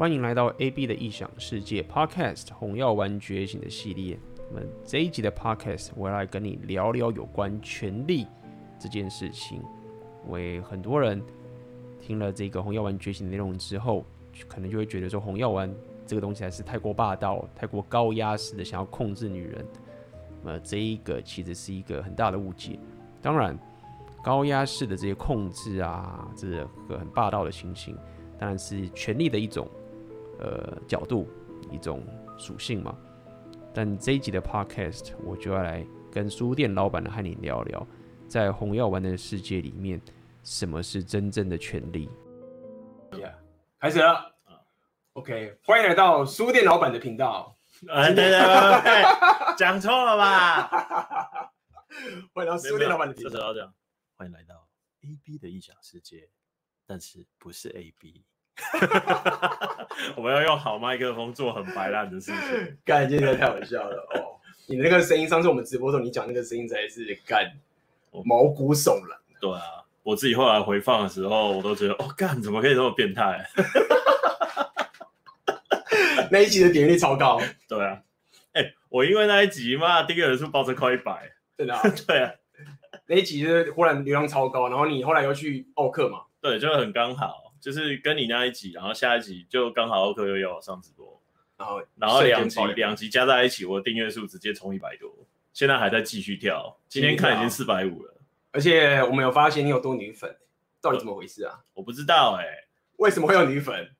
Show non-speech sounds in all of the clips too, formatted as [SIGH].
欢迎来到 AB 的异想世界 Podcast《红药丸觉醒》的系列。那么这一集的 Podcast，我要来跟你聊聊有关权力这件事情。为很多人听了这个《红药丸觉醒》的内容之后，可能就会觉得说红药丸这个东西还是太过霸道、太过高压式的，想要控制女人。那么这一个其实是一个很大的误解。当然，高压式的这些控制啊，这个很霸道的情形，当然是权力的一种。呃，角度一种属性嘛，但这一集的 podcast 我就要来跟书店老板的和你聊聊，在红药丸的世界里面，什么是真正的权利？Yeah，开始了。OK，欢迎来到书店老板的频道。哎，对对对，讲错了吧？[LAUGHS] 欢迎来到书店老板的频道。欢迎来到 AB 的异想世界，但是不是 AB。[LAUGHS] 我们要用好麦克风做很白烂的事情，干，今天太好笑了哦！你那个声音，上次我们直播的时候，你讲那个声音才是干，毛骨悚然。对啊，我自己后来回放的时候，我都觉得，哦，干，怎么可以这么变态？[LAUGHS] 那一集的点击率超高。对啊，哎、欸，我因为那一集嘛，第一个人数报成快一百，真的、啊。[LAUGHS] 对啊，那一集就是忽然流量超高，然后你后来又去奥克嘛？对，就很刚好。就是跟你那一集，然后下一集就刚好奥克又要上直播，然后然后两集两集加在一起，我的订阅数直接冲一百多，现在还在继续跳，今天看已经四百五了。而且我们有发现你有多女粉，到底怎么回事啊？我不知道哎、欸，为什么会有女粉？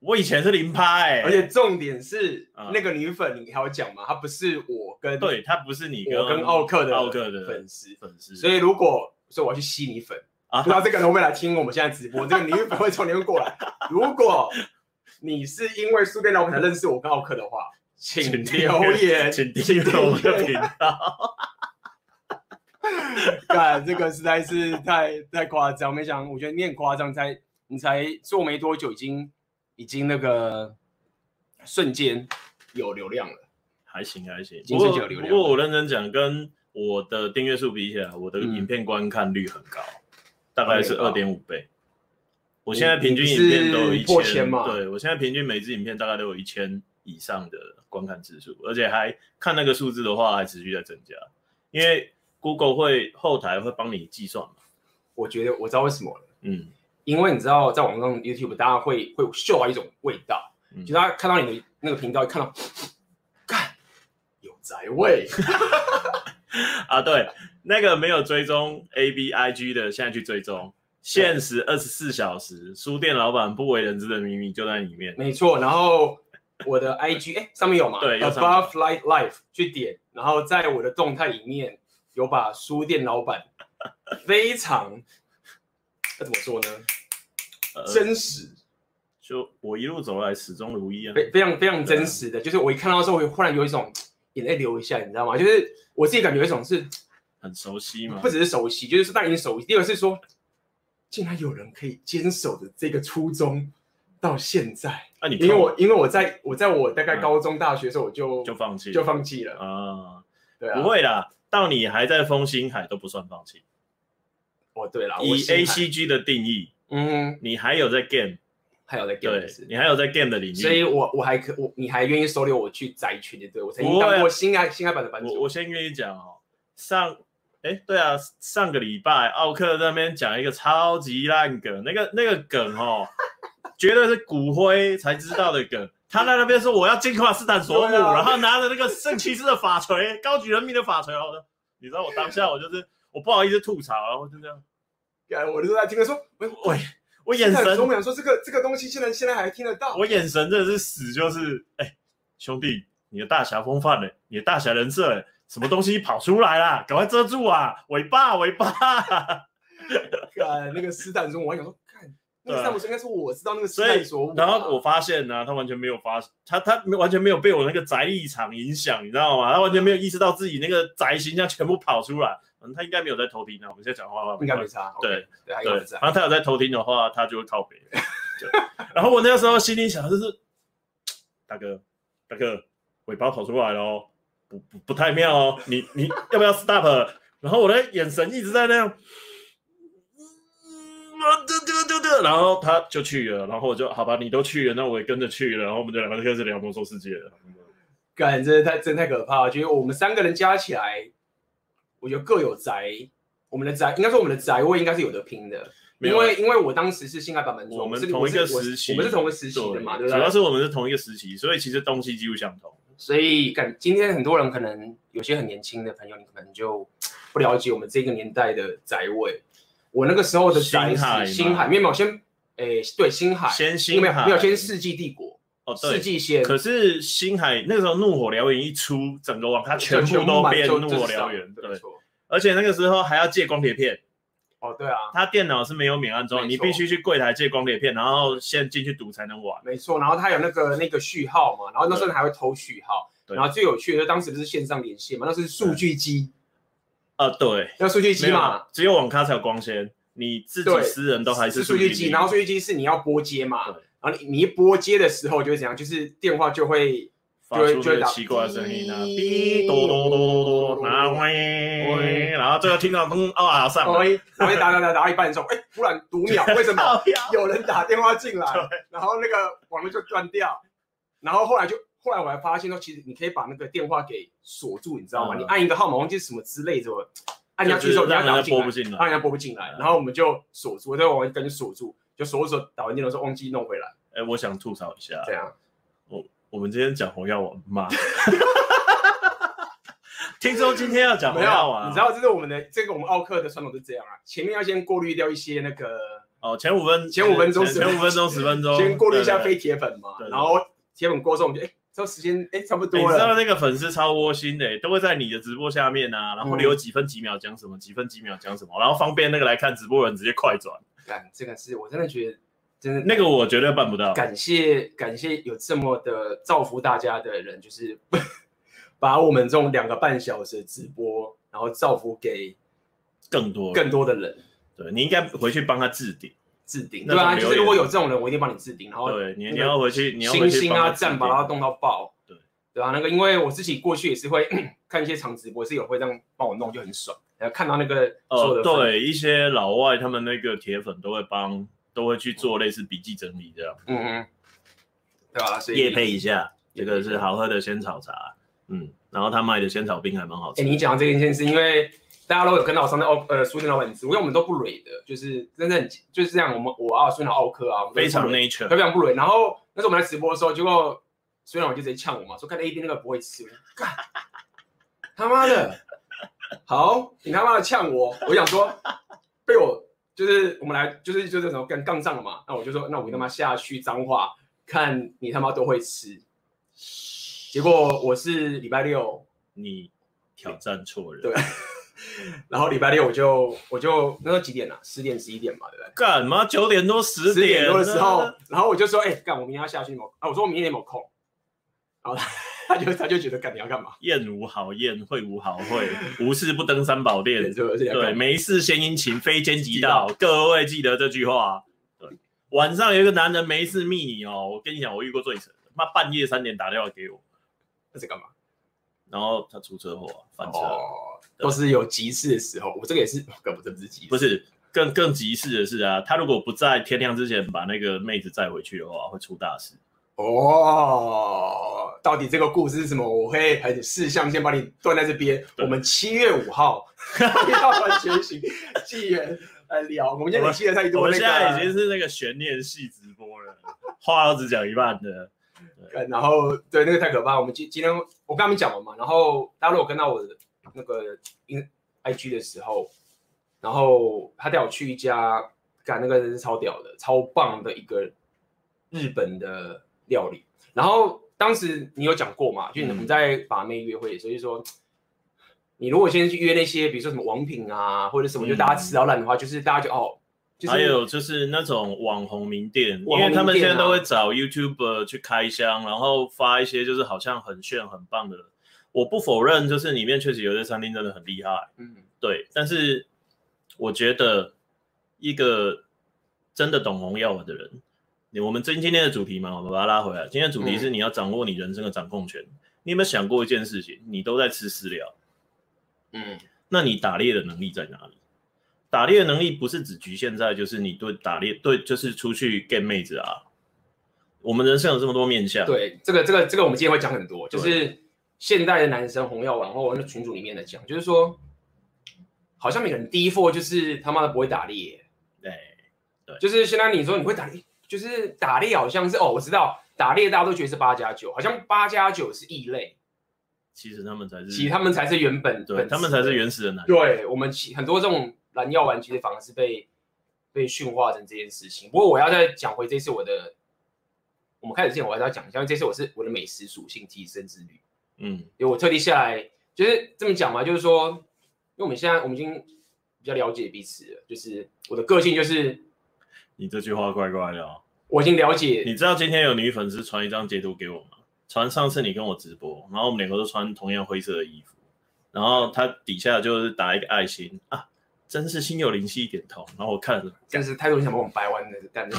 我以前是零趴哎，而且重点是、嗯、那个女粉，你还要讲吗？她不是我跟对，她不是你跟我跟奥克的奥克的粉丝粉丝，所以如果说我要去吸你粉。啊，不知道这个人会不会来听我们现在直播？这个女粉会从里面过来。如果你是因为书店老板才认识我跟奥克的话，请留言，请订阅我们的频道。[LAUGHS] 干，这个实在是太太夸张，没想，我觉得你很夸张，才你才做没多久，已经已经那个瞬间有流量了，还行还行，今天就有流量。不过我认真讲，跟我的订阅数比起来，我的影片观看率很高。嗯大概是二点五倍，我现在平均影片都有一千嘛，对，我现在平均每支影片大概都有一千以上的观看次数，而且还看那个数字的话还持续在增加，因为 Google 会后台会帮你计算嘛。我觉得我知道为什么了，嗯，因为你知道在网上 YouTube 大家会会嗅到一种味道，嗯、就大家看到你的那个频道，一看到，看有宅味。[LAUGHS] 啊，对，那个没有追踪 A B I G 的，现在去追踪，限时二十四小时，书店老板不为人知的秘密就在里面。没错，然后我的 I G [LAUGHS] 哎上面有吗？对，Above Light Life 去点，然后在我的动态里面有把书店老板非常，[LAUGHS] 那怎么说呢？呃、真实，就我一路走来始终如一啊，非非常非常真实的，就是我一看到的时候，我忽然有一种。[TSK] 眼泪流一下，你知道吗？就是我自己感觉有一种是很熟悉嘛，不只是熟悉，就是当然已经熟悉。第二个是说，竟然有人可以坚守着这个初衷到现在。啊，你因为我因为我在我在我大概高中大学的时候，我就就放弃就放弃了啊。对啊，不会啦，到你还在风星海都不算放弃。哦，对了，以 A C G 的定义，嗯，你还有在 game。还有在 game，你还有在 game 的领域，所以我我还可我你还愿意收留我去宅群，对，我曾经当过新爱新爱版的版主。我我先跟你讲哦，上哎对啊，上个礼拜奥克那边讲一个超级烂梗，那个那个梗哦，[LAUGHS] 绝对是骨灰才知道的梗。他在那边说我要进化斯坦索姆，然后拿着那个圣骑士的法锤，高举人民的法锤，好的，你知道我当下我就是我不好意思吐槽，然后就这样，我就在听他说喂喂。我眼神，我想说这个这个东西，现在现在还听得到。我眼神真的是死，就是哎、欸，兄弟，你的大侠风范呢？你的大侠人设，什么东西跑出来了？赶快遮住啊！尾巴，尾巴！[LAUGHS] 看那个斯坦说，我还想说，看那个斯坦说应该是我知道那个斯坦说。然后我发现呢、啊，他完全没有发，他他完全没有被我那个宅立场影响，你知道吗？他完全没有意识到自己那个宅形象全部跑出来。嗯，他应该没有在偷听啊。我们现在讲话话，应该没差。对对，对，然后他有在偷听的话，他就会靠北。[LAUGHS] 然后我那个时候心里想，就是 [TSK] 大哥，大哥，尾巴跑出来了哦，不不不太妙哦，你你要不要 stop？[LAUGHS] 然后我的眼神一直在那样，得得得得，然后他就去了，然后我就好吧，你都去了，那我也跟着去了，然后我们就两个就开始聊魔兽世界了。感，真的太真太可怕了，觉得我们三个人加起来，我觉得各有宅，我们的宅应该说我们的宅位应该是有得拼的。因为因为我当时是性爱版本，我们是同一个时期，我们是同一个时期的嘛，对不对？主要是我们是同一个时期，所以其实东西几乎相同。所以感今天很多人可能有些很年轻的朋友，你可能就不了解我们这个年代的宅位。我那个时候的宅是星海，没有先诶，对星海，先星海，没有先世纪帝国哦，世纪先。可是星海那个时候怒火燎原一出，整个网咖全部都变怒火燎原，对，而且那个时候还要借光碟片。哦，对啊，他电脑是没有免安装，你必须去柜台借光碟片，然后先进去读才能玩。没错，然后他有那个那个序号嘛，然后那时候还会偷序号。对然后最有趣的，当时不是线上连线嘛，那是数据机。啊，对，要数据机嘛，只有网咖才有光纤，你自己私人都还是数据机。然后数据机是你要拨接嘛，然后你你一拨接的时候就会怎样，就是电话就会。发出这个奇怪的声音啊，哔。嘟嘟嘟嘟嘟，然后喂，然后最后听到嗯啊上，喂，然后打打打打一半的时候，哎，突然读秒，[LAUGHS] 为什么？有人打电话进来，然后那个网络就断掉，然后后来就后来我还发现说，其实你可以把那个电话给锁住，你知道吗？你按一个号码忘记什么之类的，按下去之后人家打不进来，按人家拨不进来，然后我们就锁住，我在网络跟就锁住，就锁住打完电话的时候忘记弄回来。哎，我想吐槽一下，这样。我们今天讲红药丸吗？[LAUGHS] 听说今天要讲红药丸，你知道这是我们的这个我们奥克的传统是这样啊，前面要先过滤掉一些那个哦，前五分前五分钟前五分钟十分钟，先过滤一下非铁粉嘛，然后铁粉过之后，我们就哎，这时间哎差不多了。你知道那个粉丝超窝心的，都会在你的直播下面啊，然后留几分几秒讲什么，几分几秒讲什么，然后方便那个来看直播的人直接快转。干，这个是我真的觉得。真的，那个我绝对办不到。感谢感谢有这么的造福大家的人，就是 [LAUGHS] 把我们这种两个半小时的直播，然后造福给更多更多的人。对，你应该回去帮他置顶置顶。对啊，就是如果有这种人，我一定帮你置顶。然后对，你你要回去，你要星星啊赞，把它弄到爆。对对啊，那个因为我自己过去也是会 [CLEARS THROAT] 看一些长直播，是有会这样帮我弄，就很爽。然后看到那个呃，对一些老外他们那个铁粉都会帮。都会去做类似笔记整理这样，嗯嗯，对吧？所以夜配一下，这个是好喝的仙草茶，嗯，然后他卖的仙草冰还蛮好吃。哎，你讲这件事，因为大家都有跟到我上次奥呃苏店老板吃，因为我们都不蕊的，就是真正就是这样。我们我啊，书店奥客啊，非常 nature，非常不蕊。然后那时候我们在直播的时候，结果苏店老板就直接呛我嘛，说看 A B 那个不会吃，干他妈的，好，你他妈的呛我，我想说被我。就是我们来，就是就是什么跟杠上了嘛，那我就说，那我他妈下去脏话，看你他妈都会吃。结果我是礼拜六，你挑战错人。对。[LAUGHS] 然后礼拜六我就我就那时候几点啊？十点十一点嘛，对不对？干嘛九点多十点，十点多的时候，然后我就说，哎、欸，干，我明天要下去某？啊，我说我明天有没有空？然后。他就他就觉得干你要干嘛？宴无好宴，会无好会，无事不登三宝殿。对，对，没事献殷勤，非奸即盗。各位记得这句话。对，晚上有一个男人没事密你哦，我跟你讲，我遇过最扯的，妈半夜三点打电话给我，那是干嘛？然后他出车祸，翻车，都是有急事的时候。我这个也是，更不是不是急事，不是更更急事的是啊，他如果不在天亮之前把那个妹子载回去的话，会出大事。哦，到底这个故事是什么？我会很事项先把你断在这边。我们七月五号一号完全型纪元来聊。我们现在记得太多，我们现在已经是那个悬念系直播了，话都只讲一半的。然后对那个太可怕。我们今今天我跟他们讲了嘛，然后大家如果跟到我的那个 IG 的时候，然后他带我去一家干那个人是超屌的、超棒的一个日本的。料理，然后当时你有讲过嘛？就你们在把妹约会，所以说你如果先去约那些，比如说什么王品啊，或者什么，就大家吃到烂的话，就是大家就哦，还有就是那种网红名店，因为他们现在都会找 YouTuber 去开箱，然后发一些就是好像很炫很棒的。我不否认，就是里面确实有些餐厅真的很厉害，嗯，对。但是我觉得一个真的懂红药丸的人。我们今今天的主题嘛，我们把它拉回来。今天的主题是你要掌握你人生的掌控权。嗯、你有没有想过一件事情？你都在吃饲料，嗯，那你打猎的能力在哪里？打猎的能力不是只局限在就是你对打猎对就是出去 get 妹子啊。我们人生有这么多面向。对，这个这个这个我们今天会讲很多，就是现代的男生红药丸，然后我那群主里面的讲，就是说，好像每个人第一 f 就是他妈的不会打猎。对，对，就是现在你说你会打猎，就是打猎好像是哦，我知道打猎大家都觉得是八加九，好像八加九是异类。其实他们才是，其实他们才是原本，对，他们才是原始的男人。对，我们其很多这种蓝药丸其实反而是被被驯化成这件事情。不过我要再讲回这次我的，我们开始之前我还是要讲一下，因为这次我是我的美食属性提升之旅。嗯，因为我特地下来就是这么讲嘛，就是说，因为我们现在我们已经比较了解彼此了，就是我的个性就是，你这句话怪怪的哦。我已经了解，你知道今天有女粉丝传一张截图给我吗？传上次你跟我直播，然后我们两个都穿同样灰色的衣服，然后他底下就是打一个爱心啊，真是心有灵犀一点通。然后我看了，但是太多人想把我们掰弯的，干的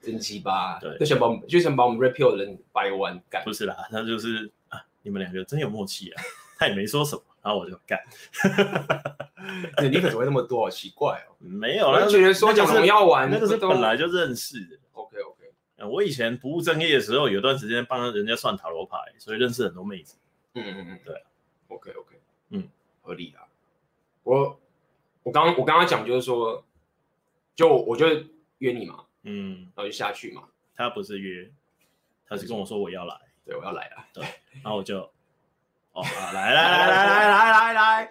真鸡巴，对，就想把我们就想把我们 repeal 的人掰弯干。不是啦，他就是啊，你们两个真有默契啊，[LAUGHS] 他也没说什么，然后我就干。[LAUGHS] 你粉怎么会那么多？好奇怪哦，没有啦，我觉得说讲我们要玩，那个是本来就认识的。OK OK，我以前不务正业的时候，有段时间帮人家算塔罗牌，所以认识很多妹子。嗯嗯嗯，对，OK OK，嗯，合理啊。我我刚我刚刚讲就是说，就我就约你嘛，嗯，然后就下去嘛。他不是约，他是跟我说我要来，对，我要来了，对，然后我就，哦，来来来来来来来来，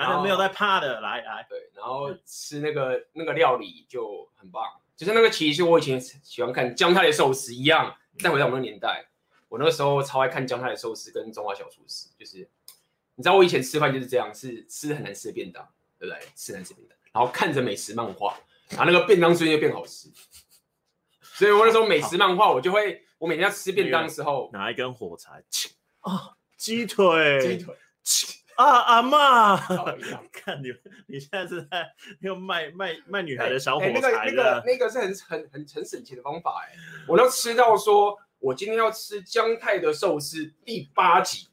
男人没有在怕的，来来，对，然后吃那个那个料理就很棒。就是那个，其实我以前喜欢看姜太的寿司一样。再回到我们那年代，我那个时候超爱看姜太的寿司跟中华小厨师。就是你知道我以前吃饭就是这样，是吃很难吃的便当，对不对？吃难吃便当，然后看着美食漫画，然后那个便当瞬间就变好吃。[LAUGHS] 所以我那时候美食漫画，我就会，我每天要吃便当的时候，拿一根火柴，[LAUGHS] 啊，鸡腿，鸡腿。啊，阿妈，[LAUGHS] 看你，你现在是在用卖卖卖女孩的小火柴的、欸欸、那个那个那个是很很很很省钱的方法哎，我都吃到说，我今天要吃姜太的寿司第八集，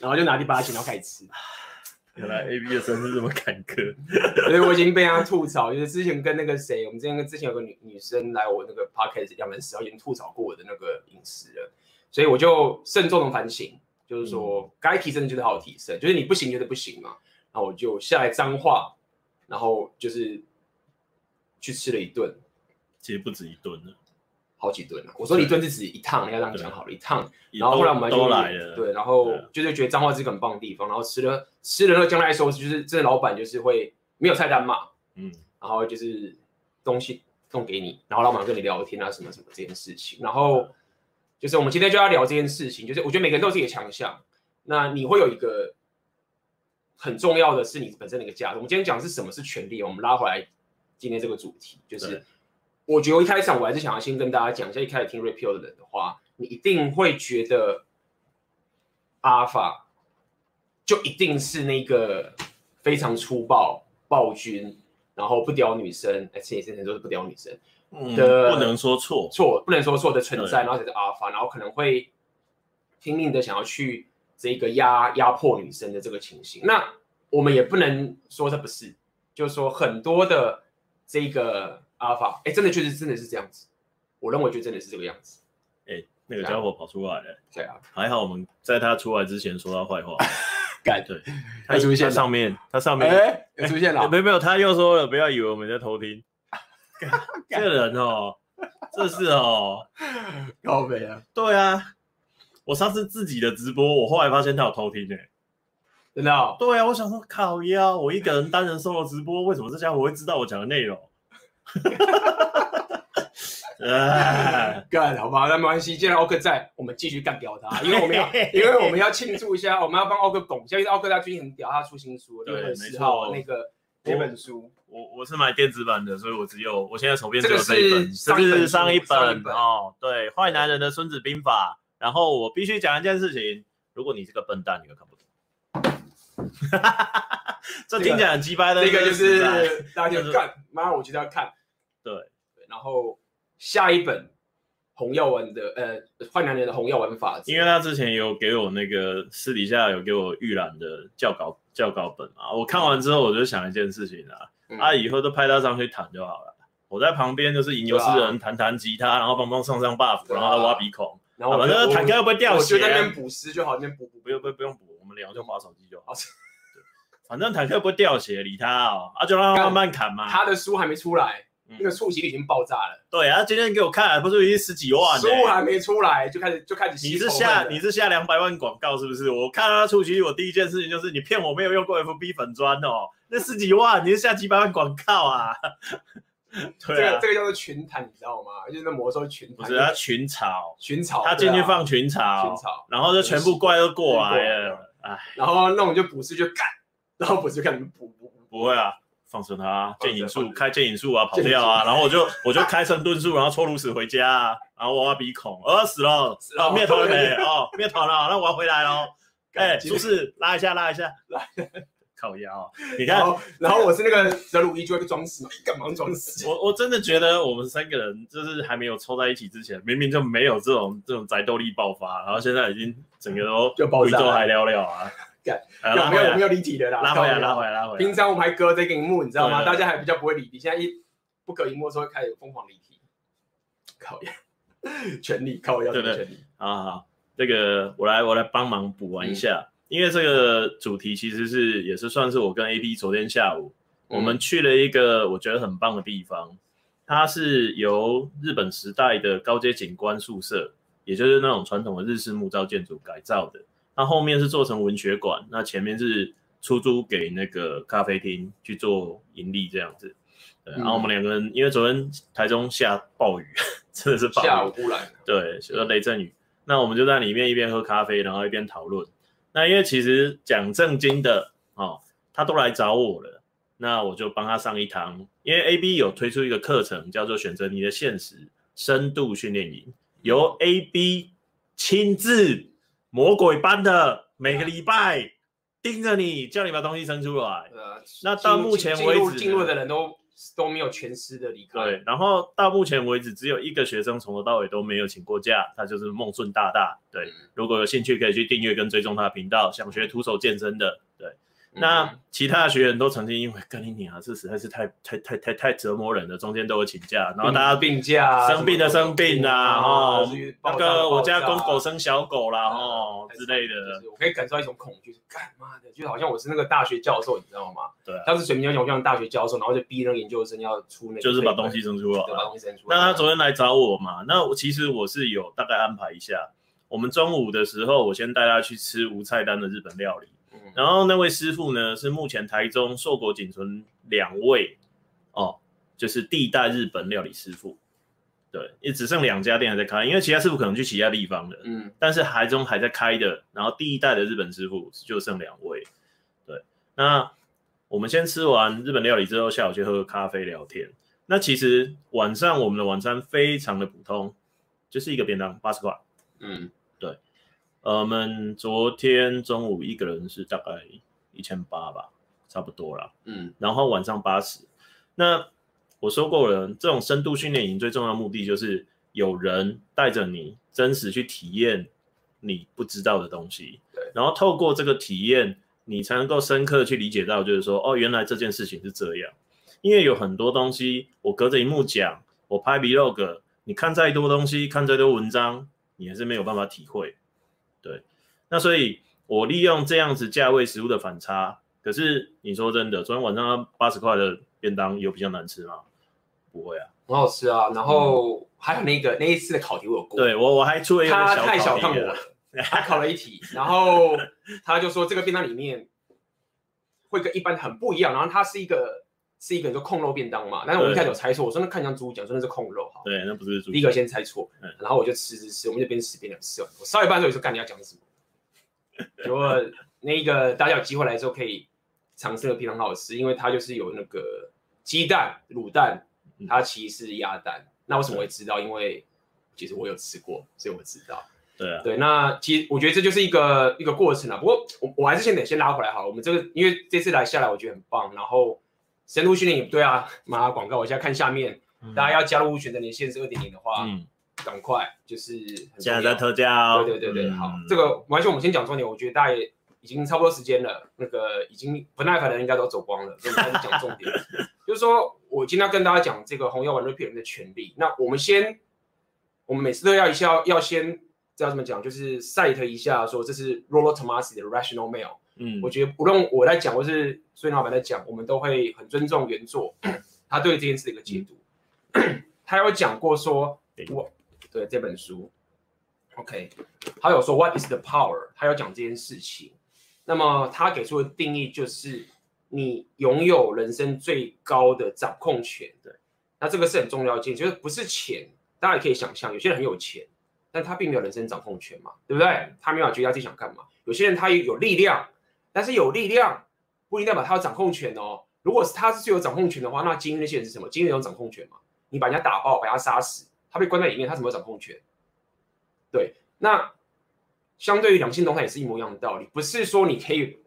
然后就拿第八集然后开始吃。[LAUGHS] 原来 A B 的生是这么坎坷，[LAUGHS] 所以我已经被他吐槽，就是之前跟那个谁，我们之前跟之前有个女女生来我那个 podcast 两人时候已经吐槽过我的那个饮食了，所以我就慎重的反省。就是说，该提升的就是好好提升，就是你不行就是不行嘛。然后我就下来脏话，然后就是去吃了一顿，其实不止一顿了，好几顿了。我说一顿是指一趟，要这样讲好了，一趟。然后后来我们就来了，对，然后就是觉得脏话是个很棒的地方。然后吃了吃了那个将来寿司，就是真的老板就是会没有菜单嘛，嗯，然后就是东西送给你，然后老板跟你聊天啊什么什么这件事情，然后。就是我们今天就要聊这件事情，就是我觉得每个人都有自己的强项，那你会有一个很重要的是你本身的一个价值。我们今天讲的是什么是权利，我们拉回来今天这个主题，就是我觉得我一开始我还是想要先跟大家讲一下，一开始听 Repeal 的人的话，你一定会觉得 Alpha 就一定是那个非常粗暴暴君，然后不屌女生，哎，这些人都是不屌女生。的、嗯、不能说错错，不能说错的存在，然后才是阿尔法，然后可能会拼命的想要去这个压压迫女生的这个情形。那我们也不能说这不是，就是说很多的这个阿尔法，哎，真的确实真的是这样子。我认为就真的是这个样子。哎，那个家伙跑出来了，对啊，还好我们在他出来之前说他坏话。[LAUGHS] 干对，他出现上面，他上面哎，出现了，没有没有，他又说了，不要以为我们在偷听。这个人哦，这是哦，[LAUGHS] 高飞啊！对啊，我上次自己的直播，我后来发现他有偷听诶，真的、哦？对啊，我想说靠腰，我一个人单人 solo 直播，为什么这家伙会知道我讲的内容？[LAUGHS] 哎，干好吧，那没关系，既然奥克在，我们继续干掉他，因为我们要，因为我们要庆祝一下，我们要帮奥克拱一下，因为奥克他最近很屌，他出新书，六月四号那个。那本书，我我是买电子版的，所以我只有我现在手边只有这一本，这是上一本哦。对，坏男人的孙子兵法。然后我必须讲一件事情，如果你是个笨蛋，你会看不懂。[LAUGHS] 这听起来很鸡掰的，这个就是大家就看，妈，我觉得要看。对，然后下一本红药丸的呃坏男人的红药丸法，因为他之前有给我那个私底下有给我预览的教稿教稿本啊，我看完之后我就想一件事情啊，嗯、啊以后都派他上去弹就好了，我在旁边就是吟游诗人弹弹吉他，然后帮帮上上 buff，、啊、然后他挖鼻孔，然后反正坦克又不会掉血，我就在那边补诗就好，那边补补不用不不用补，我们聊就划手机就好。[LAUGHS] 反正坦克不会掉血，理他哦，啊就让他慢慢砍嘛。他的书还没出来，嗯、那个触及率已经爆炸了。对啊，今天给我看，不是已经十几万？书还没出来就开始就开始。你是下你是下两百万广告是不是？我看到他触及率，我第一件事情就是你骗我没有用过 FB 粉砖哦，那十几万你是下几百万广告啊？对啊，这个这个叫做群谈，你知道吗？就是那魔兽群弹，不是他群嘲，群嘲，他进去放群嘲，群嘲，然后就全部怪都过来了，哎，然后那种就不是就干。然后不是看你们补补不会啊，放生他、啊，剑影术开剑影术啊，跑掉啊，[LAUGHS] 然后我就我就开成遁术，然后抽炉石回家啊，然后挖鼻孔，饿、哦、死了，死了哦，灭团了没？哦，灭团 [LAUGHS] 了，那我要回来喽。哎，术士拉一下，拉一下，来，靠腰、哦，[LAUGHS] 你看，然后我是那个泽鲁伊就会装死你，干嘛装死？我我真的觉得我们三个人就是还没有凑在一起之前，明明就没有这种这种宅斗力爆发，然后现在已经整个都就爆炸，还聊聊啊。有没有没有离题的啦？拉回来，拉回来，拉回来。平常我们还隔着一个荧幕，你知道吗？大家还比较不会离题。现在一不隔荧幕的时候，会开始疯狂离题。考验，[LAUGHS] 全力靠要全力。啊好，这个我来我来帮忙补完一下，因为这个主题其实是也是算是我跟 AB 昨天下午我们去了一个我觉得很棒的地方，它是由日本时代的高阶景观宿舍，也就是那种传统的日式木造建筑改造的。那后面是做成文学馆，那前面是出租给那个咖啡厅去做盈利这样子。对，然后我们两个人因为昨天台中下暴雨，[LAUGHS] 真的是暴雨，下午忽然，对，说雷阵雨。那我们就在里面一边喝咖啡，然后一边讨论。那因为其实讲正经的哦，他都来找我了，那我就帮他上一堂。因为 AB 有推出一个课程，叫做选择你的现实深度训练营，由 AB 亲自。魔鬼般的每个礼拜盯着你，叫你把东西生出来。对啊，那到目前为止，进入的人都都没有全失的离开。对，然后到目前为止，只有一个学生从头到尾都没有请过假，他就是梦顺大大。对，如果有兴趣，可以去订阅跟追踪他的频道。想学徒手健身的，对。那其他的学员都曾经因为跟你讲啊，这实在是太太太太太折磨人了，中间都有请假，然后大家病假，生病的生病啊，哦，那个我家公狗生小狗啦，哦之类的，我可以感受到一种恐惧，干妈的，就好像我是那个大学教授，你知道吗？对，当时水明就像大学教授，然后就逼那个研究生要出那个，就是把东西生出来，把东西生出来。那他昨天来找我嘛，那我其实我是有大概安排一下，我们中午的时候，我先带他去吃无菜单的日本料理。然后那位师傅呢，是目前台中硕果仅存两位哦，就是第一代日本料理师傅，对，也只剩两家店还在开，因为其他师傅可能去其他地方了，嗯，但是台中还在开的，然后第一代的日本师傅就剩两位，对，那我们先吃完日本料理之后，下午去喝咖啡聊天。那其实晚上我们的晚餐非常的普通，就是一个便当八十块，嗯。呃，我们昨天中午一个人是大概一千八吧，差不多啦。嗯，然后晚上八十。那我说过了，这种深度训练营最重要的目的就是有人带着你真实去体验你不知道的东西。对。然后透过这个体验，你才能够深刻去理解到，就是说，哦，原来这件事情是这样。因为有很多东西，我隔着荧幕讲，我拍 vlog，你看再多东西，看再多文章，你还是没有办法体会。对，那所以我利用这样子价位食物的反差，可是你说真的，昨天晚上八十块的便当有比较难吃吗？不会啊，很好吃啊。然后还有那个、嗯、那一次的考题我有过，对我我还出了一个小他太小看我了，他考了一题，然后他就说这个便当里面会跟一般很不一样，然后它是一个。是一个就控肉便当嘛，但是我一开始有猜错，我说那看像猪脚，说那是控肉哈。对，那不是猪。第一个先猜错，然后我就吃吃吃，我们就边吃边吃。我烧一半的时候，说干你要讲什么？结果那一个大家有机会来之后可以尝试的非常好吃，因为它就是有那个鸡蛋、卤蛋，它其实是鸭蛋。那为什么会知道？因为其实我有吃过，所以我知道。对啊，对，那其实我觉得这就是一个一个过程啊。不过我我还是先得先拉回来好了。我们这个因为这次来下来，我觉得很棒，然后。深度训练营对啊，马上广告，我现在看下面，大家要加入选择你的现实二点零的话，嗯，赶快，就是很现在在特价哦。对对对对，嗯、好，这个完全我们先讲重点，我觉得大家也已经差不多时间了，那个已经不耐烦的人应该都走光了，所以我们开始讲重点，[LAUGHS] 就是说我今天要跟大家讲这个红药丸 Repeal 的权利。那我们先，我们每次都要一下要先知道怎么讲，就是 cite 一下说这是 Rollo Tomassi 的 Rational Male。嗯，我觉得不论我在讲或是孙老板在讲，我们都会很尊重原作，他对这件事的一个解读。嗯、他有讲过说，我对这本书，OK，他有说 What is the power？他有讲这件事情。那么他给出的定义就是，你拥有人生最高的掌控权。对，那这个是很重要的一件，就是不是钱。大家也可以想象，有些人很有钱，但他并没有人生掌控权嘛，对不对？他没有决定他自己想干嘛。有些人他也有力量。但是有力量不一定代表他有掌控权哦。如果是他是最有掌控权的话，那精英那些人是什么？精英有掌控权嘛？你把人家打爆，把他杀死，他被关在里面，他怎么有掌控权？对，那相对于两性动态也是一模一样的道理。不是说你可以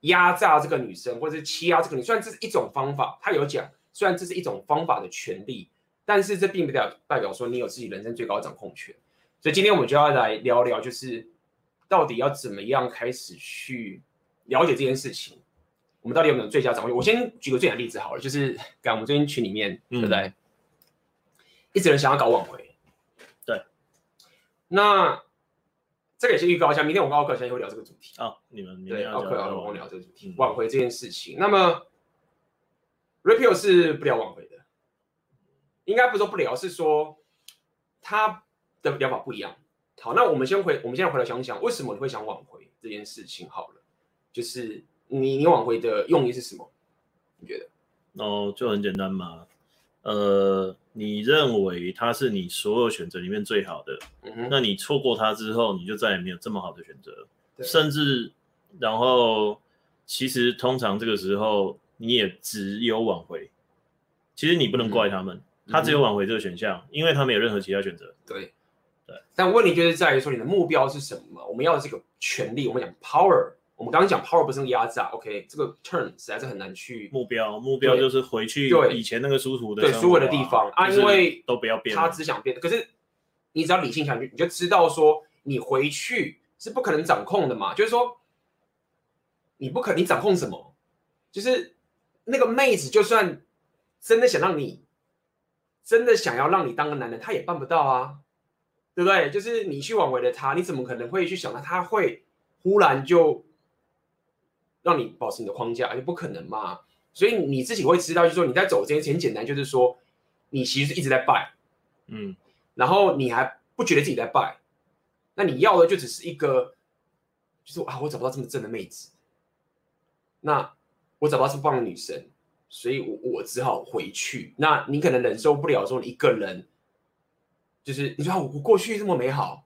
压榨这个女生，或者是欺压这个女生，虽然这是一种方法，他有讲，虽然这是一种方法的权利，但是这并不代表代表说你有自己人生最高的掌控权。所以今天我们就要来聊聊，就是到底要怎么样开始去。了解这件事情，我们到底有没有最佳掌握？我先举个最简单的例子好了，就是讲我们最近群里面，嗯、对不对？一直人想要搞挽回，对。那这个也是预告一下，明天我跟奥克现在会聊这个主题啊、哦。你们对奥克要跟我聊这个主题，挽、嗯、回这件事情。那么 Repeal 是不聊挽回的，应该不是说不聊，是说他的疗法不一样。好，那我们先回，我们现在回来想想，为什么你会想挽回这件事情？好了。就是你你挽回的用意是什么？你觉得？哦，就很简单嘛。呃，你认为他是你所有选择里面最好的，嗯哼，那你错过他之后，你就再也没有这么好的选择。甚至，然后其实通常这个时候你也只有挽回。其实你不能怪他们，嗯、他只有挽回这个选项，因为他没有任何其他选择。对对。但问题就是在于说，你的目标是什么？我们要的这个权利，我们讲 power。我们刚刚讲 power 不是压榨，OK，这个 turn 实在是很难去目标，目标就是回去以前那个舒服的对舒服的地方啊，因为都不要变，他只想变。可是你只要理性想，你就知道说你回去是不可能掌控的嘛，就是说你不可你掌控什么，就是那个妹子就算真的想让你，真的想要让你当个男人，他也办不到啊，对不对？就是你去挽回了他，你怎么可能会去想到他会忽然就。让你保持你的框架，就不可能嘛。所以你自己会知道，就是说你在走之前，很简单，就是说你其实是一直在拜，嗯，然后你还不觉得自己在拜，那你要的就只是一个，就是啊，我找不到这么正的妹子，那我找不到这么棒的女生，所以我我只好回去。那你可能忍受不了说你一个人，就是你说我我过去这么美好，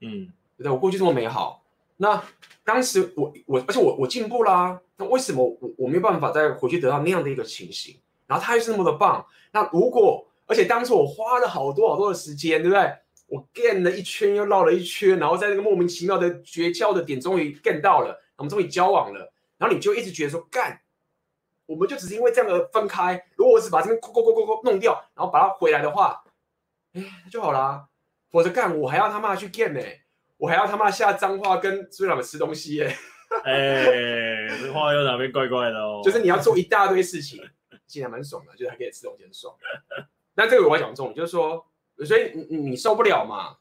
嗯，对不对？我过去这么美好。那当时我我而且我我进步啦、那为什么我我没有办法再回去得到那样的一个情形？然后他又是那么的棒，那如果而且当时我花了好多好多的时间，对不对？我 get 了一圈又绕了一圈，然后在那个莫名其妙的绝交的点终于 get 到了，我们终于交往了，然后你就一直觉得说干，我们就只是因为这样而分开。如果我是把这边抠抠抠抠抠弄掉，然后把它回来的话，哎就好啦。否则干我还要他妈去 get 呢、我还要他妈下脏话跟朱老们吃东西耶、欸！哎、欸，这话又哪边怪怪的哦？就是你要做一大堆事情，其实还蛮爽的，就是还可以吃东西很爽。那这个我要讲重点，就是说，所以你你受不了嘛？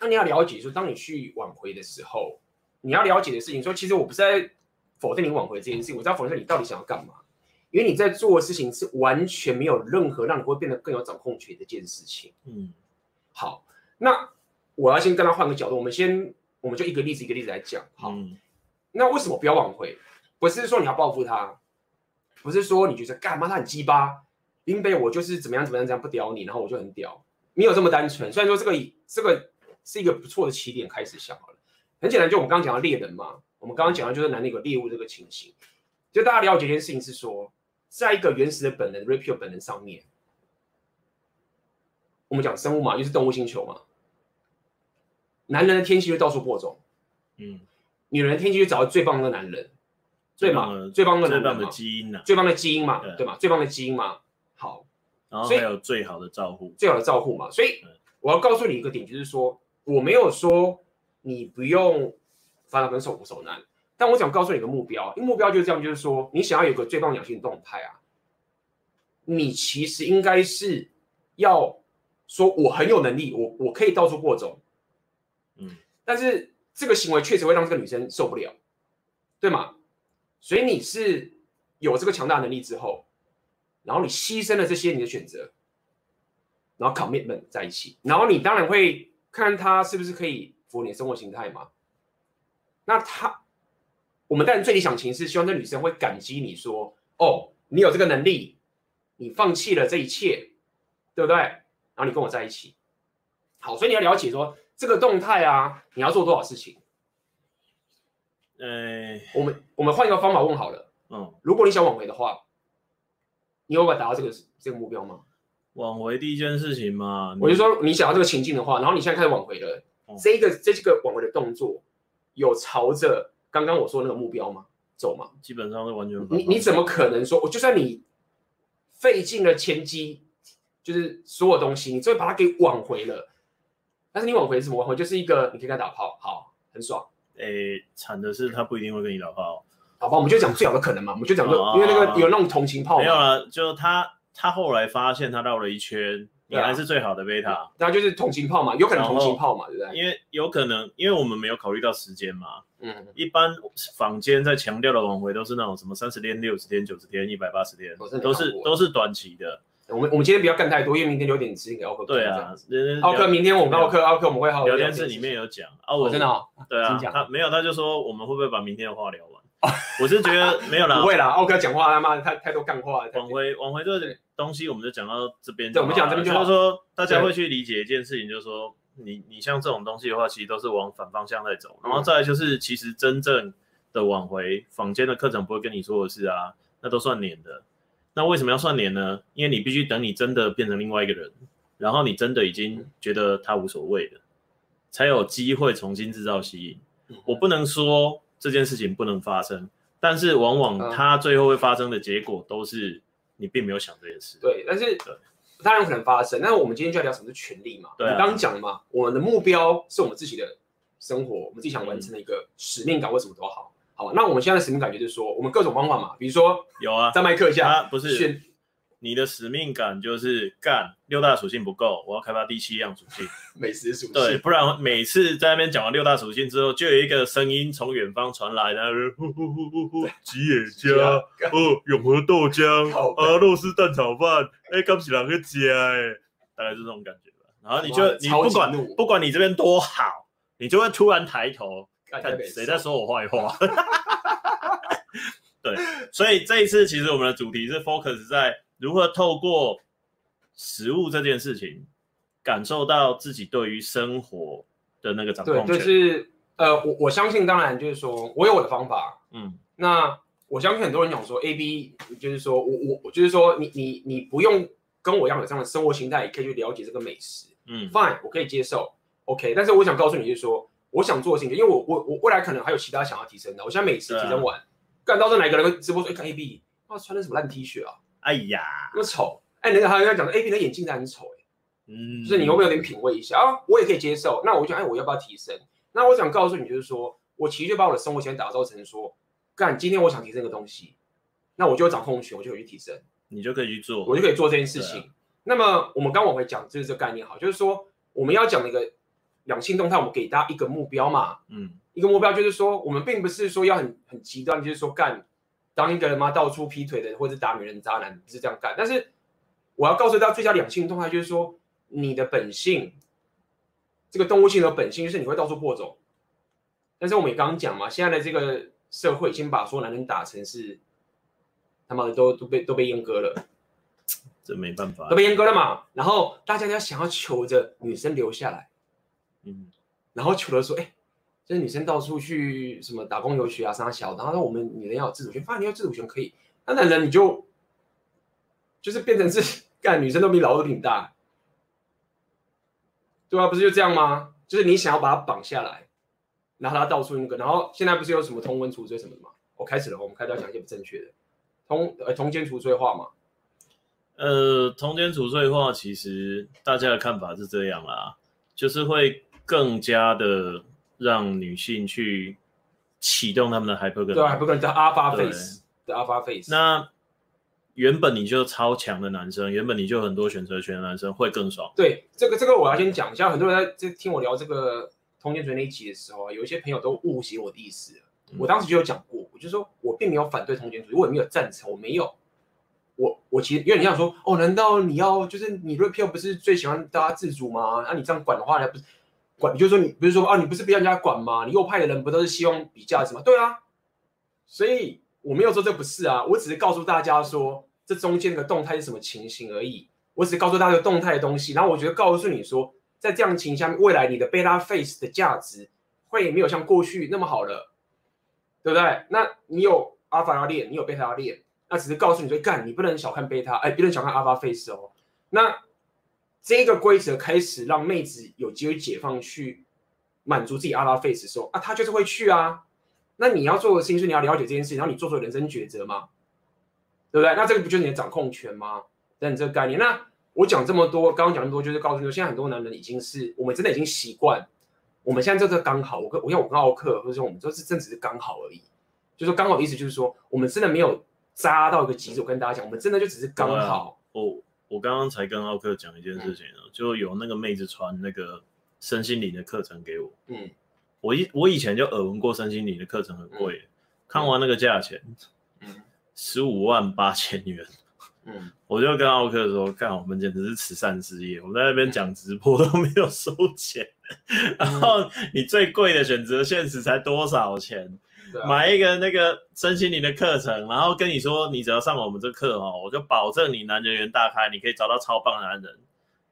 那你要了解说，当你去挽回的时候，你要了解的事情，说其实我不是在否定你挽回这件事情，我在否定你到底想要干嘛？因为你在做的事情是完全没有任何让你会变得更有掌控权的一件事情。嗯，好，那。我要先跟他换个角度，我们先，我们就一个例子一个例子来讲。好，嗯、那为什么不要挽回？不是说你要报复他，不是说你觉得干嘛他很鸡巴，因为我就是怎么样怎么样这样不屌你，然后我就很屌，没有这么单纯。虽然说这个这个是一个不错的起点，开始想好了，很简单，就我们刚刚讲的猎人嘛，我们刚刚讲的就是男的有猎物这个情形，就大家了解一件事情是说，在一个原始的本能 Repeal 本能上面，我们讲生物嘛，就是动物星球嘛。男人的天性就到处播种，嗯，女人的天性就找到最棒的男人，最棒最棒的男人嘛，最棒的基因呐，最棒的基因嘛，对，对嘛，最棒的基因嘛，好，然后还有最好的照护，最好的照护嘛，所以我要告诉你一个点，就是说我没有说你不用烦恼跟手苦手难，但我想告诉你一个目标，因为目标就是这样，就是说你想要有个最棒两性动态啊，你其实应该是要说我很有能力，我我可以到处播种，嗯，但是这个行为确实会让这个女生受不了，对吗？所以你是有这个强大能力之后，然后你牺牲了这些你的选择，然后 commitment 在一起，然后你当然会看他是不是可以符合你的生活形态嘛。那他，我们当然最理想情是希望这女生会感激你说，哦，你有这个能力，你放弃了这一切，对不对？然后你跟我在一起，好，所以你要了解说这个动态啊，你要做多少事情。呃，我们我们换一个方法问好了，嗯，如果你想挽回的话，你有办法达到这个这个目标吗？挽回第一件事情嘛，我就说你想要这个情境的话，然后你现在开始挽回了，嗯、这个这几个挽回的动作有朝着刚刚我说的那个目标吗？走吗？基本上是完全。你你怎么可能说，我就算你费尽了千机，就是所有东西，你最后把它给挽回了，但是你挽回是什么？挽回就是一个你可以跟他打炮，好，很爽。诶，惨的是他不一定会跟你打炮，好吧，我们就讲最好的可能嘛，我们就讲说，因为那个有那种同情炮，没有了，就他他后来发现他绕了一圈，你还是最好的贝塔，然后就是同情炮嘛，有可能同情炮嘛，对不对？因为有可能，因为我们没有考虑到时间嘛，嗯，一般坊间在强调的挽回都是那种什么三十天、六十天、九十天、一百八十天，都是都是短期的。我们我们今天不要干太多，因为明天有点时间给奥克。对啊，奥克明天我们奥克奥克我们会好好聊天室里面有讲啊，我真的对啊，他没有他就说我们会不会把明天的话聊完？我是觉得没有啦，不会啦，奥克讲话他妈的太太多干话。往回往回这个东西，我们就讲到这边。对，我们讲这边就就是说大家会去理解一件事情，就是说你你像这种东西的话，其实都是往反方向在走。然后再来就是，其实真正的挽回，坊间的课程不会跟你说的是啊，那都算年的。那为什么要算年呢？因为你必须等你真的变成另外一个人，然后你真的已经觉得他无所谓了，才有机会重新制造吸引。我不能说这件事情不能发生，但是往往它最后会发生的结果都是你并没有想这件事。对，但是当然有可能发生。那我们今天就要聊什么是权利嘛？对、啊，你刚刚讲了嘛，我们的目标是我们自己的生活，我们自己想完成的一个使命感，为什么都好？好，那我们现在的使命感就是说，我们各种方法嘛，比如说有啊，在麦克下，不是选你的使命感就是干六大属性不够，我要开发第七样属性，[LAUGHS] 美食属性。对，不然每次在那边讲完六大属性之后，就有一个声音从远方传来，然后呼呼呼呼呼，吉野家哦，永和豆浆啊，肉丝蛋炒饭，哎，刚起来个家哎，大概是这种感觉吧。然后你就你不管不管你这边多好，你就会突然抬头。看谁在说我坏话？[LAUGHS] 对，所以这一次其实我们的主题是 focus 在如何透过食物这件事情，感受到自己对于生活的那个掌控权。对，就是呃，我我相信，当然就是说我有我的方法，嗯，那我相信很多人讲说 A B，就是说我我我就是说你你你不用跟我一样有这样的生活形态，也可以去了解这个美食，嗯，Fine，我可以接受，OK，但是我想告诉你，就是说。我想做的事情，因为我我我未来可能还有其他想要提升的。我现在每次提升完，干到这哪个人直播说，哎，看 A B，哇，穿的什么烂 T 恤啊？哎呀，那么丑！哎，那个还有人讲说 A B 的眼镜还很丑，哎，嗯，就是你有没有点品味一下啊？我也可以接受。那我就哎，我要不要提升？那我想告诉你，就是说我其实就把我的生活先打造成说，干，今天我想提升一个东西，那我就有掌控权，我就可以去提升，你就可以去做，我就可以做这件事情。那么我们刚往回讲，就是这个概念好，就是说我们要讲的一个。两性动态，我们给大家一个目标嘛，嗯，一个目标就是说，我们并不是说要很很极端，就是说干当一个人嘛，到处劈腿的或者打女人渣男，不是这样干。但是我要告诉大家，最佳两性动态就是说，你的本性，这个动物性的本性就是你会到处破走。但是我们也刚刚讲嘛，现在的这个社会已经把所有男人打成是他妈的都都被都被阉割了，这没办法，都被阉割了嘛。然后大家要想要求着女生留下来。嗯，然后求了说，哎，这女生到处去什么打工游学啊，啥小，然后我们女人要有自主权，发现你要自主权可以，那男人你就就是变成是 [LAUGHS] 干女生都比老二比你大，对啊，不是就这样吗？就是你想要把他绑下来，然后他到处那个，然后现在不是有什么通婚除罪什么的吗？我开始了，我们开始要讲一些不正确的通呃通奸除罪化嘛。呃，通奸除罪化，其实大家的看法是这样啦，就是会更加的让女性去启动他们的 hypergamy，对，hypergamy 叫 alpha phase 的 alpha phase。那原本你就超强的男生，原本你就很多选择权的男生会更爽。对，这个这个我要先讲一下，很多人在在听我聊这个通奸罪那一集的时候啊，有一些朋友都误解我的意思。嗯、我当时就有讲过，我就说我并没有反对通奸罪，我也没有赞成，我没有。我我其实因为你想说哦，难道你要就是你 Rape 不是最喜欢大家自主吗？那、啊、你这样管的话，还不是管？你就说你不是说啊，你不是不要人家管吗？你右派的人不都是希望比价值吗？对啊，所以我没有说这不是啊，我只是告诉大家说这中间的动态是什么情形而已。我只是告诉大家动态的东西，然后我觉得告诉你说，在这样的情下，未来你的贝拉 Face 的价值会没有像过去那么好了，对不对？那你有 Alpha 要练，你有 Beta 要练。那只是告诉你说，干，你不能小看贝塔，哎，不能小看 Alpha Face 哦。那这个规则开始让妹子有机会解放去满足自己阿拉 Face 的时候，啊，她就是会去啊。那你要做的事情是你要了解这件事情，然后你做出人生抉择嘛，对不对？那这个不就是你的掌控权吗？等这个概念。那我讲这么多，刚刚讲那么多，就是告诉你说，现在很多男人已经是我们真的已经习惯，我们现在这个刚好，我跟我像我跟奥克，或者说我们都是真只是刚好而已。就是说刚好的意思就是说，我们真的没有。扎到一个极致，我跟大家讲，我们真的就只是刚好。哦我刚刚才跟奥克讲一件事情，嗯、就有那个妹子传那个身心灵的课程给我。嗯，我以我以前就耳闻过身心灵的课程很贵，嗯、看完那个价钱，嗯，十五万八千元。嗯，[LAUGHS] 我就跟奥克说，看我们简直是慈善事业，我们在那边讲直播都没有收钱，嗯、[LAUGHS] 然后你最贵的选择现实才多少钱？啊、买一个那个身心灵的课程，然后跟你说，你只要上我们这课哦，我就保证你男人缘大开，你可以找到超棒的男人。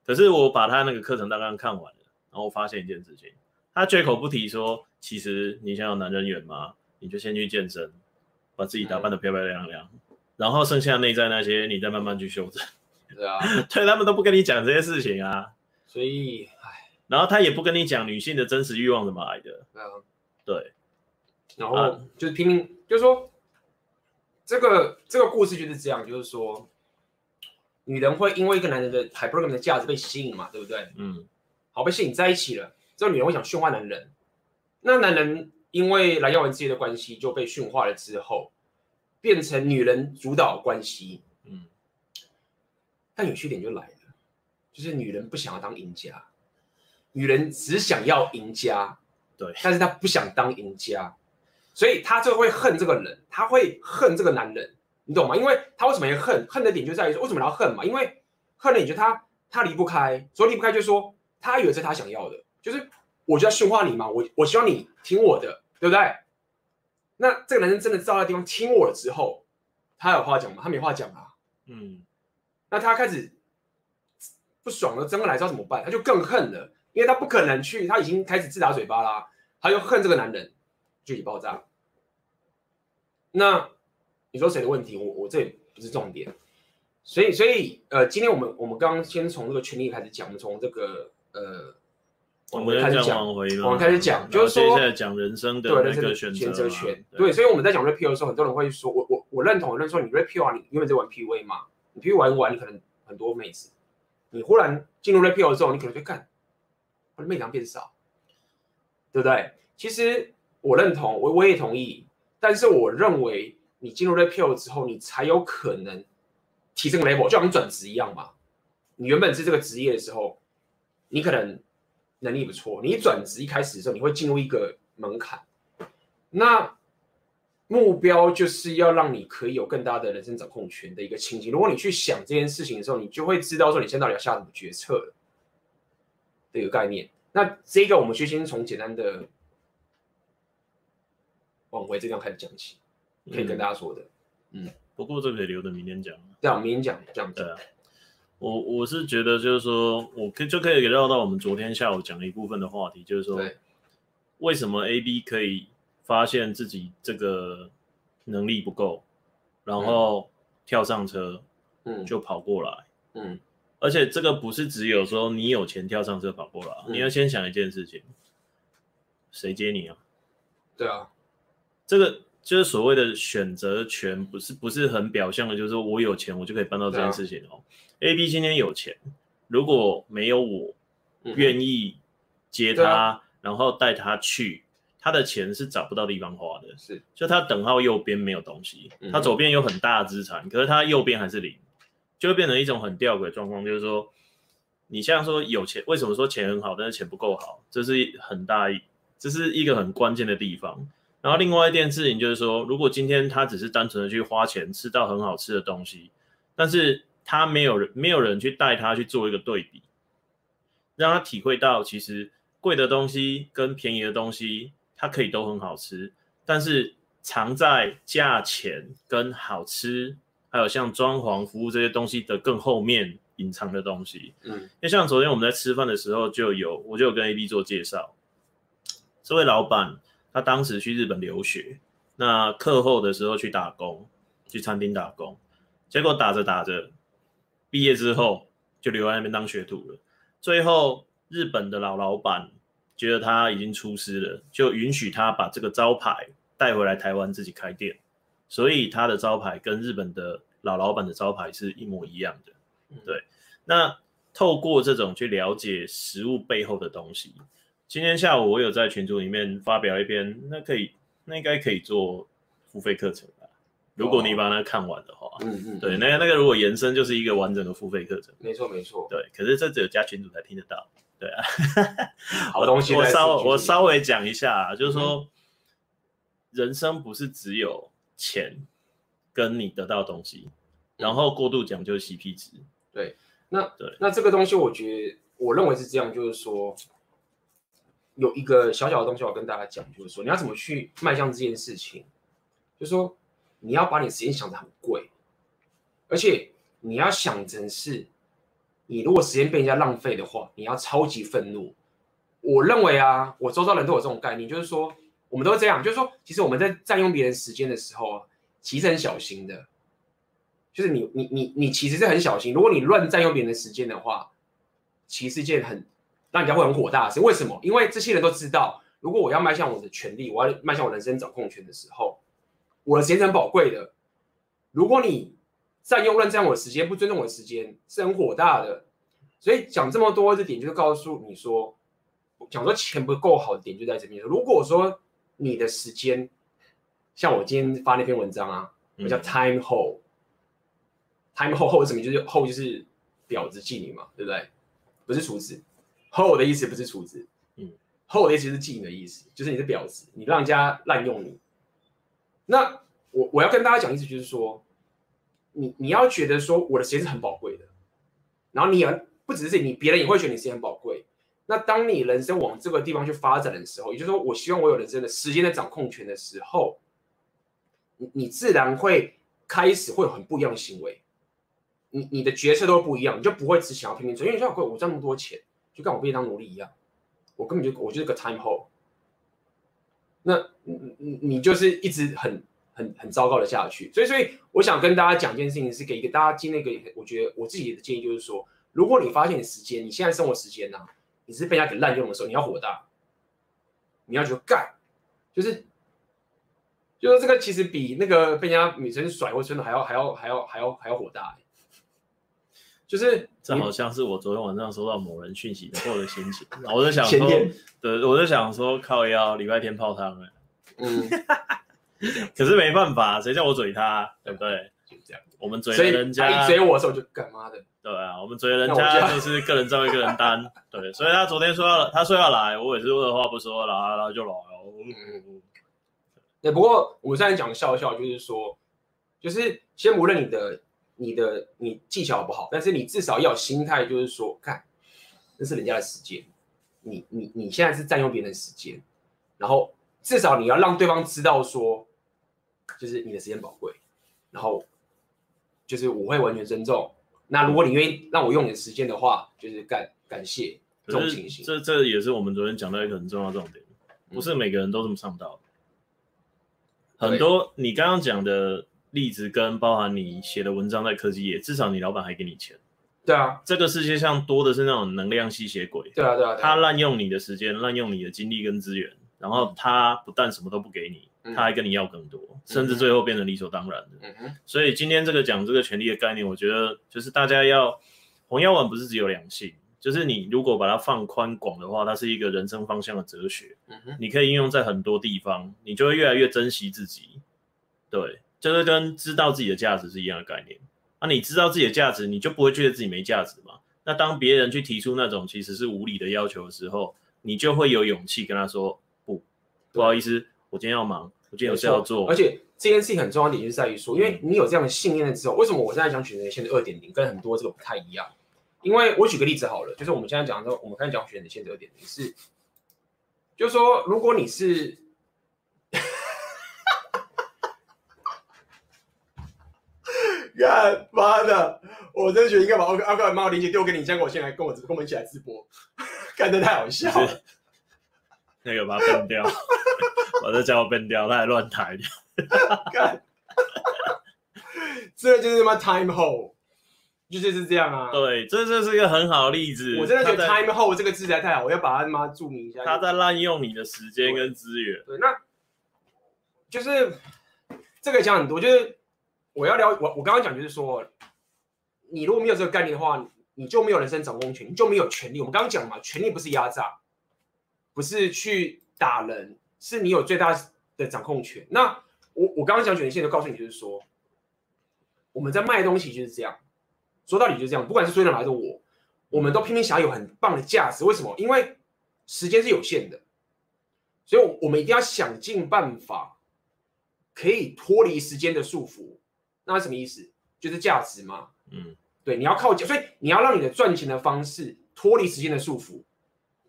可是我把他那个课程刚刚看完了，然后我发现一件事情，他绝口不提说，其实你想要男人缘吗？你就先去健身，把自己打扮的漂漂亮亮，嗯、然后剩下内在那些，你再慢慢去修正。对啊，[LAUGHS] 对他们都不跟你讲这些事情啊，所以，唉，然后他也不跟你讲女性的真实欲望怎么来的。嗯，对。然后就是拼命，啊、就是说，这个这个故事就是这样，就是说，女人会因为一个男人的 hypergamy 的价值被吸引嘛，对不对？嗯，好，被吸引在一起了，这个女人会想驯化男人，那男人因为来要完之间的关系就被驯化了之后，变成女人主导关系，嗯，但有趣点就来了，就是女人不想要当赢家，女人只想要赢家，对，但是她不想当赢家。所以他就会恨这个人，他会恨这个男人，你懂吗？因为他为什么要恨？恨的点就在于说，为什么要恨嘛？因为恨的点就他他离不开，所以离不开就是说他以为是他想要的，就是我就要驯化你嘛，我我希望你听我的，对不对？那这个男人真的到那地方听我了之后，他有话讲吗？他没话讲啊。嗯，那他开始不爽了，真的来知道怎么办？他就更恨了，因为他不可能去，他已经开始自打嘴巴啦，他就恨这个男人。具体爆炸，那你说谁的问题？我我这也不是重点，所以所以呃，今天我们我们刚刚先从这个权利开始讲，我们从这个呃，我们开始讲，我们开始讲，就是说现在讲人生的那个选择权。对，所以我们在讲 Red Pill 的时候，很多人会说，我我我认同，我认同你 Red Pill 啊，你因为在玩 PUA 嘛，你 PUA 玩一玩，你可能很多妹子，你忽然进入的时候，你可能会看，我的妹娘变少，对不对？其实。我认同，我我也同意，但是我认为你进入 REPEL 之后，你才有可能提升 level，就像转职一样嘛。你原本是这个职业的时候，你可能能力不错，你转职一开始的时候，你会进入一个门槛。那目标就是要让你可以有更大的人生掌控权的一个情景。如果你去想这件事情的时候，你就会知道说你现在到底要下什么决策了的一个概念。那这个我们就先从简单的。往回这样开始讲起，可以跟大家说的。嗯，嗯，不过这个可以留着明天讲。对啊，明天讲这样子。对啊，我我是觉得就是说，我可就可以绕到我们昨天下午讲的一部分的话题，就是说，为什么 A B 可以发现自己这个能力不够，然后跳上车，嗯，就跑过来，嗯，而且这个不是只有说你有钱跳上车跑过来，嗯，你要先想一件事情，谁接你啊？对啊。这个就是所谓的选择权，不是不是很表象的，就是说我有钱，我就可以办到这件事情哦。啊、A B 今天有钱，如果没有我愿意接他，啊、然后带他去，他的钱是找不到地方花的。是，就他等号右边没有东西，他左边有很大的资产，可是他右边还是零，就会变成一种很吊诡的状况，就是说，你像说有钱，为什么说钱很好，但是钱不够好？这是很大一，这是一个很关键的地方。然后另外一件事情就是说，如果今天他只是单纯的去花钱吃到很好吃的东西，但是他没有人没有人去带他去做一个对比，让他体会到其实贵的东西跟便宜的东西，它可以都很好吃，但是藏在价钱跟好吃，还有像装潢服务这些东西的更后面隐藏的东西。嗯，因为像昨天我们在吃饭的时候就有，我就有跟 AB 做介绍，这位老板。他当时去日本留学，那课后的时候去打工，去餐厅打工，结果打着打着，毕业之后就留在那边当学徒了。最后日本的老老板觉得他已经出师了，就允许他把这个招牌带回来台湾自己开店，所以他的招牌跟日本的老老板的招牌是一模一样的。对，那透过这种去了解食物背后的东西。今天下午我有在群组里面发表一篇，那可以，那应该可以做付费课程吧？如果你把它看完的话，嗯嗯，嗯对，那个那个如果延伸就是一个完整的付费课程，没错没错，对，可是这只有加群组才听得到，对啊，[LAUGHS] 好东西，我稍我稍微讲一下，就是说，嗯、人生不是只有钱跟你得到的东西，然后过度讲究 CP 值，对，那对，那这个东西我觉得我认为是这样，就是说。有一个小小的东西，我跟大家讲，就是说你要怎么去迈向这件事情，就是说你要把你时间想得很贵，而且你要想成是，你如果时间被人家浪费的话，你要超级愤怒。我认为啊，我周遭人都有这种概念，就是说我们都是这样，就是说其实我们在占用别人时间的时候啊，其实很小心的，就是你你你你其实是很小心，如果你乱占用别人的时间的话，其实是一件很。那人家会很火大，是为什么？因为这些人都知道，如果我要迈向我的权利，我要迈向我人生掌控权的时候，我的时间是很宝贵的。如果你占用、乱占我的时间，不尊重我的时间，是很火大的。所以讲这么多，这点就是告诉你说，讲说钱不够好的点就在这边。如果说你的时间，像我今天发那篇文章啊，我叫 time hole，time hole hole 什么？就是 hole 就是婊子妓女嘛，对不对？不是厨子。Hole 的意思不是厨子，嗯，hole 的意思是妓女的意思，就是你是婊子，你让人家滥用你。那我我要跟大家讲意思就是说，你你要觉得说我的时间是很宝贵的，然后你也不只是你，别人也会觉得你时间很宝贵。那当你人生往这个地方去发展的时候，也就是说，我希望我有人生的时间的掌控权的时候，你你自然会开始会有很不一样的行为，你你的决策都不一样，你就不会只想要拼命赚，因为像我赚那么多钱。就跟我被当奴隶一样，我根本就我就是个 time hole。那你你你就是一直很很很糟糕的下去，所以所以我想跟大家讲一件事情，是给一个大家今天一个我觉得我自己的建议就是说，如果你发现你时间你现在生活时间呐、啊，你是被人家给滥用的时候，你要火大，你要去干，就是就是这个其实比那个被人家女生甩或真的还要还要还要还要还要火大。就是这好像是我昨天晚上收到某人讯息的后的心情，[LAUGHS] 我就想说，对，我就想说靠腰礼拜天泡汤哎，嗯，[LAUGHS] 可是没办法，谁叫我嘴他，对不对？就这样，我们嘴人家，一嘴我的时候就干嘛的？对啊，我们嘴人家就是个人造一个人担，对，所以他昨天说要，他说要来，我也是二话不说，来来就来哦。嗯，对，不过我们现在讲笑笑，就是说，就是先不论你的。你的你技巧好不好？但是你至少要有心态，就是说，看，那是人家的时间，你你你现在是占用别人的时间，然后至少你要让对方知道说，就是你的时间宝贵，然后就是我会完全尊重。那如果你愿意让我用你的时间的话，就是感感谢这种情形。这这也是我们昨天讲到一个很重要的重点，不是每个人都这么上道。嗯、很多你刚刚讲的。例子跟包含你写的文章在科技业，至少你老板还给你钱。对啊，这个世界上多的是那种能量吸血鬼。对啊，对啊，对啊，他滥用你的时间，滥用你的精力跟资源，然后他不但什么都不给你，他还跟你要更多，嗯、甚至最后变成理所当然的。所以今天这个讲这个权利的概念，我觉得就是大家要红药丸不是只有两性，就是你如果把它放宽广的话，它是一个人生方向的哲学。嗯哼。你可以应用在很多地方，你就会越来越珍惜自己。对，就是跟知道自己的价值是一样的概念。那、啊、你知道自己的价值，你就不会觉得自己没价值嘛？那当别人去提出那种其实是无理的要求的时候，你就会有勇气跟他说不，不好意思，我今天要忙，我今天有事要做。而且这件事情很重要的点就是在于说，因为你有这样的信念了之后，为什么我现在讲选择限制二点零跟很多这个不太一样？因为我举个例子好了，就是我们现在讲的，我们刚才讲选择限制二点零是，就是说如果你是。干妈的！我真的觉得应该把阿阿克把猫链接丢给你，这样我先来跟我跟我们一起来直播，[LAUGHS] 干的太好笑了。那个把它崩掉，我这叫我崩掉，他还乱抬。干，这就是什么 time hole，就是是这样啊。对，这就是一个很好的例子。我真的觉得 time hole 这个字在太好，我要把它他妈注明一下。他在滥用你的时间跟资源。对，那就是这个讲很多，就是。我要聊我我刚刚讲就是说，你如果没有这个概念的话，你就没有人生掌控权，你就没有权利。我们刚刚讲嘛，权利不是压榨，不是去打人，是你有最大的掌控权。那我我刚刚讲权利，现在就告诉你，就是说，我们在卖东西就是这样，说到底就是这样。不管是追人还是我，我们都拼命想要有很棒的价值。为什么？因为时间是有限的，所以我们一定要想尽办法，可以脱离时间的束缚。那什么意思？就是价值嘛。嗯，对，你要靠，所以你要让你的赚钱的方式脱离时间的束缚。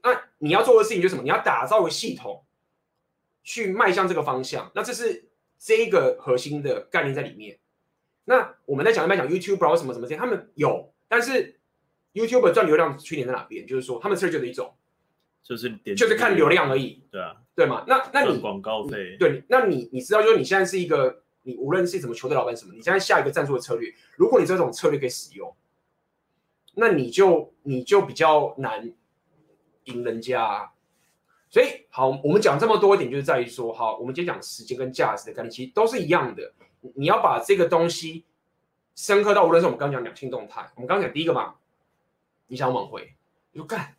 那你要做的事情就是什么？你要打造个系统，去迈向这个方向。那这是这一个核心的概念在里面。那我们在讲一讲 YouTuber 什么什么这些，他们有，但是 YouTuber 赚流量的缺点在哪边？就是说他们这就是一种，就是就是看流量而已。对啊，对嘛？那那你广告费？对，那你你知道，就是你现在是一个。你无论是什么球队老板什么，你现在下一个战术的策略，如果你这种策略可以使用，那你就你就比较难赢人家。所以好，我们讲这么多一点，就是在于说，好，我们今天讲时间跟价值的概念，其实都是一样的。你要把这个东西深刻到，无论是我们刚讲两性动态，我们刚讲第一个嘛，你想挽回，你就干，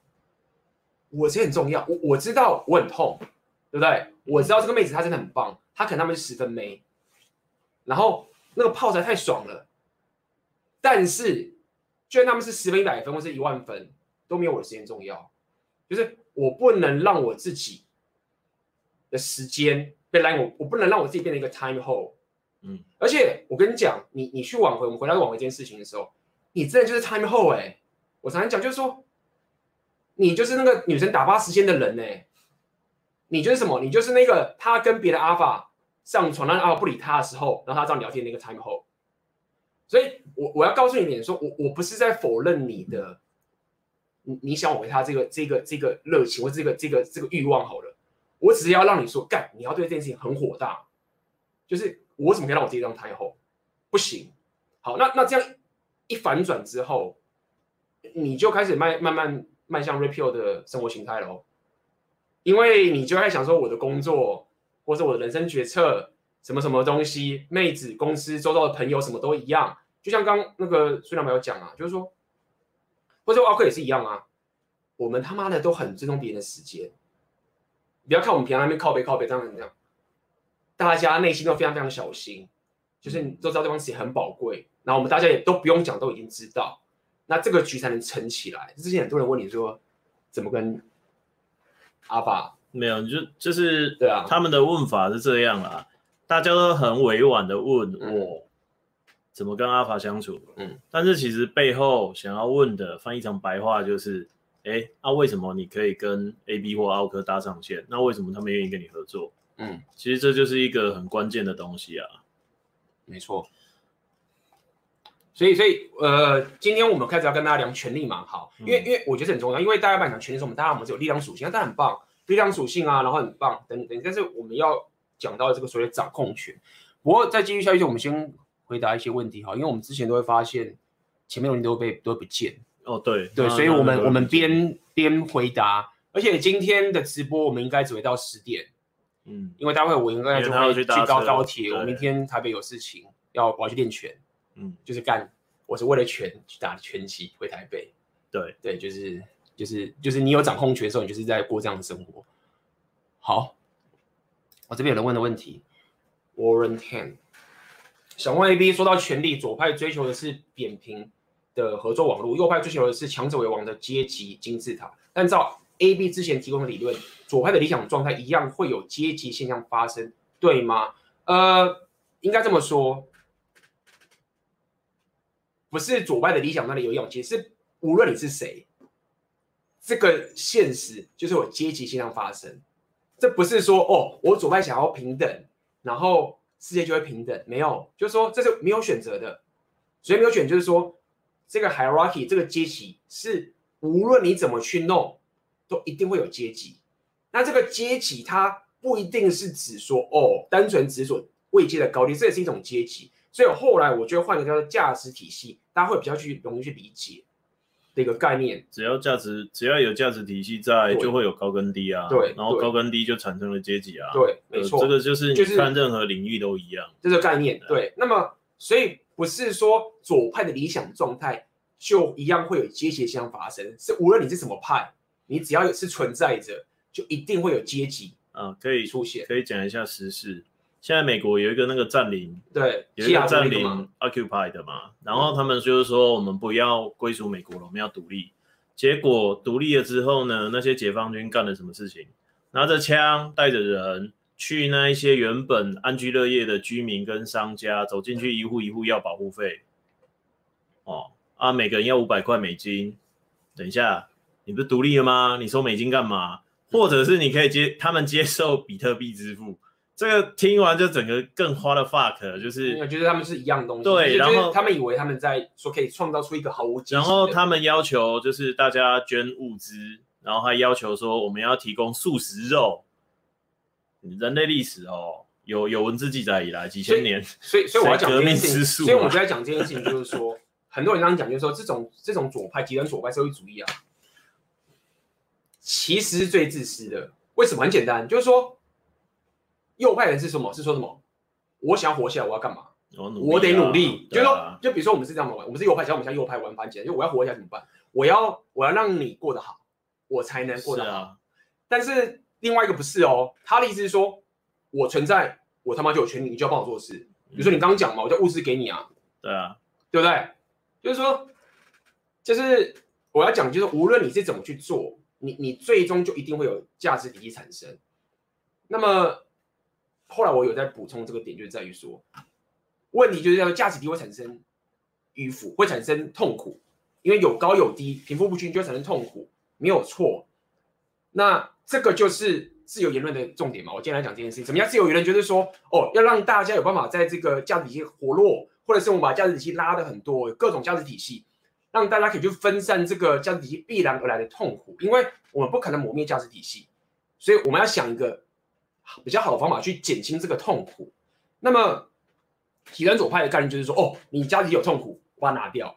我这很重要，我我知道我很痛，对不对？我知道这个妹子她真的很棒，她可能他们是十分妹。然后那个泡菜太爽了，但是，就算他们是十分、一百分或是一万分，都没有我的时间重要。就是我不能让我自己的时间被拉，我，我不能让我自己变成一个 time hole。嗯，而且我跟你讲，你你去挽回，我们回到挽回这件事情的时候，你真的就是 time hole 哎、欸！我常常讲，就是说，你就是那个女生打发时间的人哎、欸，你就是什么？你就是那个他跟别的 alpha。上床然后不理他的时候，然后他这样聊天那个 time hole，所以我我要告诉你一点，说我我不是在否认你的，你你想挽回他这个这个这个热情或这个这个这个欲望好了，我只是要让你说干，你要对这件事情很火大，就是我怎么可以让我自己当太后？不行，好，那那这样一反转之后，你就开始迈慢慢迈向 repeal 的生活形态喽，因为你就在想说我的工作。或者我的人生决策，什么什么东西，妹子、公司、周遭的朋友，什么都一样。就像刚那个孙良没有讲啊，就是说，或者奥克也是一样啊。我们他妈的都很尊重别人的时间，不要看我们平常那边靠北靠北这样这样，大家内心都非常非常小心，就是你都知道对方时间很宝贵。然后我们大家也都不用讲，都已经知道，那这个局才能撑起来。之前很多人问你说，怎么跟阿爸？没有，就就是对啊，他们的问法是这样啦，大家都很委婉的问我怎么跟阿法相处，嗯，但是其实背后想要问的翻译成白话就是，哎，那、啊、为什么你可以跟 AB 或奥科搭上线？那为什么他们愿意跟你合作？嗯，其实这就是一个很关键的东西啊，没错。所以，所以，呃，今天我们开始要跟大家聊权力嘛，好，因为，因为我觉得很重要，因为大家讲权力的时候，我们大家我们是有力量属性，但很棒。力量属性啊，然后很棒，等等等。但是我们要讲到这个所谓掌控权。不过在继续下去，我们先回答一些问题哈，因为我们之前都会发现前面的问题都会被都会不见。哦，对。对，所以我们我们边边回答，而且今天的直播我们应该只会到十点，嗯，因为待会我应该就会去高高铁，我明天台北有事情要我要去练拳，嗯，就是干，我是为了拳去打拳击回台北，对。对，就是就是就是你有掌控权的时候，你就是在过这样的生活。好，我这边有人问的问题，Warren Ten，想问 AB 说到权力，左派追求的是扁平的合作网络，右派追求的是强者为王的阶级金字塔。按照 A、B 之前提供的理论，左派的理想状态一样会有阶级现象发生，对吗？呃，应该这么说，不是左派的理想那里有用，其实是无论你是谁，这个现实就是有阶级现象发生。这不是说哦，我左派想要平等，然后世界就会平等，没有，就是说这是没有选择的，所以没有选，就是说。这个 hierarchy 这个阶级是无论你怎么去弄，都一定会有阶级。那这个阶级它不一定是指说哦，单纯指所位阶的高低，这也是一种阶级。所以后来我觉得换一个叫做价值体系，大家会比较去容易去理解的一个概念。只要价值只要有价值体系在，就会有高跟低啊。对，然后高跟低就产生了阶级啊。对，没错，这个就是你看任何领域都一样。这个概念，对。那么所以。不是说左派的理想状态就一样会有阶级相发生，是无论你是什么派，你只要有是存在着，就一定会有阶级啊，可以出现。可以讲一下时事。现在美国有一个那个占领，对，有一个占领 occupied 的嘛，然后他们就是说我们不要归属美国了，我们要独立。结果独立了之后呢，那些解放军干了什么事情？拿着枪，带着人。去那一些原本安居乐业的居民跟商家走进去一户一户要保护费，哦啊，每个人要五百块美金。等一下，你不是独立了吗？你收美金干嘛？或者是你可以接他们接受比特币支付？这个听完就整个更花了 fuck，就是我觉得他们是一样东西。对，然后他们以为他们在说可以创造出一个毫无，然后他们要求就是大家捐物资，然后还要求说我们要提供素食肉。人类历史哦，有有文字记载以来几千年，所以所以，我要讲这件事情，所以我们就在讲这件事情，就是说，很多人刚刚讲，就是说，这种这种左派极端左派社会主义啊，其实是最自私的。为什么？很简单，就是说，右派人是什么？是说什么？我想要活下来，我要干嘛？我，啊、我得努力。就是说，就比如说我们是这样玩，我们是右派，像我们像右派玩番茄，就我要活下来怎么办？我要我要让你过得好，我才能过得好。啊、但是。另外一个不是哦，他的意思是说，我存在，我他妈就有权利，你就要帮我做事。比如说你刚刚讲嘛，我叫物资给你啊，对啊，对不对？就是说，就是我要讲，就是无论你是怎么去做，你你最终就一定会有价值体系产生。那么后来我有在补充这个点，就在于说，问题就是要价值体会产生迂腐，会产生痛苦，因为有高有低，贫富不均就会产生痛苦，没有错。那这个就是自由言论的重点嘛。我今天来讲这件事情，怎么样？自由言论就是说，哦，要让大家有办法在这个价值体系活络，或者是我们把价值体系拉的很多，各种价值体系，让大家可以去分散这个价值体系必然而来的痛苦。因为我们不可能磨灭价值体系，所以我们要想一个比较好的方法去减轻这个痛苦。那么极端左派的概念就是说，哦，你家里有痛苦，我把它拿掉。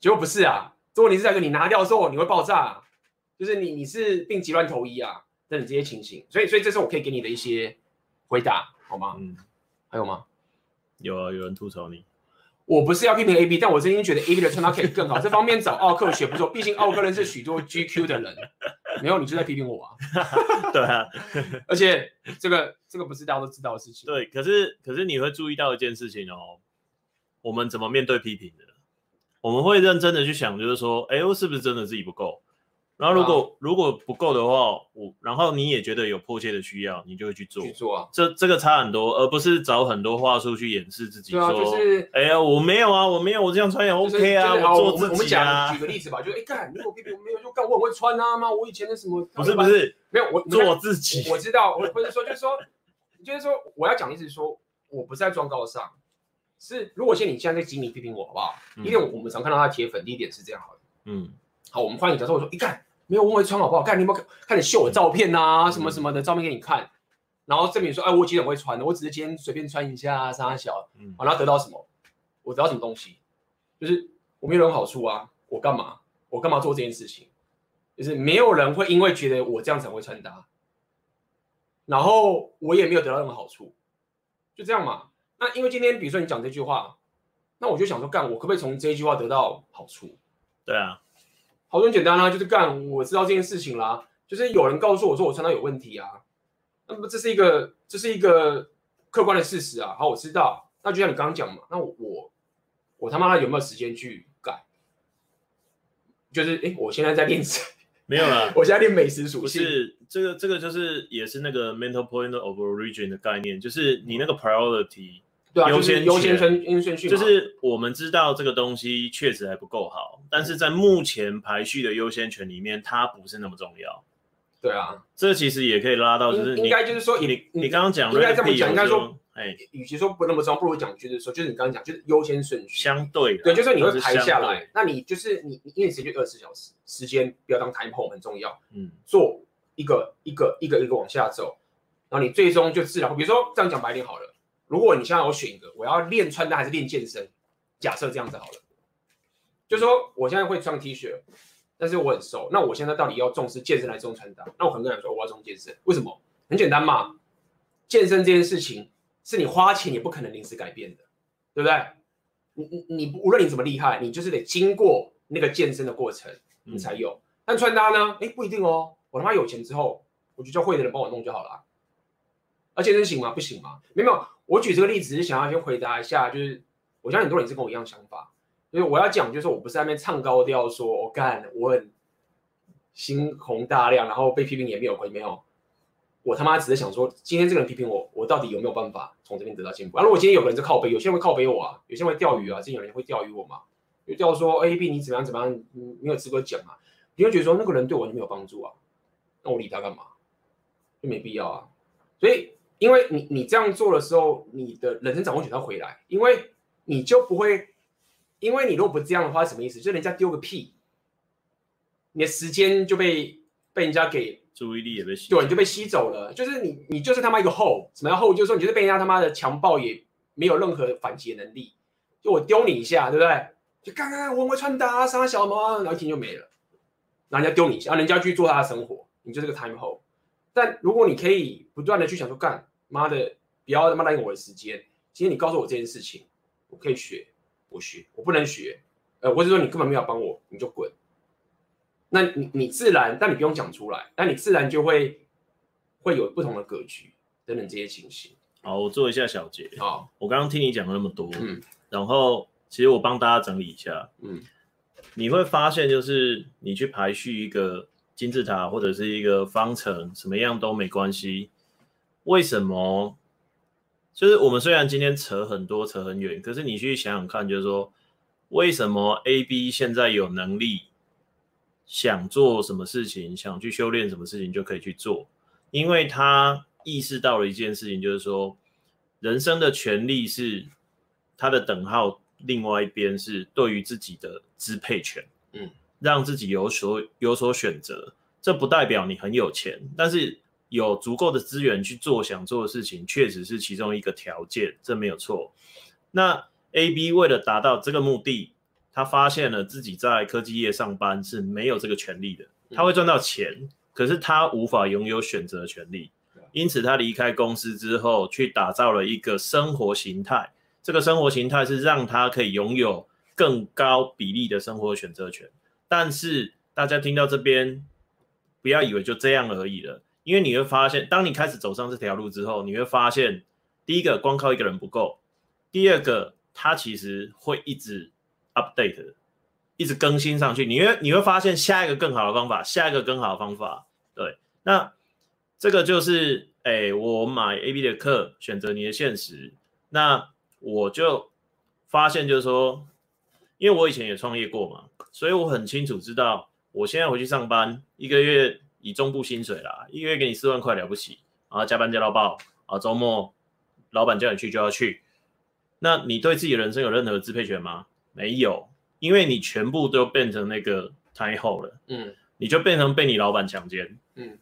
结果不是啊，如果你是在跟你拿掉之后，你会爆炸啊。就是你你是病急乱投医啊，等等这些情形，所以所以这是我可以给你的一些回答，好吗？嗯，还有吗？有啊，有人吐槽你，我不是要批评 A B，但我真心觉得 A B 的穿搭可以更好，这方面找奥克学不错，毕竟奥克人是许多 G Q 的人，没有你就在批评我啊？[LAUGHS] 对啊，而且这个这个不是大家都知道的事情。对，可是可是你会注意到一件事情哦，我们怎么面对批评的？我们会认真的去想，就是说，哎，我是不是真的自己不够？然后如果、啊、如果不够的话，我然后你也觉得有迫切的需要，你就会去做。去做啊，这这个差很多，而不是找很多话术去掩饰自己。对啊，就是哎呀，我没有啊，我没有，我这样穿也 OK 啊，就是就是、我做自己啊。我们讲举个例子吧，就哎干，如果别人没有就干，我很会穿啊吗？我以前的什么？不是不是，没有我做自己。我知道，我不是说就是说，就是说我要讲的意思是说，我不是在装高尚，是如果现在你现在在机敏批评我好不好？第、嗯、一点，我们常看到他的铁粉，第一点是这样好的。嗯，好，我们换一个角度，我说一干。没有问会穿好不好看？你有没有看你秀我照片啊？什么什么的照片给你看，然后证明说，哎，我其实很会穿的，我只是今天随便穿一下，三小，嗯，然后得到什么？我得到什么东西？就是我没有任何好处啊！我干嘛？我干嘛做这件事情？就是没有人会因为觉得我这样子很会穿搭，然后我也没有得到任何好处，就这样嘛。那因为今天比如说你讲这句话，那我就想说干，我可不可以从这一句话得到好处？对啊，好多很简单啊，就是干，我知道这件事情啦，就是有人告诉我说我穿搭有问题啊，那么这是一个这是一个客观的事实啊。好，我知道，那就像你刚刚讲嘛，那我我，我他妈有没有时间去改？就是哎，我现在在练习。没有了，[LAUGHS] 我现在练美食属性。不是这个，这个就是也是那个 mental point of origin 的概念，就是你那个 priority，对啊，优先优先顺优先顺序，就是我们知道这个东西确实还不够好，但是在目前排序的优先权里面，它不是那么重要。对啊，这其实也可以拉到，就是应该就是说，你你刚刚讲应该这么讲，应该说。哎，与其说不那么重要，不如讲就是说，就是你刚刚讲，就是优先顺序，相对的，对，就是你会排下来，那你就是你，因为时间就二十四小时，时间不要当 time home 很重要，嗯，做一个一个一个一个往下走，然后你最终就自然，比如说这样讲白点好了，如果你现在我选一个，我要练穿搭还是练健身，假设这样子好了，就是说我现在会穿 T 恤，但是我很瘦，那我现在到底要重视健身还是重穿搭？那我很多人说我要重健身，为什么？很简单嘛，健身这件事情。是你花钱也不可能临时改变的，对不对？你你你无论你怎么厉害，你就是得经过那个健身的过程，你才有。但穿搭呢？哎，不一定哦。我他妈有钱之后，我就叫会的人帮我弄就好了。而健身行吗？不行吗？没有。我举这个例子是想要先回答一下，就是我相信很多人是跟我一样想法，就是我要讲，就是我不是在那边唱高调说我干，我很心宏大量，然后被批评也没有亏，没有。我他妈只是想说，今天这个人批评我，我到底有没有办法从这边得到进步？啊，如果今天有个人在靠北，有些人会靠北我啊，有些人会钓鱼啊，之前有人会钓鱼我嘛，就钓说 A B 你怎么样怎么样，你没有资格讲啊，你会觉得说那个人对我就没有帮助啊，那我理他干嘛？就没必要啊。所以，因为你你这样做的时候，你的人生掌握权要回来，因为你就不会，因为你如果不这样的话，什么意思？就人家丢个屁，你的时间就被被人家给。注意力也被吸，对，你就被吸走了。就是你，你就是他妈一个后，什么叫后？就是说你就是被人家他妈的强暴，也没有任何反击的能力。就我丢你一下，对不对？就刚刚我会穿搭杀小猫，然后一天就没了。然后人家丢你一下，人家去做他的生活，你就是个 time 后。但如果你可以不断的去想说，干妈的，不要他妈占用我的时间。今天你告诉我这件事情，我可以学，我学，我不能学，呃，或者说你根本没有帮我，你就滚。那你你自然，但你不用讲出来，那你自然就会会有不同的格局等等这些情形。好，我做一下小结。好，我刚刚听你讲了那么多，嗯，然后其实我帮大家整理一下，嗯，你会发现就是你去排序一个金字塔或者是一个方程，什么样都没关系。为什么？就是我们虽然今天扯很多扯很远，可是你去想想看，就是说为什么 A、B 现在有能力？想做什么事情，想去修炼什么事情就可以去做，因为他意识到了一件事情，就是说，人生的权利是他的等号，另外一边是对于自己的支配权，嗯，让自己有所有所选择。这不代表你很有钱，但是有足够的资源去做想做的事情，确实是其中一个条件，这没有错。那 A、B 为了达到这个目的。他发现了自己在科技业上班是没有这个权利的，他会赚到钱，可是他无法拥有选择权利，因此他离开公司之后，去打造了一个生活形态，这个生活形态是让他可以拥有更高比例的生活选择权。但是大家听到这边，不要以为就这样而已了，因为你会发现，当你开始走上这条路之后，你会发现，第一个光靠一个人不够，第二个他其实会一直。update 一直更新上去，你会你会发现下一个更好的方法，下一个更好的方法。对，那这个就是，哎、我买 AB 的课，选择你的现实。那我就发现，就是说，因为我以前也创业过嘛，所以我很清楚知道，我现在回去上班，一个月以中部薪水啦，一个月给你四万块了不起，然后加班加到爆，啊，周末老板叫你去就要去。那你对自己的人生有任何支配权吗？没有，因为你全部都变成那个太后了，嗯，你就变成被你老板强奸，嗯，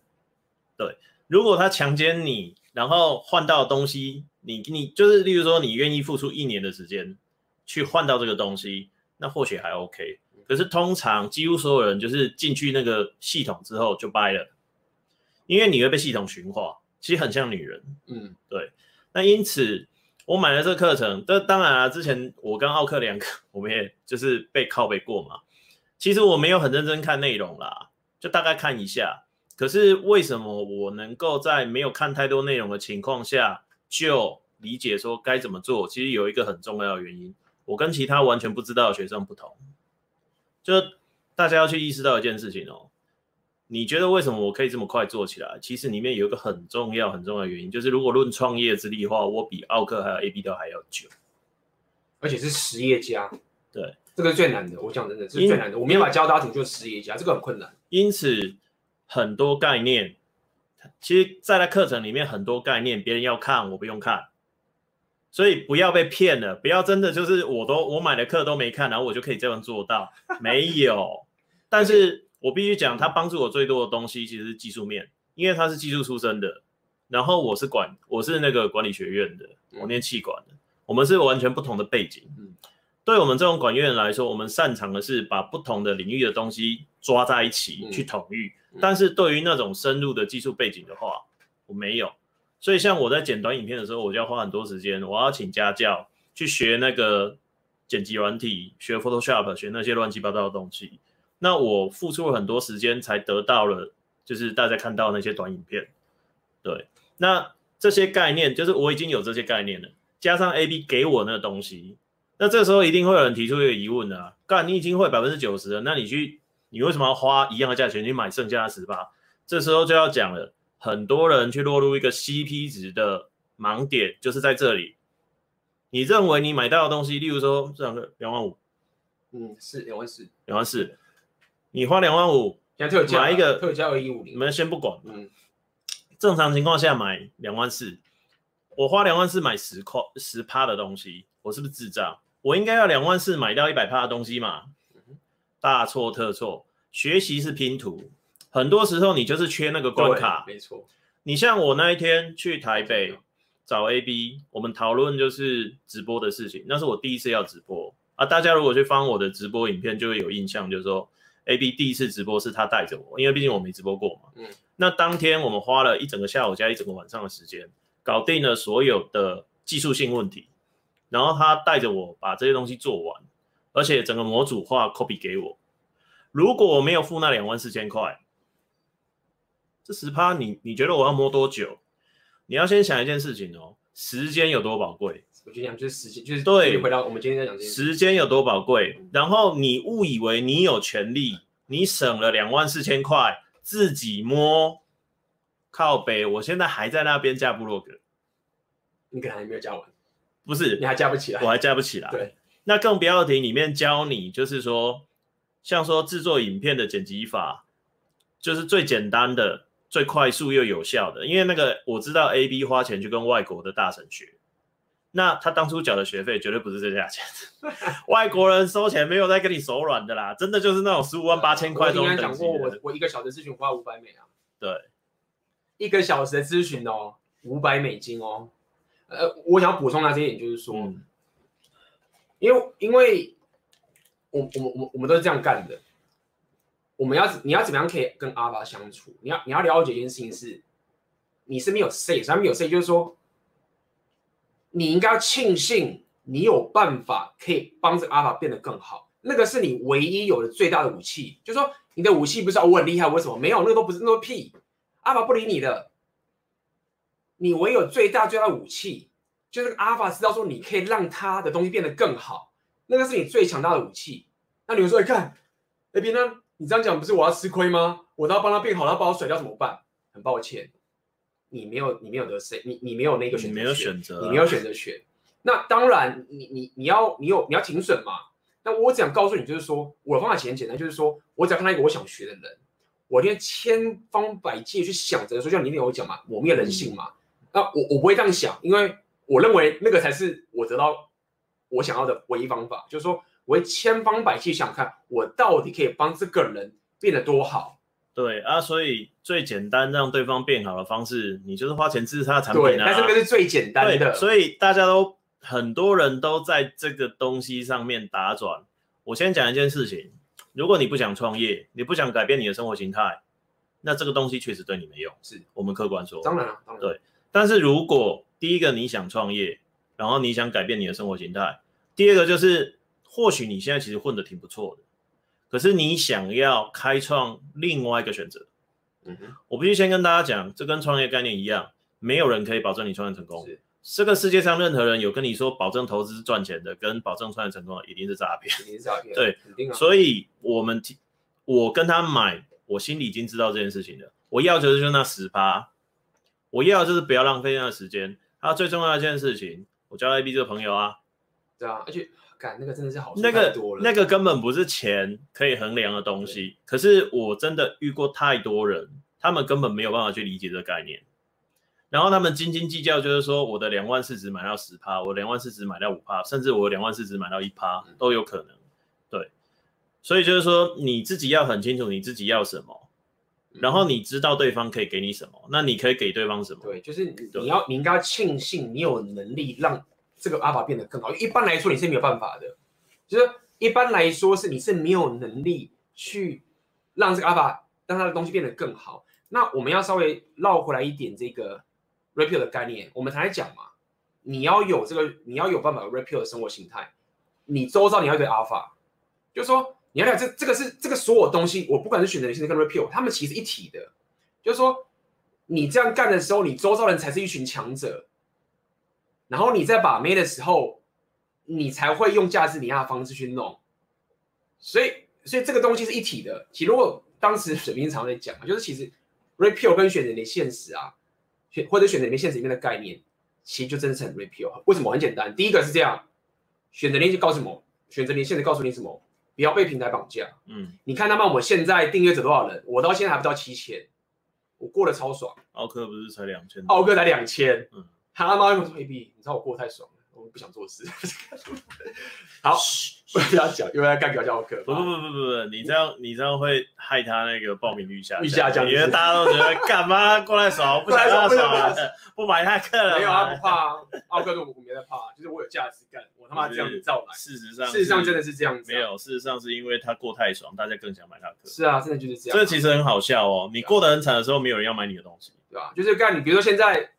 对。如果他强奸你，然后换到东西，你你就是，例如说，你愿意付出一年的时间去换到这个东西，那或许还 OK。可是通常几乎所有人就是进去那个系统之后就掰了，因为你会被系统驯化。其实很像女人。嗯，对。那因此我买了这个课程，这当然啊，之前我跟奥克两个，我们也就是被靠背过嘛。其实我没有很认真看内容啦，就大概看一下。可是为什么我能够在没有看太多内容的情况下就理解说该怎么做？其实有一个很重要的原因，我跟其他完全不知道的学生不同，就大家要去意识到一件事情哦。你觉得为什么我可以这么快做起来？其实里面有一个很重要、很重要的原因，就是如果论创业之力的话，我比奥克还有 AB 都还要久，而且是实业家。对，这个是最难的。我讲真的是最难的。我没办法教大家怎么做实业家，这个很困难。因此，很多概念，其实在那课程里面很多概念，别人要看我不用看，所以不要被骗了，不要真的就是我都我买的课都没看，然后我就可以这样做到，没有。但是。我必须讲，他帮助我最多的东西其实是技术面，因为他是技术出身的，然后我是管，我是那个管理学院的，我念气管的，我们是完全不同的背景。嗯，对我们这种管院来说，我们擅长的是把不同的领域的东西抓在一起去统御，但是对于那种深入的技术背景的话，我没有。所以像我在剪短影片的时候，我就要花很多时间，我要请家教去学那个剪辑软体，学 Photoshop，学那些乱七八糟的东西。那我付出了很多时间，才得到了，就是大家看到那些短影片。对，那这些概念就是我已经有这些概念了，加上 AB 给我那个东西，那这时候一定会有人提出一个疑问啊，干，你已经会百分之九十了，那你去，你为什么要花一样的价钱去买剩下的十八？这时候就要讲了，很多人去落入一个 CP 值的盲点，就是在这里。你认为你买到的东西，例如说这两个两万五，嗯，是两万四，两万四。你花两万五，买一个特价二一五零，你们先不管。嗯，正常情况下买两万四，我花两万四买十块十趴的东西，我是不是智障？我应该要两万四买到一百趴的东西嘛？大错特错，学习是拼图，很多时候你就是缺那个关卡。没错，你像我那一天去台北找 AB，我们讨论就是直播的事情，那是我第一次要直播啊。大家如果去翻我的直播影片，就会有印象，就是说。AB 第一次直播是他带着我，因为毕竟我没直播过嘛。嗯，那当天我们花了一整个下午加一整个晚上的时间，搞定了所有的技术性问题，然后他带着我把这些东西做完，而且整个模组化 copy 给我。如果我没有付那两万四千块，这十趴你你觉得我要摸多久？你要先想一件事情哦，时间有多宝贵。我就讲，就是时间，就是对。回到我们今天在讲这时间有多宝贵，然后你误以为你有权利，你省了两万四千块，自己摸靠北。我现在还在那边加部落格，你可能还没有加完，不是？你还加不起来，我还加不起来。对，那更不要提里面教你，就是说，像说制作影片的剪辑法，就是最简单的、最快速又有效的。因为那个我知道，AB 花钱去跟外国的大神学。那他当初缴的学费绝对不是这价钱，[LAUGHS] 外国人收钱没有在跟你手软的啦，真的就是那种十五万八千块这种等级过，我我一个小时咨询花五百美啊，对，一个小时的咨询哦，五百美金哦。呃，我想要补充一下这一点，就是说，嗯、因为因为我我们我们我们都是这样干的，我们要你要怎么样可以跟阿法相处？你要你要了解一件事情是，你是没有 say，上面有谁就是说。你应该要庆幸你有办法可以帮这个阿法变得更好，那个是你唯一有的最大的武器。就是说你的武器不是我很厉害，为什么没有？那个都不是，那个屁，阿法不理你的。你唯有最大最大的武器，就是阿法知道说你可以让他的东西变得更好，那个是你最强大的武器。那你们说，你看，AB 呢？你这样讲不是我要吃亏吗？我都要帮他变好，他把我甩掉怎么办？很抱歉。你没有，你没有得选，你你没有那个选择，你没有选择，你没有选择选。那当然你，你你你要你有你要停损嘛。那我只想告诉你，就是说我的方法其实很简单，就是说我只要看到一个我想学的人，我一天千方百计去想着说，像你那天有讲嘛，磨灭人性嘛。嗯、那我我不会这样想，因为我认为那个才是我得到我想要的唯一方法，就是说我会千方百计想看我到底可以帮这个人变得多好。对啊，所以最简单让对方变好的方式，你就是花钱支持他的产品啊。但是这个是最简单的。所以大家都很多人都在这个东西上面打转。我先讲一件事情：如果你不想创业，你不想改变你的生活形态，那这个东西确实对你没用。是我们客观说，当然了，当然对。但是如果第一个你想创业，然后你想改变你的生活形态，第二个就是或许你现在其实混得挺不错的，可是你想要开创另外一个选择。嗯哼，我必须先跟大家讲，这跟创业概念一样，没有人可以保证你创业成功。这个世界上任何人有跟你说保证投资赚钱的，跟保证创业成功的，一定是诈骗。一定是诈骗。对，啊。所以我们我跟他买，我心里已经知道这件事情了。我要求的就是那十趴，我要的就是不要浪费那个时间。还有最重要的一件事情，我交 AB 这个朋友啊，对啊，而且干那个真的是好那个那个根本不是钱可以衡量的东西。可是我真的遇过太多人，他们根本没有办法去理解这个概念。然后他们斤斤计较，就是说我的两万市值买到十趴，我两万市值买到五趴，甚至我两万市值买到一趴都有可能。对，所以就是说你自己要很清楚你自己要什么，然后你知道对方可以给你什么，那你可以给对方什么？对，就是你你要你应该庆幸你有能力让这个阿法变得更好。一般来说你是没有办法的，就是一般来说是你是没有能力去让这个阿法让他的东西变得更好。那我们要稍微绕回来一点这个。Red Pill 的概念，我们才来讲嘛。你要有这个，你要有办法 Red Pill 的生活形态。你周遭你要对阿法就是说你要讲这这个是这个所有东西，我不管是选择你现在跟 Red Pill，他们其实一体的。就是说你这样干的时候，你周遭人才是一群强者。然后你在把妹的时候，你才会用价值碾压的方式去弄。所以，所以这个东西是一体的。其实如果当时水平常在讲，就是其实 Red Pill 跟选择你的现实啊。选或者选择里面现实里面的概念，其实就真的是很 repeal。为什么？很简单，第一个是这样，选择你就告诉什么？选择你现实告诉你什么？不要被平台绑架。嗯，你看他们我现在订阅者多少人？我到现在还不到七千，我过得超爽。奥克不是才两千？奥克才两千。嗯，他妈又说 AB，你知道我过得太爽了，我不想做事。[LAUGHS] 好。不要讲，因为他干掉教课。不不不不不不，你这样你这样会害他那个报名率下率下降，因为大家都觉得干嘛过来爽，不想他爽，不买他课了。没有啊，不怕啊，奥克都我没在怕，就是我有价值感，我他妈这样子照来。事实上，事实上真的是这样子。没有，事实上是因为他过太爽，大家更想买他课。是啊，真的就是这样。这其实很好笑哦，你过得很惨的时候，没有人要买你的东西，对吧？就是干你，比如说现在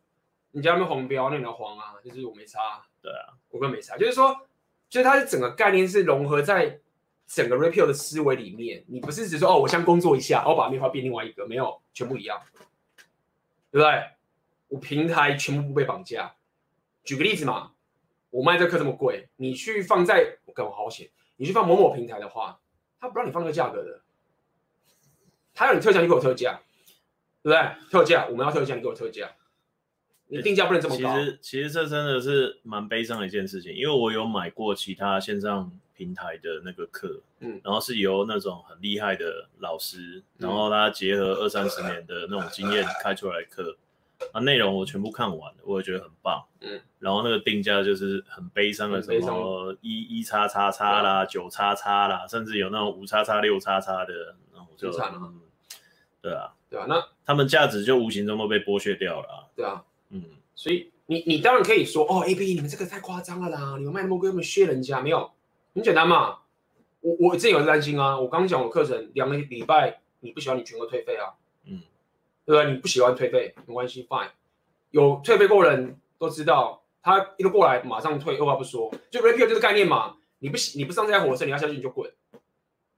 你家那边黄标，那条黄啊，就是我没差。对啊，我跟没差，就是说，就是它的整个概念是融合在。整个 Repeal 的思维里面，你不是只说哦，我先工作一下，我把面包变另外一个，没有，全部一样，对不对？我平台全部不被绑架。举个例子嘛，我卖这课这么贵，你去放在我跟我好险，你去放某某平台的话，他不让你放这个价格的，他要你特价，你给我特价，对不对？特价，我们要特价，你给我特价，你定价不能这么高。其实，其实这真的是蛮悲伤的一件事情，因为我有买过其他线上。平台的那个课，嗯，然后是由那种很厉害的老师，嗯、然后他结合二三十年的那种经验开出来的课，啊，内容我全部看完了，我也觉得很棒，嗯，然后那个定价就是很悲伤的，什么一一叉叉叉啦，九叉叉啦，甚至有那种五叉叉六叉叉的，然后就，嗯，对啊，对啊，那他们价值就无形中都被剥削掉了，啊，对啊，嗯，所以你你当然可以说，哦，AB 你们这个太夸张了啦，你们卖那么贵，那么削人家，没有。很简单嘛，我我自己有担心啊，我刚讲我课程两个礼拜，你不喜欢你全额退费啊，嗯，对不对？你不喜欢退费没关系，fine，有退费过人都知道，他一路过来马上退，二话不说，就 repeal 就是概念嘛，你不你不上这台火车，你要下去你就滚，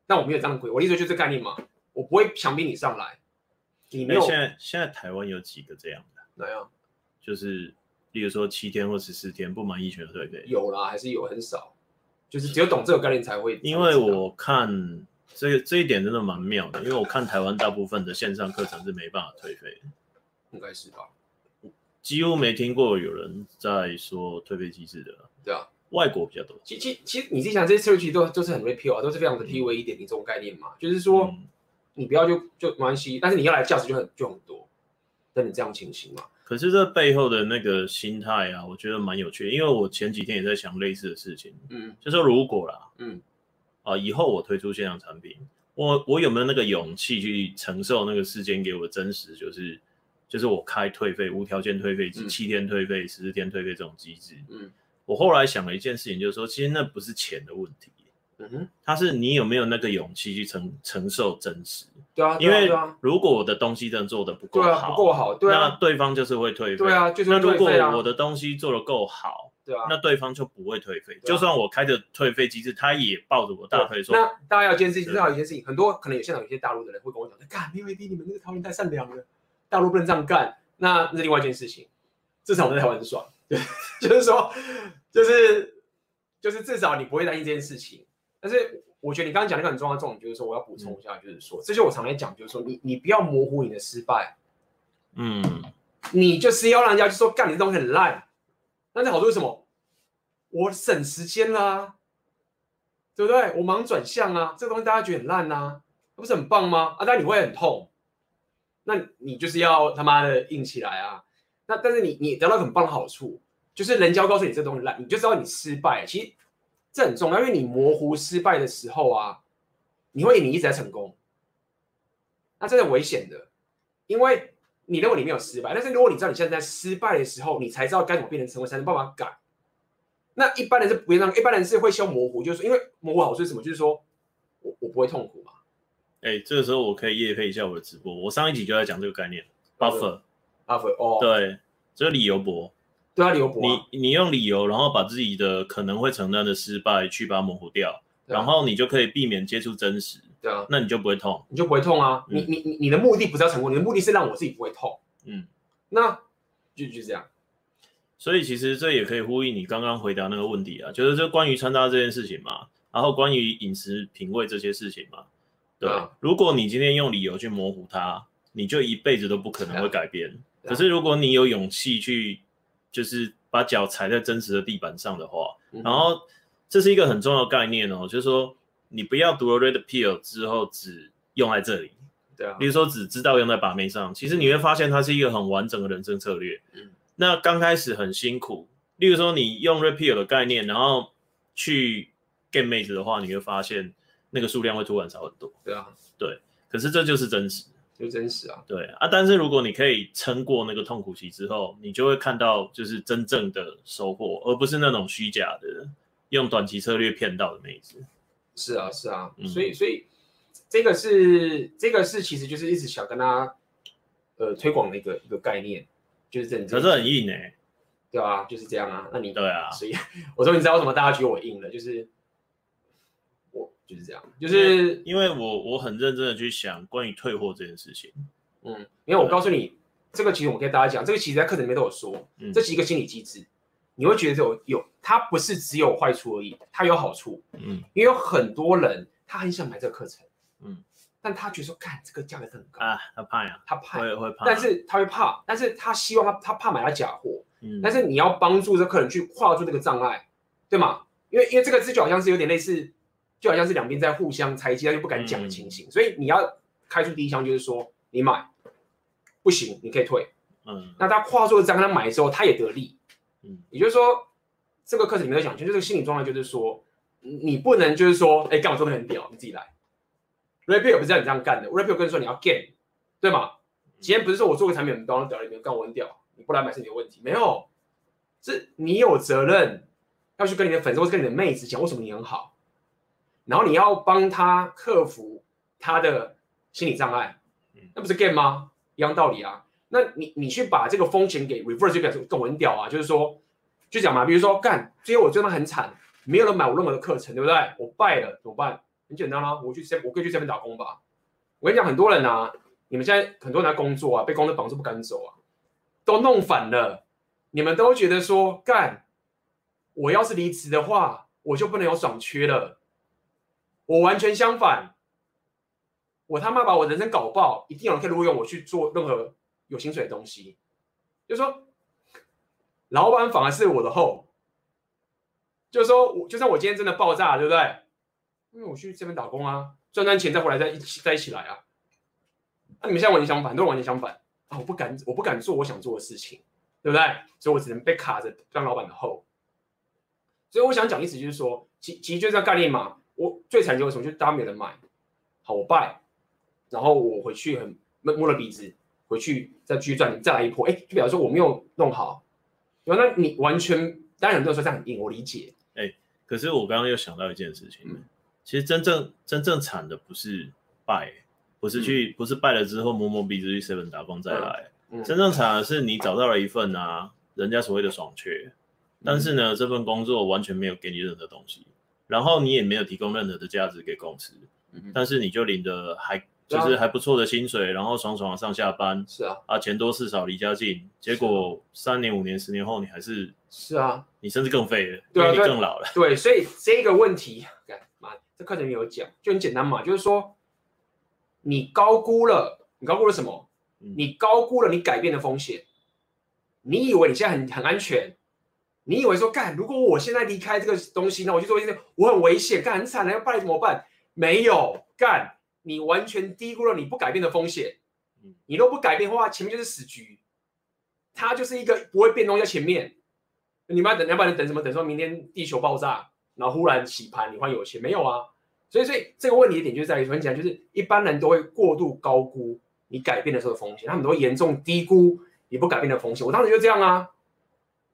但我没有这样鬼，我意思就是这概念嘛，我不会强逼你上来，你没有。现在现在台湾有几个这样的？哪样？就是例如说七天或十四天不满意全额退费，有啦，还是有很少。就是只有懂这个概念才会，因为我看这个这一点真的蛮妙的，因为我看台湾大部分的线上课程是没办法退费的，应该是吧？几乎没听过有人在说退费机制的，对啊，外国比较多。其其其实你自己想这些策略其实都都是很 repeal 啊，都是非常的 PUA 一点零这种概念嘛，就是说你不要就就没关系，但是你要来价值就很就很多，那你这样情形嘛。可是这背后的那个心态啊，我觉得蛮有趣的，因为我前几天也在想类似的事情，嗯，就说如果啦，嗯，啊，以后我推出线上产品，我我有没有那个勇气去承受那个时间给我的真实，就是就是我开退费、无条件退费、七天退费、十四天退费这种机制，嗯，我后来想了一件事情，就是说其实那不是钱的问题，嗯哼，它是你有没有那个勇气去承承受真实。对啊，因为如果我的东西真的做的不够对啊，好，不够好，对啊，那对方就是会退费。对啊，就是那如果我的东西做的够好，对啊，那对方就不会退费。啊就算我开着退费机制，他也抱着我大腿说。那大家要一件事情，至少有一件事情，很多可能有现场有些大陆的人会跟我讲，干，没有 AD，你们那个桃园太善良了，大陆不能这样干。那那是另外一件事情，至少我们在台湾很爽，对，[LAUGHS] 就是说，就是就是至少你不会担心这件事情。但是我觉得你刚刚讲那个很重要的重点，就是说我要补充一下，就是说，这些我常在讲，就是说你你不要模糊你的失败，嗯，你就是要让人家就说干你这东西很烂，那这好处是什么？我省时间啦、啊，对不对？我忙转向啊，这个东西大家觉得很烂啊，那不是很棒吗？啊，但你会很痛，那你就是要他妈的硬起来啊！那但是你你得到很棒的好处，就是人家告诉你这东西烂，你就知道你失败。其实这很重要，因为你模糊失败的时候啊，你会你一直在成功，那这是很危险的，因为你认为你没有失败，但是如果你知道你现在在失败的时候，你才知道该怎么变成成功，才能办法改。那一般人是不会让，一般人是会修模糊，就是说，因为模糊好处是什么？就是说我我不会痛苦嘛。哎、欸，这个时候我可以夜配一下我的直播，我上一集就在讲这个概念，buffer，buffer，、buffer, 哦，对，就是理由博，你你用理由，然后把自己的可能会承担的失败去把它模糊掉，啊、然后你就可以避免接触真实，对啊，那你就不会痛，你就不会痛啊，嗯、你你你你的目的不是要成功，你的目的是让我自己不会痛，嗯，那就就这样。所以其实这也可以呼应你刚刚回答那个问题啊，就是这关于穿搭这件事情嘛，然后关于饮食品味这些事情嘛，对。啊、如果你今天用理由去模糊它，你就一辈子都不可能会改变。啊、可是如果你有勇气去，就是把脚踩在真实的地板上的话，嗯、然后这是一个很重要的概念哦，就是说你不要读了 Red Pill 之后只用在这里，对啊，比如说只知道用在把妹上，其实你会发现它是一个很完整的人生策略。嗯那刚开始很辛苦，例如说你用 Red Pill 的概念，然后去 get 妹子的话，你会发现那个数量会突然少很多。对啊，对，可是这就是真实，就真实啊。对啊，但是如果你可以撑过那个痛苦期之后，你就会看到就是真正的收获，而不是那种虚假的用短期策略骗到的妹子。是啊，是啊，嗯、所以所以这个是这个是其实就是一直想跟他呃推广的一个一个概念。就是这，可是很硬哎、欸，对啊，就是这样啊。那你对啊，所以 [LAUGHS] 我终于知道为什么大家觉得我硬了，就是我就是这样，就是因为我我很认真的去想关于退货这件事情。嗯，因为我告诉你，这个其实我跟大家讲，这个其实在课程里面都有说，嗯、这是一个心理机制。你会觉得有有，它不是只有坏处而已，它有好处。嗯，因为有很多人他很想买这个课程，嗯，但他觉得说，看这个价格很高啊，他怕呀，他怕，会会怕，但是他会怕，但是他希望他他怕买到假货。嗯，但是你要帮助这客人去跨出这个障碍，对吗？因为因为这个字就好像是有点类似，就好像是两边在互相猜忌，他就不敢讲的情形。嗯、所以你要开出第一枪，就是说你买不行，你可以退。嗯，那他跨出了张，他买的时候他也得利。嗯，也就是说这个课程里面在讲，就是这个心理状态，就是说你不能就是说，哎，干我做的很屌，你自己来。Repeal 不是让你这样干的，Repeal 跟你说你要 gain，对吗？今天不是说我做个产品很高，屌你没有干我很屌。你不来买是你的问题，没有，是你有责任要去跟你的粉丝或者跟你的妹子讲为什么你很好，然后你要帮他克服他的心理障碍，那不是 game 吗？一样道理啊。那你你去把这个风险给 reverse 就表示跟我很屌啊，就是说就讲嘛，比如说干最后我真的很惨，没有人买我任何的课程，对不对？我败了怎么办？很简单啦、啊，我去这我可以去这边打工吧。我跟你讲，很多人啊，你们现在很多人在工作啊，被公司绑住不敢走啊。都弄反了，你们都觉得说干，我要是离职的话，我就不能有爽缺了。我完全相反，我他妈把我人生搞爆，一定有人可以录用我去做任何有薪水的东西。就是说，老板反而是我的后，就是说，我就算我今天真的爆炸，对不对？因为我去这边打工啊，赚赚钱再回来再一起再一起来啊。那你们现在完全相反，都完全相反。啊！我不敢，我不敢做我想做的事情，对不对？所以我只能被卡着当老板的后。所以我想讲意思就是说，其其实就是这概念嘛。我最惨就是什么？就是大家没人买，好我败，然后我回去很摸摸了鼻子，回去再继续赚，再来一波。哎，就表示说我没有弄好，对吧？那你完全当然很多人说这样很硬，我理解。哎，可是我刚刚又想到一件事情，嗯、其实真正真正惨的不是败，不是去、嗯、不是败了之后摸摸鼻子去 seven 打工再来，真正惨的是你找到了一份啊，人家所谓的爽缺，但是呢，这份工作完全没有给你任何东西，然后你也没有提供任何的价值给公司，嗯、但是你就领的还。就是还不错的薪水，然后爽爽的上下班，是啊，啊钱多事少离家近，结果三年五年十年后你还是是啊，你甚至更废了，对啊，因为你更老了。对，所以这个问题，妈？这课程里有讲，就很简单嘛，就是说你高估了，你高估了什么？你高估了你改变的风险。你以为你现在很很安全，你以为说干，如果我现在离开这个东西，那我去做一些，我很危险，干很惨了，要败怎么办？没有干。你完全低估了你不改变的风险，你都不改变的话，前面就是死局，它就是一个不会变东西在前面。你们要等，要不然等什么？等说明天地球爆炸，然后忽然洗盘，你换有钱？没有啊。所以，所以这个问题的点就在于，很简单，就是一般人都会过度高估你改变的时候的风险，他们都会严重低估你不改变的风险。我当时就这样啊，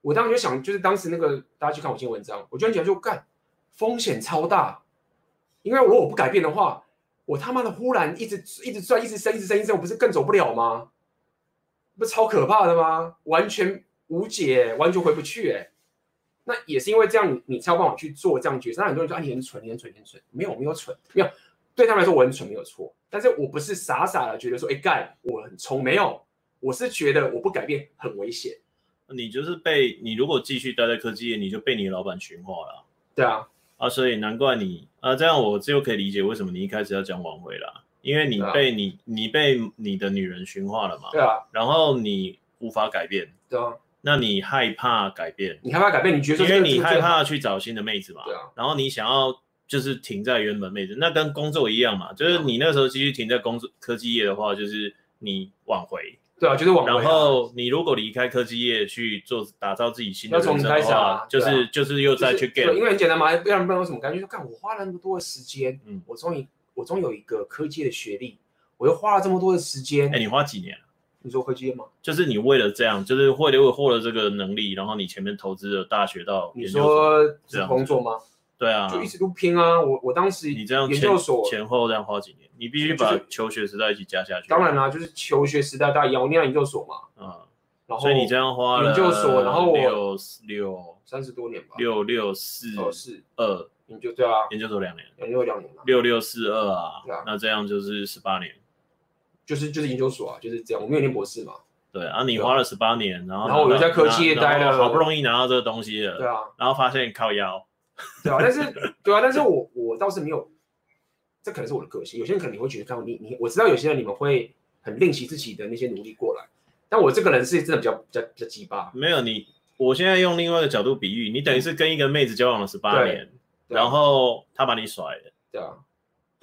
我当时就想，就是当时那个大家去看我新文章，我就很讲就干，风险超大，因为如果我不改变的话。我他妈的忽然一直一直转，一直升，一直升，一直升，我不是更走不了吗？不超可怕的吗？完全无解，完全回不去哎。那也是因为这样，你才有办法去做这样决策。那很多人说啊，你很蠢，你很蠢，你很蠢。没有，没有蠢，没有。对他们来说，我很蠢没有错。但是我不是傻傻的觉得说，哎干，我很聪，没有。我是觉得我不改变很危险。你就是被你如果继续待在科技业，你就被你的老板驯化了。对啊。啊，所以难怪你啊，这样我就可以理解为什么你一开始要讲挽回了，因为你被你、啊、你被你的女人驯化了嘛。对啊。然后你无法改变。对啊。那你害怕改变？你害怕改变？你觉得？因为你害怕去找新的妹子嘛。对啊。然后你想要就是停在原本妹子，那跟工作一样嘛，就是你那时候继续停在工作科技业的话，就是你挽回。对啊，就是往、啊。然后你如果离开科技业去做打造自己新的人生的话，要从开始啊，就是、啊、就是又再去 get，因为很简单嘛，不然不然有什么感觉？就看我花了那么多的时间，嗯，我终于我终于有一个科技的学历，我又花了这么多的时间。哎，你花几年？你说科技业吗？就是你为了这样，就是为了获得这个能力，然后你前面投资了大学到你说是工作吗？对啊，就一直都拼啊！我我当时你这样研究所前后这样花几年，你必须把求学时代一起加下去。当然啦，就是求学时代大家念研究所嘛。嗯，然后所以你这样花了研究所，然后我六六三十多年吧，六六四四二研究对啊，研究所两年，研究两年六六四二啊，那这样就是十八年，就是就是研究所啊，就是这样。我没有念博士嘛。对啊，你花了十八年，然后然后我又在科技业待了，好不容易拿到这个东西了，对啊，然后发现靠腰。[LAUGHS] 对啊，但是对啊，但是我我倒是没有，这可能是我的个性。有些人可能你会觉得，看你你，我知道有些人你们会很吝惜自己的那些努力过来，但我这个人是真的比较比较比较鸡巴。没有你，我现在用另外一个角度比喻，你等于是跟一个妹子交往了十八年，然后她把你甩了，对啊。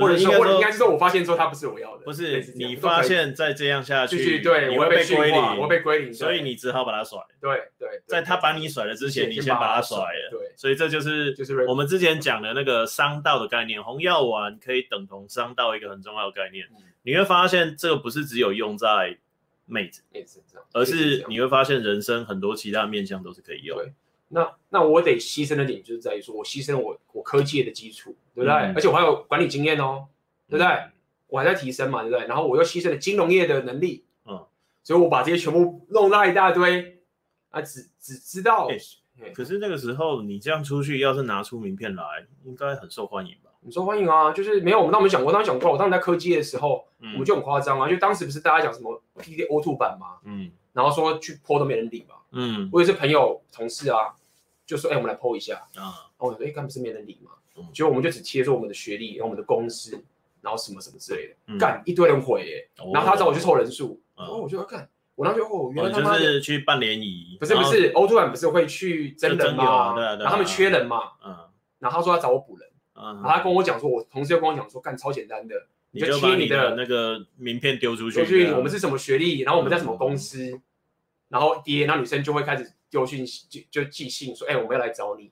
或者应该说，应该是说我发现之后他不是我要的。不是你发现再这样下去，对，你会被归零，我会被归零，所以你只好把他甩。对对，在他把你甩了之前，你先把他甩了。对，所以这就是就是我们之前讲的那个商道的概念，红药丸可以等同商道一个很重要的概念。你会发现这个不是只有用在妹子，妹子这样，而是你会发现人生很多其他面向都是可以用。那那我得牺牲的点就是在于说，我牺牲我我科技的基础，对不对？嗯、而且我还有管理经验哦，对不对？嗯、我还在提升嘛，对不对？然后我又牺牲了金融业的能力，嗯，所以我把这些全部弄到一大堆，啊，只只知道。可是那个时候你这样出去，要是拿出名片来，应该很受欢迎吧？很受欢迎啊，就是没有我们当时讲过，当时讲过，我当时在科技的时候，嗯、我们就很夸张啊，就当时不是大家讲什么 P D O two 版嘛，嗯，然后说去 po 都没人理嘛，嗯，我也是朋友同事啊。就说哎、欸，我们来 po 一下啊！哦，我说哎，干不是没人理嘛？结果我们就只贴说我们的学历，然后我们的公司，然后什么什么之类的，干一堆人回耶。然后他找我去凑人数，然后，我就要干，我那时候哦，原来他们就是去办联谊，不是不是，O2 版不是会去真人吗？对对，然后他们缺人嘛，嗯，然后他说他找我补人，然后他跟我讲说，我同事又跟我讲说，干超简单的，你就贴你的那个名片丢出去，出去我们是什么学历，然后我们在什么公司，然后爹，然后女生就会开始丢信息，就就寄信说，哎，我们要来找你。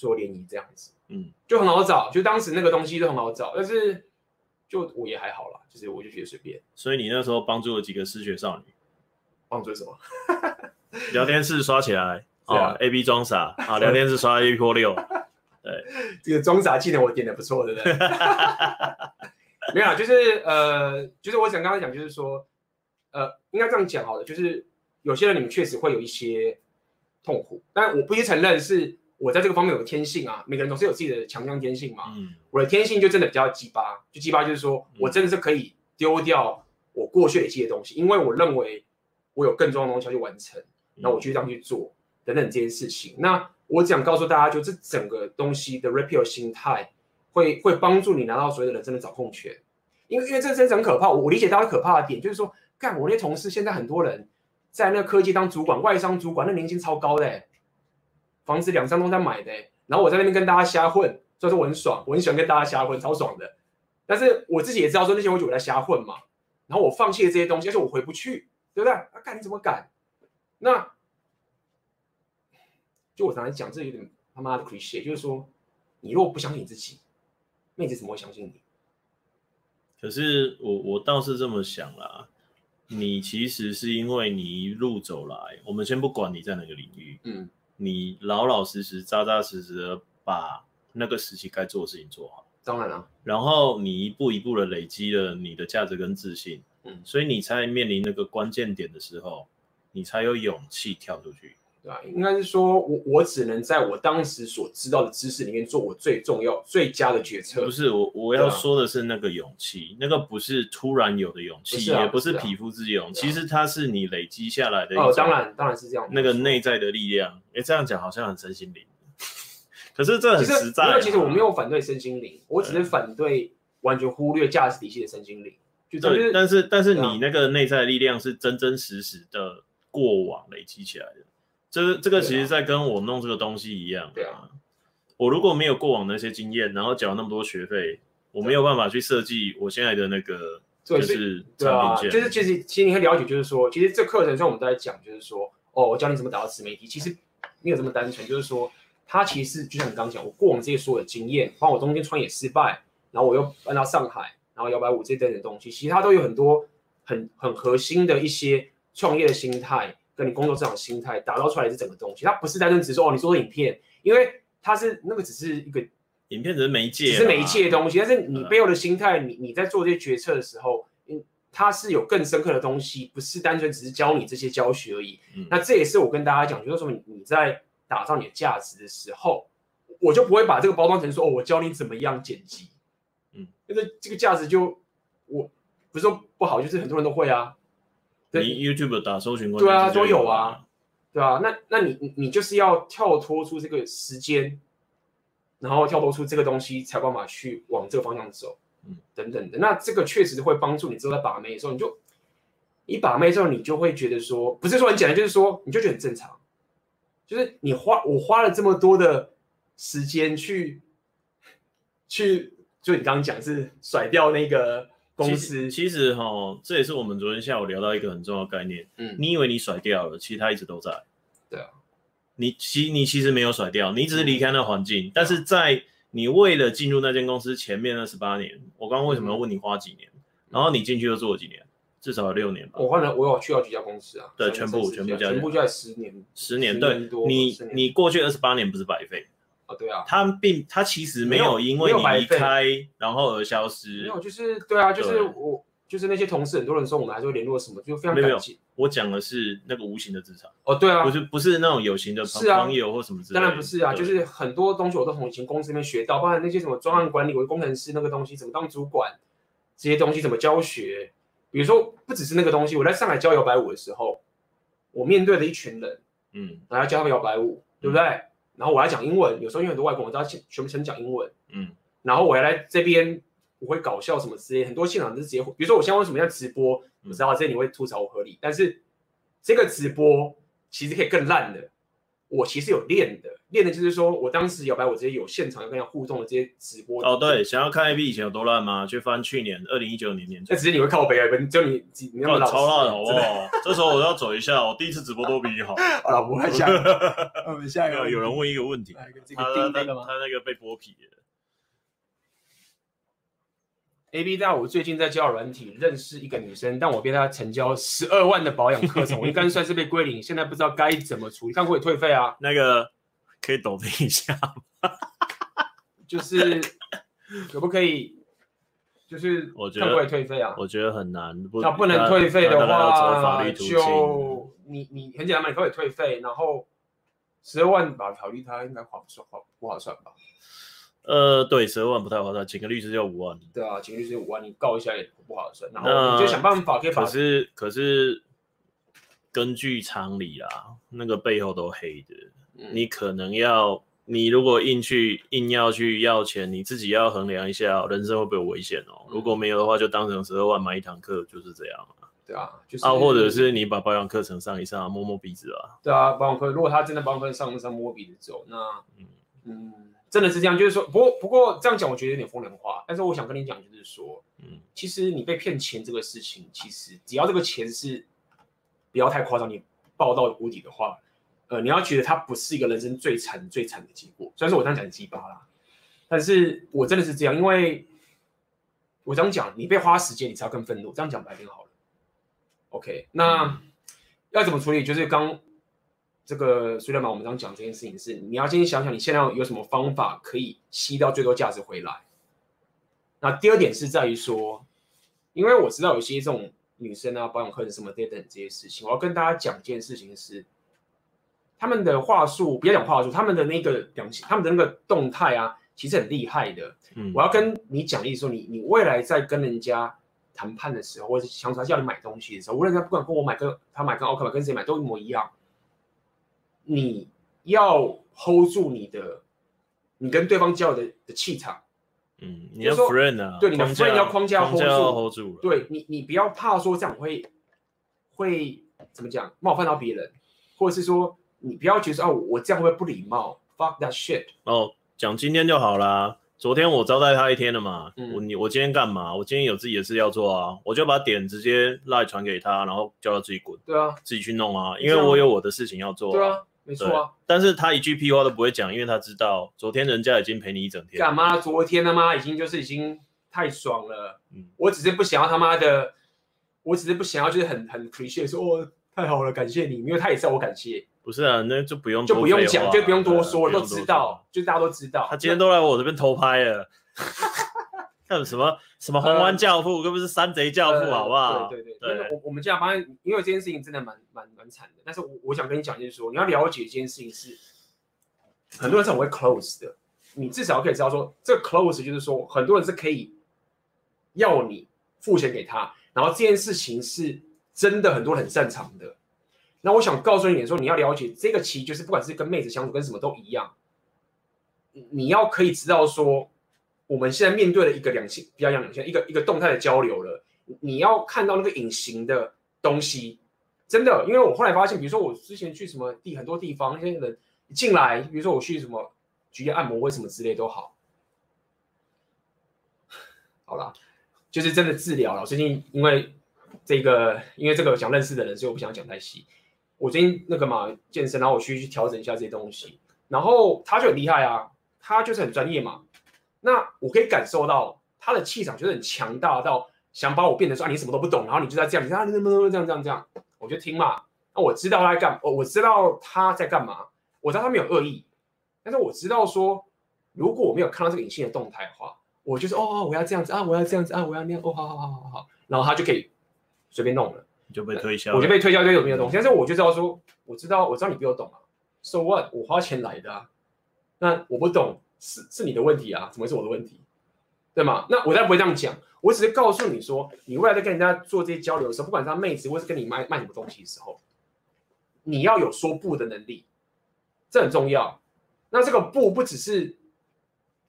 做联谊这样子，嗯，就很好找，就当时那个东西都很好找，但是就我也还好啦，就是我就觉得随便。所以你那时候帮助了几个失学少女？帮助什么？[LAUGHS] 聊天室刷起来啊，A B 装傻啊，聊天室刷 A B 破六，对，这个装傻技能我点的不错，对不对？[LAUGHS] 没有啊，就是呃，就是我想刚刚讲，就是说，呃，应该这样讲好了，就是有些人你们确实会有一些痛苦，但我不去承认是我在这个方面有个天性啊，每个人总是有自己的强项天性嘛。嗯，我的天性就真的比较鸡巴，就鸡巴就是说我真的是可以丢掉我过去累积的东西，因为我认为我有更重要的东西要去完成，那我就这样去做等等这件事情。那我只想告诉大家，就这整个东西的 repeal 心态。会会帮助你拿到所谓的人生的掌控权，因为因为这真是很可怕。我我理解大家可怕的点，就是说，干我那些同事现在很多人在那个科技当主管、外商主管，那年薪超高的，房子两三栋在买的，然后我在那边跟大家瞎混，所以说我很爽，我很喜欢跟大家瞎混，超爽的。但是我自己也知道说那些我就我在瞎混嘛，然后我放弃了这些东西，而且我回不去，对不对？啊，干你怎么敢？那就我常常讲，这有点他妈的 cliché，就是说，你如果不相信你自己。妹子怎么会相信你？可是我我倒是这么想啦，你其实是因为你一路走来，我们先不管你在哪个领域，嗯，你老老实实、扎扎实实的把那个时期该做的事情做好。当然了，然后你一步一步的累积了你的价值跟自信，嗯，所以你才面临那个关键点的时候，你才有勇气跳出去。对啊，应该是说我我只能在我当时所知道的知识里面做我最重要、最佳的决策。不是我我要说的是那个勇气，啊、那个不是突然有的勇气，不啊、也不是匹夫之勇，啊、其实它是你累积下来的。哦，当然当然是这样。那个内在的力量，哎，这样讲好像很身心灵，可是这很实在、啊。其实我没有反对身心灵，我只是反对完全忽略价值体系的身心灵。就对，但是但是你那个内在的力量是真真实实的过往累积起来的。这个这个其实，在跟我弄这个东西一样。对啊，我如果没有过往那些经验，然后缴那么多学费，我没有办法去设计我现在的那个就是产品线。就是其实其实你很了解，就是说，其实这课程上我们都在讲，就是说，哦，我教你怎么打造自媒体，其实没有这么单纯，就是说，它其实就像你刚刚讲，我过往这些所有的经验，包括我中间创业失败，然后我又搬到上海，然后摇摆舞这等等东西，其实它都有很多很很核心的一些创业的心态。跟你工作这种心态打造出来的是整个东西，它不是单纯只是说哦，你做的影片，因为它是那个只是一个影片，只是媒介，只是媒介的东西。但是你背后的心态，你你在做这些决策的时候，嗯，它是有更深刻的东西，不是单纯只是教你这些教学而已。嗯、那这也是我跟大家讲，就是说你你在打造你的价值的时候，我就不会把这个包装成说哦，我教你怎么样剪辑，嗯，因为这个价值就我不是说不好，就是很多人都会啊。你 YouTube 打搜寻关键对啊，都有啊，对啊，那那你你就是要跳脱出这个时间，然后跳脱出这个东西，才有办法去往这个方向走，嗯，等等的。那这个确实会帮助你之后在把妹的时候，你就一把妹之后，你就会觉得说，不是说很简单，就是说你就觉得很正常，就是你花我花了这么多的时间去去，就你刚刚讲是甩掉那个。公司其实哈，这也是我们昨天下午聊到一个很重要的概念。嗯，你以为你甩掉了，其实它一直都在。对啊，你其你其实没有甩掉，你只是离开那环境。嗯、但是在你为了进入那间公司前面那十八年，我刚刚为什么要问你花几年？嗯、然后你进去又做了几年？至少有六年吧。我换了，我有去到几家公司啊？对，全部全部加全部就在十年，十年。对，你你过去二十八年不是白费。哦，对啊，他并他其实没有因为你离开然后而消失，没有，就是对啊，就是我就是那些同事，很多人说我们还是会联络什么，就非常感谢。我讲的是那个无形的职场。哦，对啊，不是不是那种有形的朋友或什么之类的。当然不是啊，就是很多东西我都从以前公司里面学到，包含那些什么专案管理，我的工程师那个东西怎么当主管，这些东西怎么教学。比如说不只是那个东西，我在上海教摇摆舞的时候，我面对的一群人，嗯，然后教他们摇摆舞，对不对？然后我来讲英文，有时候因为很多外国人，我知道全全部全讲英文。嗯，然后我要来这边，我会搞笑什么之类，很多现场都是直接，比如说我现在为什么要直播，我知道这你会吐槽我合理，但是这个直播其实可以更烂的。我其实有练的，练的就是说我当时摇摆，我这些有现场要跟人互动的这些直播。哦，对，想要看 A B 以前有多烂吗？去翻去年二零一九年年。那直接你会靠北啊？就你你那么超烂 [LAUGHS] 好不好？这时候我要走一下，我第一次直播都比你好。好 [LAUGHS] 了，不会下。[LAUGHS] 我们下一个有人问一个问题，他他他那个被剥皮了。A B 大，我最近在交友软体认识一个女生，但我被她成交十二万的保养课程，我应该算是被归零，现在不知道该怎么处理，看会退费啊？那个可以抖音一下吗？[LAUGHS] 就是可不可以？就是我觉得可不可以退费啊？我觉得很难。不那不能退费的话，就你你很简单嘛，你可以退费，然后十二万吧，考虑他应该划不算，划不划算吧？呃，对，十二万不太划算，请个律师要五万。对啊，请个律师五万，你告一下也不划算。然后你就想办法可以把。可是可是根据常理啊，那个背后都黑的，嗯、你可能要。你如果硬去硬要去要钱，你自己要衡量一下，人生会不会有危险哦？如果没有的话，就当成十二万买一堂课，就是这样。对啊，就是啊，或者是你把保养课程上一上，摸摸鼻子啊。对啊，保养课如果他真的保养课上一上摸鼻子走，那嗯嗯，真的是这样，就是说，不过不过这样讲，我觉得有点风凉话。但是我想跟你讲，就是说，嗯，其实你被骗钱这个事情，其实只要这个钱是不要太夸张，你爆到谷底的话。呃，你要觉得它不是一个人生最惨最惨的结果，虽然说我这样讲很鸡巴啦，但是我真的是这样，因为我这样讲，你被花时间，你才要更愤怒。这样讲白点好了。OK，那、嗯、要怎么处理？就是刚这个虽然嘛，我们刚讲这件事情是，你要先想想你现在有什么方法可以吸到最多价值回来。那第二点是在于说，因为我知道有些这种女生啊，保养课程什么等等这些事情，我要跟大家讲一件事情是。他们的话术，不要讲话术，他们的那个表情，他们的那个动态啊，其实很厉害的。嗯，我要跟你讲，意思说，你你未来在跟人家谈判的时候，或者想说叫你买东西的时候，无论他不管跟我买，跟他买，跟奥克买，跟谁买都一模一样。你要 hold 住你的，你跟对方交流的的气场。嗯，你要 friend 啊，对，你的 friend 要框架 hold 住，hold 住。对你，你不要怕说这样会会怎么讲冒犯到别人，或者是说。你不要觉得啊，我这样会不礼貌？Fuck that shit！哦，讲今天就好啦。昨天我招待他一天了嘛，嗯、我你我今天干嘛？我今天有自己的事要做啊，我就把点直接赖传给他，然后叫他自己滚。对啊，自己去弄啊，因为我有我的事情要做、啊。对啊，没错啊。但是他一句屁话都不会讲，因为他知道昨天人家已经陪你一整天。干嘛？昨天他妈已经就是已经太爽了。嗯，我只是不想要他妈的，我只是不想要就是很很 appreciate 说哦太好了，感谢你，因为他也知道我感谢。不是啊，那就不用就不用讲，就不用多说了，都知道，就大家都知道。他今天都来我这边偷拍了，[LAUGHS] 看什么什么红湾教父，又不是山贼教父，好不好？对对对，我我们这样发现，因为这件事情真的蛮蛮蛮惨的。但是我我想跟你讲，就是说你要了解一件事情是，很多人是很会 close 的，你至少可以知道说，这个 close 就是说，很多人是可以要你付钱给他，然后这件事情是真的很多人很擅长的。那我想告诉你点说，你要了解这个其实就是不管是跟妹子相处，跟什么都一样。你要可以知道说，我们现在面对的一个两性，比较像两性，一个一个动态的交流了。你要看到那个隐形的东西，真的，因为我后来发现，比如说我之前去什么地很多地方，那些人进来，比如说我去什么局按摩或什么之类都好，好了，就是真的治疗了。最近因为这个，因为这个想认识的人，所以我不想讲太细。我最近那个嘛健身，然后我去去调整一下这些东西，然后他就很厉害啊，他就是很专业嘛。那我可以感受到他的气场就是很强大到想把我变成说你什么都不懂，然后你就在这样，你看他怎么怎么这样这样这样，我就听嘛。那我知道他在干，我我知道他在干嘛，我知道他没有恶意，但是我知道说如果我没有看到这个隐性的动态的话，我就是哦我要这样子啊，我要这样子啊，我要那样哦好好好好好，然后他就可以随便弄了。就被推销，我就被推销就有名的东西，但是我就知道说，我知道，我知道你比我懂啊，So what？我花钱来的啊，那我不懂是是你的问题啊，怎么会是我的问题？对吗？那我才不会这样讲，我只是告诉你说，你未来在跟人家做这些交流的时候，不管是他妹子或是跟你卖卖什么东西的时候，你要有说不的能力，这很重要。那这个不不只是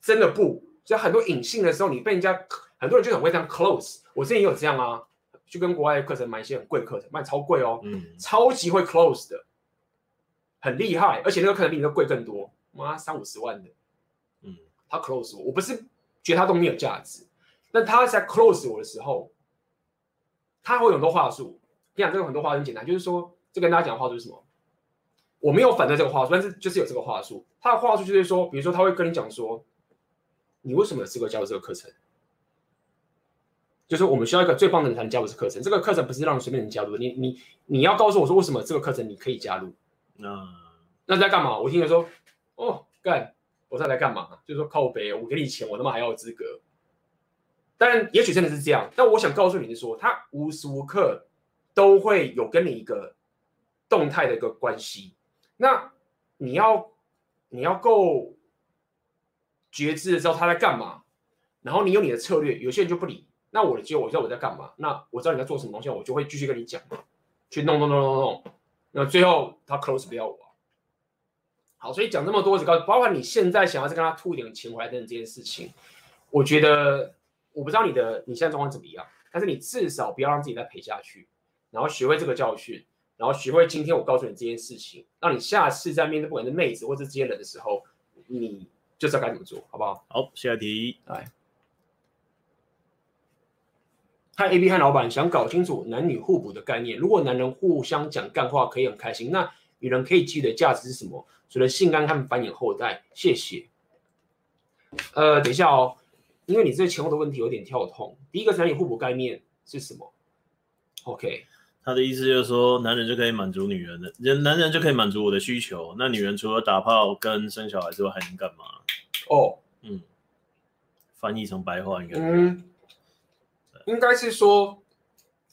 真的不，就很多隐性的时候，你被人家很多人就很会这样 close，我之前也有这样啊。去跟国外的课程买一些很贵的课程，卖超贵哦，嗯，超级会 close 的，很厉害，而且那个课程比你的贵更多，妈三五十万的，嗯，他 close 我，我不是觉得他都没有价值，但他在 close 我的时候，他会有很多话术，你讲这个很多话很简单，就是说，就跟大家讲的话术是什么？我没有反对这个话术，但是就是有这个话术，他的话术就是说，比如说他会跟你讲说，你为什么有资格加入这个课程？就是我们需要一个最棒的人才能加入这课程。这个课程不是让你随便能加入的。你你你要告诉我说，为什么这个课程你可以加入？那那在干嘛？我听了说，哦，干，我在来干嘛？就是说靠北，我给你钱，我他妈还要有资格。但也许真的是这样，但我想告诉你的是说，他无时无刻都会有跟你一个动态的一个关系。那你要你要够觉知的知道他在干嘛，然后你有你的策略，有些人就不理。那我的机会，我知道我在干嘛，那我知道你在做什么东西，我就会继续跟你讲嘛，去弄弄弄弄弄，那最后他 close 不了我。好，所以讲这么多，只告诉包括你现在想要再跟他吐一点钱回来等等这件事情，我觉得我不知道你的你现在状况怎么样，但是你至少不要让自己再赔下去，然后学会这个教训。然后学会今天我告诉你这件事情，让你下次在面对不管是妹子或者这些人的时候，你就知道该怎么做，好不好？好，下一题来。嗨，A B 和老板想搞清楚男女互补的概念。如果男人互相讲干话可以很开心，那女人可以记得价值是什么？除了性爱和繁衍后代。谢谢。呃，等一下哦，因为你这前后的问题有点跳痛。第一个男女互补概念是什么？OK。他的意思就是说，男人就可以满足女人的，人男人就可以满足我的需求。那女人除了打炮跟生小孩之外，还能干嘛？哦，嗯，翻译成白话应该，嗯，应该是说，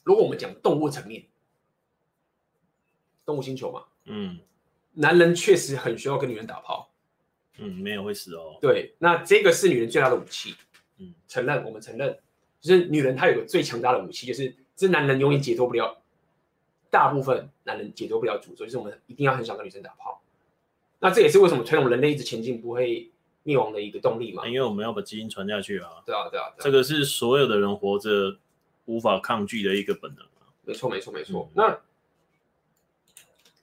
如果我们讲动物层面，动物星球嘛，嗯，男人确实很需要跟女人打炮，嗯，没有会死哦。对，那这个是女人最大的武器，嗯，承认，我们承认，就是女人她有个最强大的武器，就是这男人永远解脱不了。大部分男人解脱不了诅咒，就是我们一定要很想跟女生打炮。那这也是为什么推动人类一直前进不会灭亡的一个动力嘛？因为我们要把基因传下去啊。对啊，对啊，对啊，这个是所有的人活着无法抗拒的一个本能。没错，没错，没错。嗯、那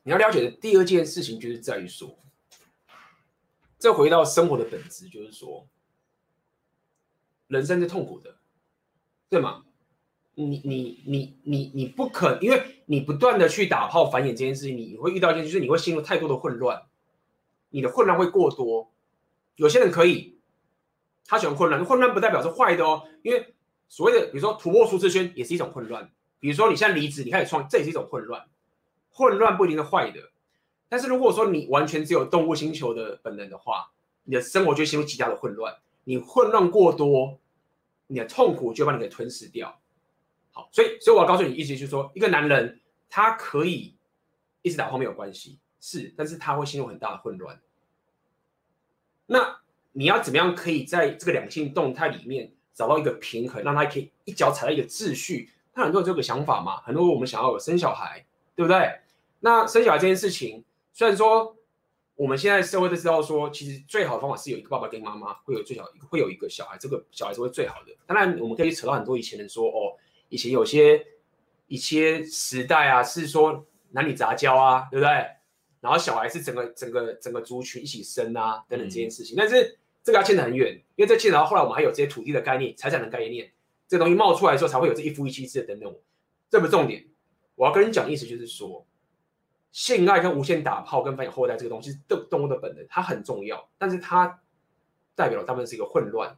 你要了解的第二件事情就是在于说，这回到生活的本质，就是说，人生是痛苦的，对吗？你你你你你不可，因为你不断的去打炮繁衍这件事情，你会遇到一件事，就是你会陷入太多的混乱，你的混乱会过多。有些人可以，他喜欢混乱，混乱不代表是坏的哦，因为所谓的比如说突破舒适圈也是一种混乱。比如说你现在离职，你开始创，这也是一种混乱。混乱不一定是坏的，但是如果说你完全只有动物星球的本能的话，你的生活就会陷入极大的混乱。你混乱过多，你的痛苦就把你给吞噬掉。好，所以，所以我要告诉你，意思就是说，一个男人他可以一直打炮没有关系，是，但是他会陷入很大的混乱。那你要怎么样可以在这个两性动态里面找到一个平衡，让他可以一脚踩到一个秩序？他很多人有这个想法嘛，很多我们想要有生小孩，对不对？那生小孩这件事情，虽然说我们现在社会都知道说，其实最好的方法是有一个爸爸跟妈妈会有最小会有一个小孩，这个小孩是会最好的。当然，我们可以扯到很多以前人说哦。以前有些一些时代啊，是说男女杂交啊，对不对？然后小孩是整个整个整个族群一起生啊，等等这件事情。嗯、但是这个要牵得很远，因为这牵扯到后来我们还有这些土地的概念、财产的概念，这个东西冒出来的时候，才会有这一夫一妻制等等。这不是重点，我要跟你讲的意思就是说，性爱跟无限打炮跟繁衍后代这个东西是动动物的本能，它很重要，但是它代表了他们是一个混乱。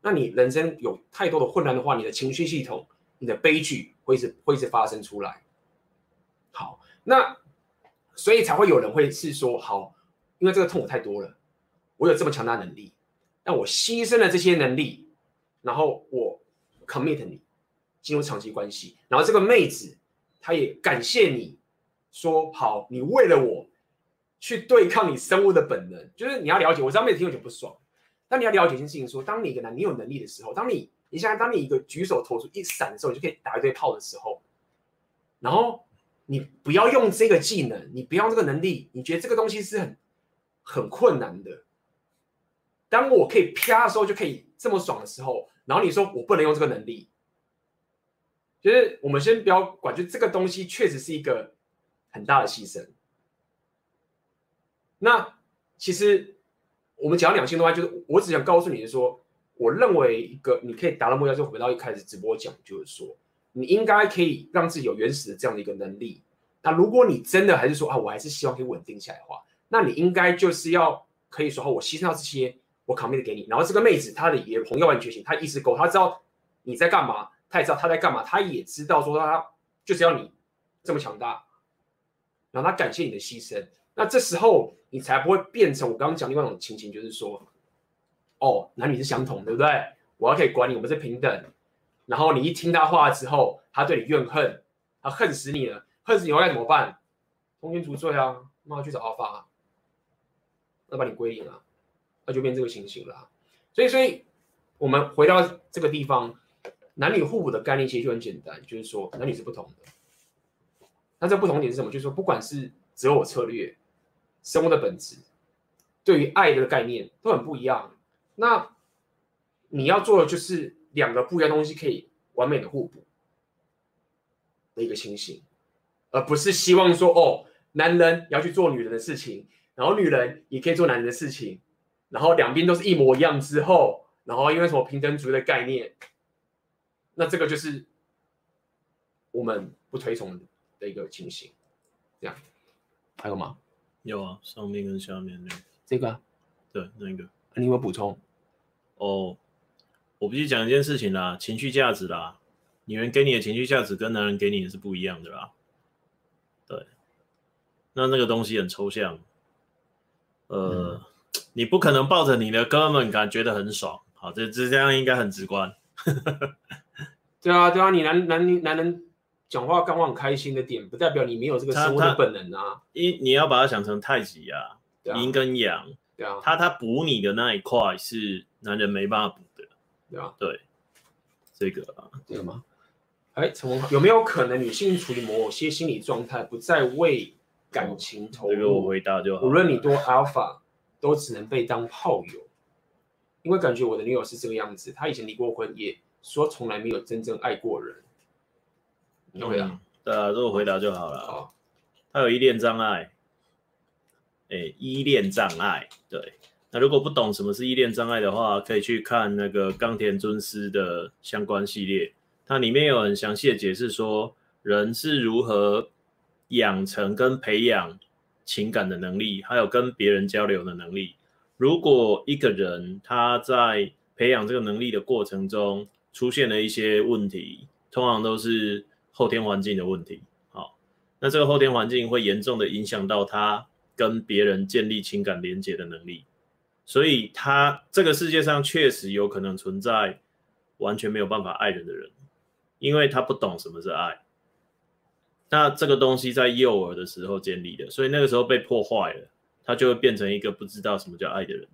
那你人生有太多的混乱的话，你的情绪系统、你的悲剧会一直会一直发生出来。好，那所以才会有人会是说，好，因为这个痛苦太多了，我有这么强大能力，那我牺牲了这些能力，然后我 commit 你进入长期关系，然后这个妹子她也感谢你说，好，你为了我去对抗你生物的本能，就是你要了解，我知道妹子听有点不爽。但你要了解一件事情说，说当你一个男，你有能力的时候，当你你现在当你一个举手投足一闪的时候，你就可以打一堆炮的时候，然后你不要用这个技能，你不要这个能力，你觉得这个东西是很很困难的。当我可以啪的时候就可以这么爽的时候，然后你说我不能用这个能力，就是我们先不要管，就这个东西确实是一个很大的牺牲。那其实。我们讲两性的话，就是我只想告诉你是说，我认为一个你可以达到目标，就回到一开始直播讲，就是说，你应该可以让自己有原始的这样的一个能力。那如果你真的还是说啊，我还是希望可以稳定下来的话，那你应该就是要可以说，我牺牲掉这些，我 commit 给你。然后这个妹子她的也红药丸觉醒，她意识够，她知道你在干嘛，她也知道她在干嘛，她也知道说她就是要你这么强大，然后她感谢你的牺牲。那这时候你才不会变成我刚刚讲另外一种情形，就是说，哦，男女是相同，对不对？我要可以管你，我们是平等。然后你一听他话之后，他对你怨恨，他恨死你了，恨死你，我该怎么办？通奸除罪啊，那去找阿发，那把你归零了，那就变这个情形了。所以，所以我们回到这个地方，男女互补的概念其实就很简单，就是说男女是不同的。那这不同点是什么？就是说，不管是择偶策略、生活的本质，对于爱的概念都很不一样。那你要做的就是。两个不一样东西可以完美的互补的一个情形，而不是希望说哦，男人要去做女人的事情，然后女人也可以做男人的事情，然后两边都是一模一样之后，然后因为什么平等主义的概念，那这个就是我们不推崇的一个情形。这样还有吗？有啊，上面跟下面那个。这个？对，那个。你有没有补充？哦。我必须讲一件事情啦，情绪价值啦，女人给你的情绪价值跟男人给你的是不一样的啦。对，那那个东西很抽象，呃，嗯、你不可能抱着你的哥们感觉得很爽，好，这这这样应该很直观。[LAUGHS] 对啊，对啊，你男男男人讲话干话很开心的点，不代表你没有这个生活的本能啊。一你要把它想成太极啊，阴跟阳，对啊，他他补你的那一块是男人没办法补。对吧，对，这个啊，这个吗？哎，从有没有可能女性处于某些心理状态，不再为感情投入？这个我回答就好。无论你多 alpha，都只能被当炮友，因为感觉我的女友是这个样子，她以前离过婚，也说从来没有真正爱过人。对啊，对啊，这个回答就好了。好，她有依恋障碍，哎，依恋障碍，对。那如果不懂什么是依恋障碍的话，可以去看那个冈田尊司的相关系列，它里面有很详细的解释说人是如何养成跟培养情感的能力，还有跟别人交流的能力。如果一个人他在培养这个能力的过程中出现了一些问题，通常都是后天环境的问题。好，那这个后天环境会严重的影响到他跟别人建立情感连接的能力。所以他这个世界上确实有可能存在完全没有办法爱人的人，因为他不懂什么是爱。那这个东西在幼儿的时候建立的，所以那个时候被破坏了，他就会变成一个不知道什么叫爱的人。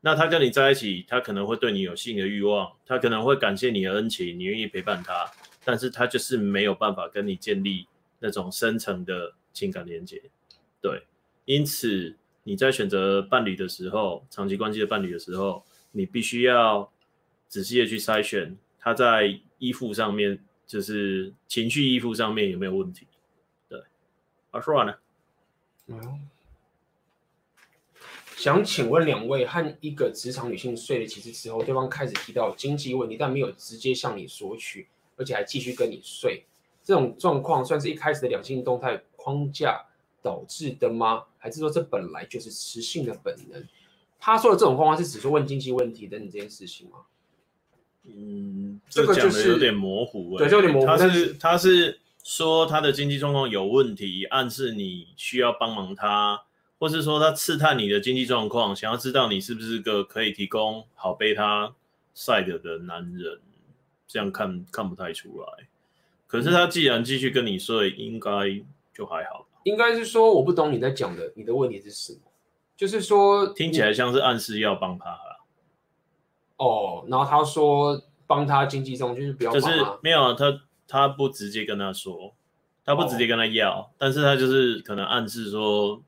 那他跟你在一起，他可能会对你有性的欲望，他可能会感谢你的恩情，你愿意陪伴他，但是他就是没有办法跟你建立那种深层的情感连接。对，因此。你在选择伴侣的时候，长期关系的伴侣的时候，你必须要仔细的去筛选他在依附上面，就是情绪依附上面有没有问题。对，啊，说完了。嗯，想请问两位，和一个职场女性睡了几次之后，对方开始提到经济问题，但没有直接向你索取，而且还继续跟你睡，这种状况算是一开始的两性动态框架导致的吗？还是说这本来就是雌性的本能？他说的这种方法是只是问经济问题等等这件事情吗？嗯，这个讲的有点模糊，对，就有点模糊。他是他是说他的经济状况有问题，暗示你需要帮忙他，或是说他刺探你的经济状况，想要知道你是不是个可以提供好被他 side 的男人，这样看看不太出来。可是他既然继续跟你睡，应该就还好。应该是说，我不懂你在讲的，你的问题是什么？就是说，听起来像是暗示要帮他了。哦，然后他说帮他经济中就是不要就是没有他，他不直接跟他说，他不直接跟他要，哦、但是他就是可能暗示说，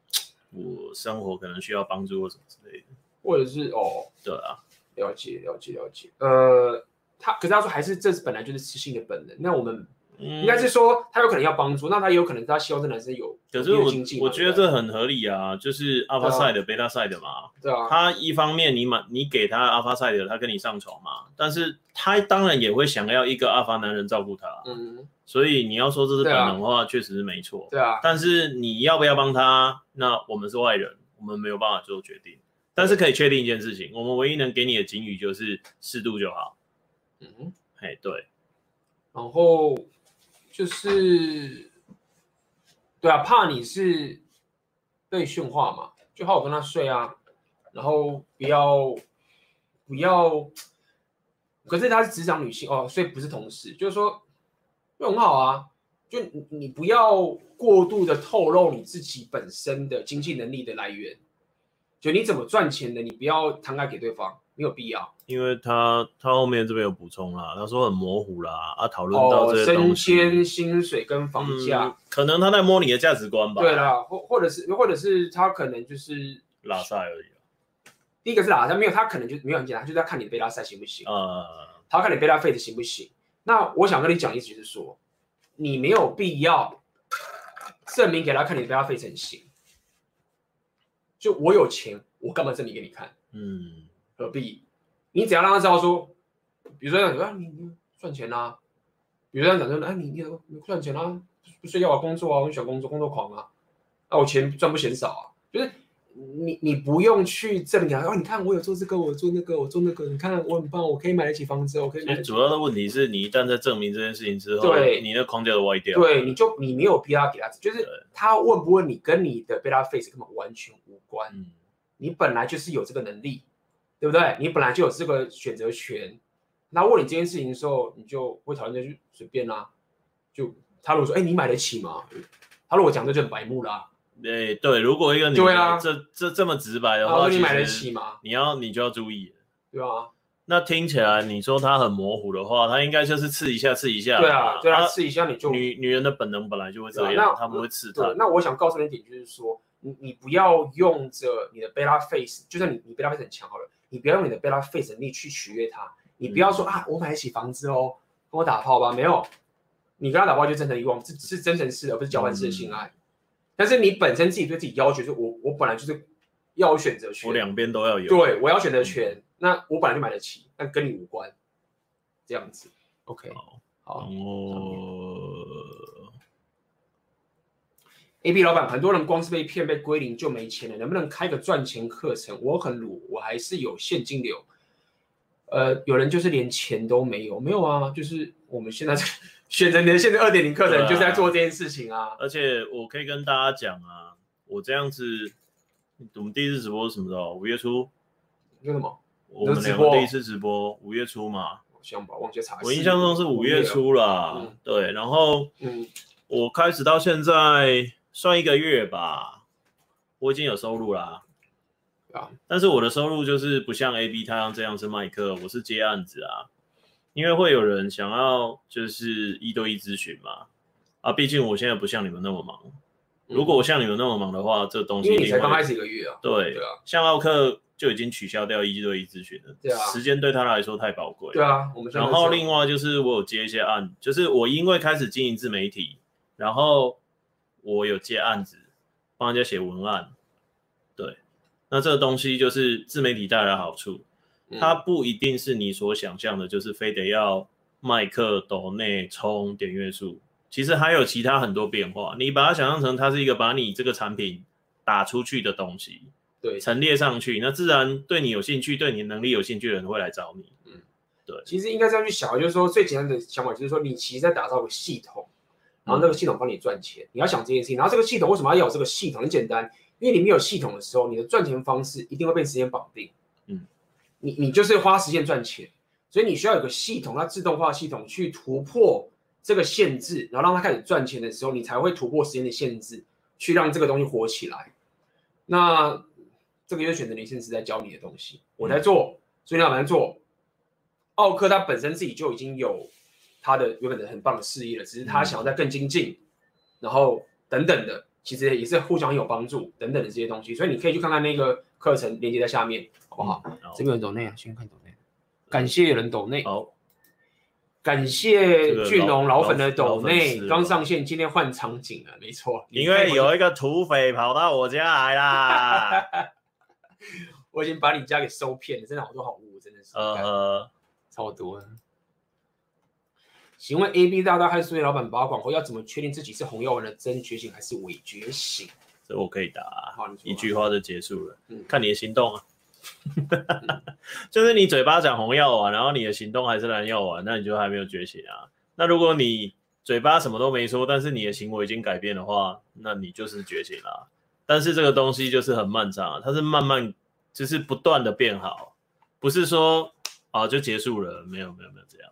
我生活可能需要帮助或什么之类的，或者是哦，对啊，了解了解了解，呃，他可是他说还是这是本来就是雌性的本能，那我们。应该是说他有可能要帮助，那他也有可能他希望这男生有。可是我我觉得这很合理啊，就是 alpha side、beta side 嘛。对啊。他一方面你满你给他 alpha side，他跟你上床嘛，但是他当然也会想要一个 alpha 男人照顾他。嗯。所以你要说这是本能的话，确实是没错。对啊。但是你要不要帮他？那我们是外人，我们没有办法做决定。但是可以确定一件事情，我们唯一能给你的警语就是适度就好。嗯。嘿，对。然后。就是，对啊，怕你是被训话嘛，就好好跟他睡啊，然后不要不要，可是她是职场女性哦，所以不是同事，就是说就很好啊，就你你不要过度的透露你自己本身的经济能力的来源，就你怎么赚钱的，你不要摊开给对方。没有必要，因为他他后面这边有补充啦，他说很模糊啦，啊，讨论到这些东西，升迁、薪水跟房价、嗯，可能他在摸你的价值观吧。对啦，或或者是或者是他可能就是拉塞而已。第一个是拉塞，没有他可能就没有很简单，他就是要看你的贝拉塞行不行啊？他要看你贝拉费的行不行？那我想跟你讲，意思就是说，你没有必要证明给他看你的贝拉费很行。就我有钱，我干嘛证明给你看？嗯。何必？你只要让他知道说，比如说这样子啊，你你赚钱啊，比如说这样讲说，哎，你你你赚钱啊，不睡觉啊，工作啊，我很喜欢工作，工作狂啊，啊我钱赚不嫌少啊，就是你你不用去证明啊，你看我有做这个，我做那个，我做那个，你看我很棒，我可以买得起房子，我可以买。主要的问题是你一旦在证明这件事情之后，对，你的框架都歪掉。对，你就你没有必要给他，就是他问不问你，跟你的 beta face 根本完全无关。嗯，你本来就是有这个能力。对不对？你本来就有这个选择权，那问你这件事情的时候，你就会讨论就去随便啦、啊。就他如果说，哎，你买得起吗？他如果讲这就很白目啦、啊。对对，如果一个女的，对啊，这这这么直白的话，你买得起吗？你要你就要注意，对啊。那听起来你说他很模糊的话，他应该就是刺一下刺一下。对啊，对啊，刺一下你就女女人的本能本来就会这样，他们会刺他。那我想告诉你一点，就是说，你你不要用着你的贝拉 face，就算你你贝拉 face 很强好了。你不要用你的贝拉 face 能力去取悦他，你不要说、嗯、啊，我买得起房子哦，跟我打炮吧，没有，你跟他打炮就真诚欲望，是是真诚式的，而不是交换式的性爱。嗯、但是你本身自己对自己要求，就是我我本来就是要有选择权，我两边都要有，对，我要选择权，嗯、那我本来就买得起，但跟你无关，这样子，OK，好。A B 老板，很多人光是被骗被归零就没钱了，能不能开个赚钱课程？我很鲁，我还是有现金流。呃，有人就是连钱都没有，没有啊，就是我们现在选择连线的二点零课程，就是在做这件事情啊。而且我可以跟大家讲啊，我这样子，我们第一次直播是什么时候？五月初？为什么？我们两个第一次直播五月初嘛？我想把忘记查。我印象中是五月初啦。嗯、对，然后嗯，我开始到现在。算一个月吧，我已经有收入啦，啊，但是我的收入就是不像 A B 太阳这样是麦克，我是接案子啊，因为会有人想要就是一对一咨询嘛，啊，毕竟我现在不像你们那么忙，如果我像你们那么忙的话，这东西因为你才刚开始一个月啊，对，对啊，像奥克就已经取消掉一对一咨询了，对啊，时间对他来说太宝贵，对啊，我们。然后另外就是我有接一些案，就是我因为开始经营自媒体，然后。我有接案子，帮人家写文案，对，那这个东西就是自媒体带来的好处，它不一定是你所想象的，就是非得要麦克、抖内冲点阅数，其实还有其他很多变化。你把它想象成它是一个把你这个产品打出去的东西，对，陈列上去，那自然对你有兴趣、对你能力有兴趣的人会来找你。嗯，对，其实应该这样去想，就是说最简单的想法就是说，你其实在打造个系统。然后那个系统帮你赚钱，你要想这件事情。然后这个系统为什么要有这个系统？很简单，因为你没有系统的时候，你的赚钱方式一定会被时间绑定。嗯，你你就是花时间赚钱，所以你需要有个系统，它自动化系统去突破这个限制，然后让它开始赚钱的时候，你才会突破时间的限制，去让这个东西火起来。那这个就是选择连线时在教你的东西，我在做，所以你要来做。奥克他本身自己就已经有。他的原本的很棒的事业了，只是他想要再更精进，嗯、然后等等的，其实也是互相有帮助等等的这些东西，所以你可以去看看那个课程链接在下面，好不好？这个人抖内啊，先看抖内，感谢人抖内，好，感谢俊龙老粉的抖内，刚上线，今天换场景了，没错，[LAUGHS] 因为有一个土匪跑到我家来啦，[LAUGHS] 我已经把你家给收骗了，真的好多好物，真的是，呃，超多。请问 A B 大大和数位老板保管后要怎么确定自己是红药丸的真觉醒还是伪觉醒？这我可以答，好一句话就结束了，嗯、看你的行动啊。[LAUGHS] 就是你嘴巴讲红药丸，然后你的行动还是蓝药丸，那你就还没有觉醒啊。那如果你嘴巴什么都没说，但是你的行为已经改变的话，那你就是觉醒了。但是这个东西就是很漫长，它是慢慢就是不断的变好，不是说啊就结束了，没有没有没有这样。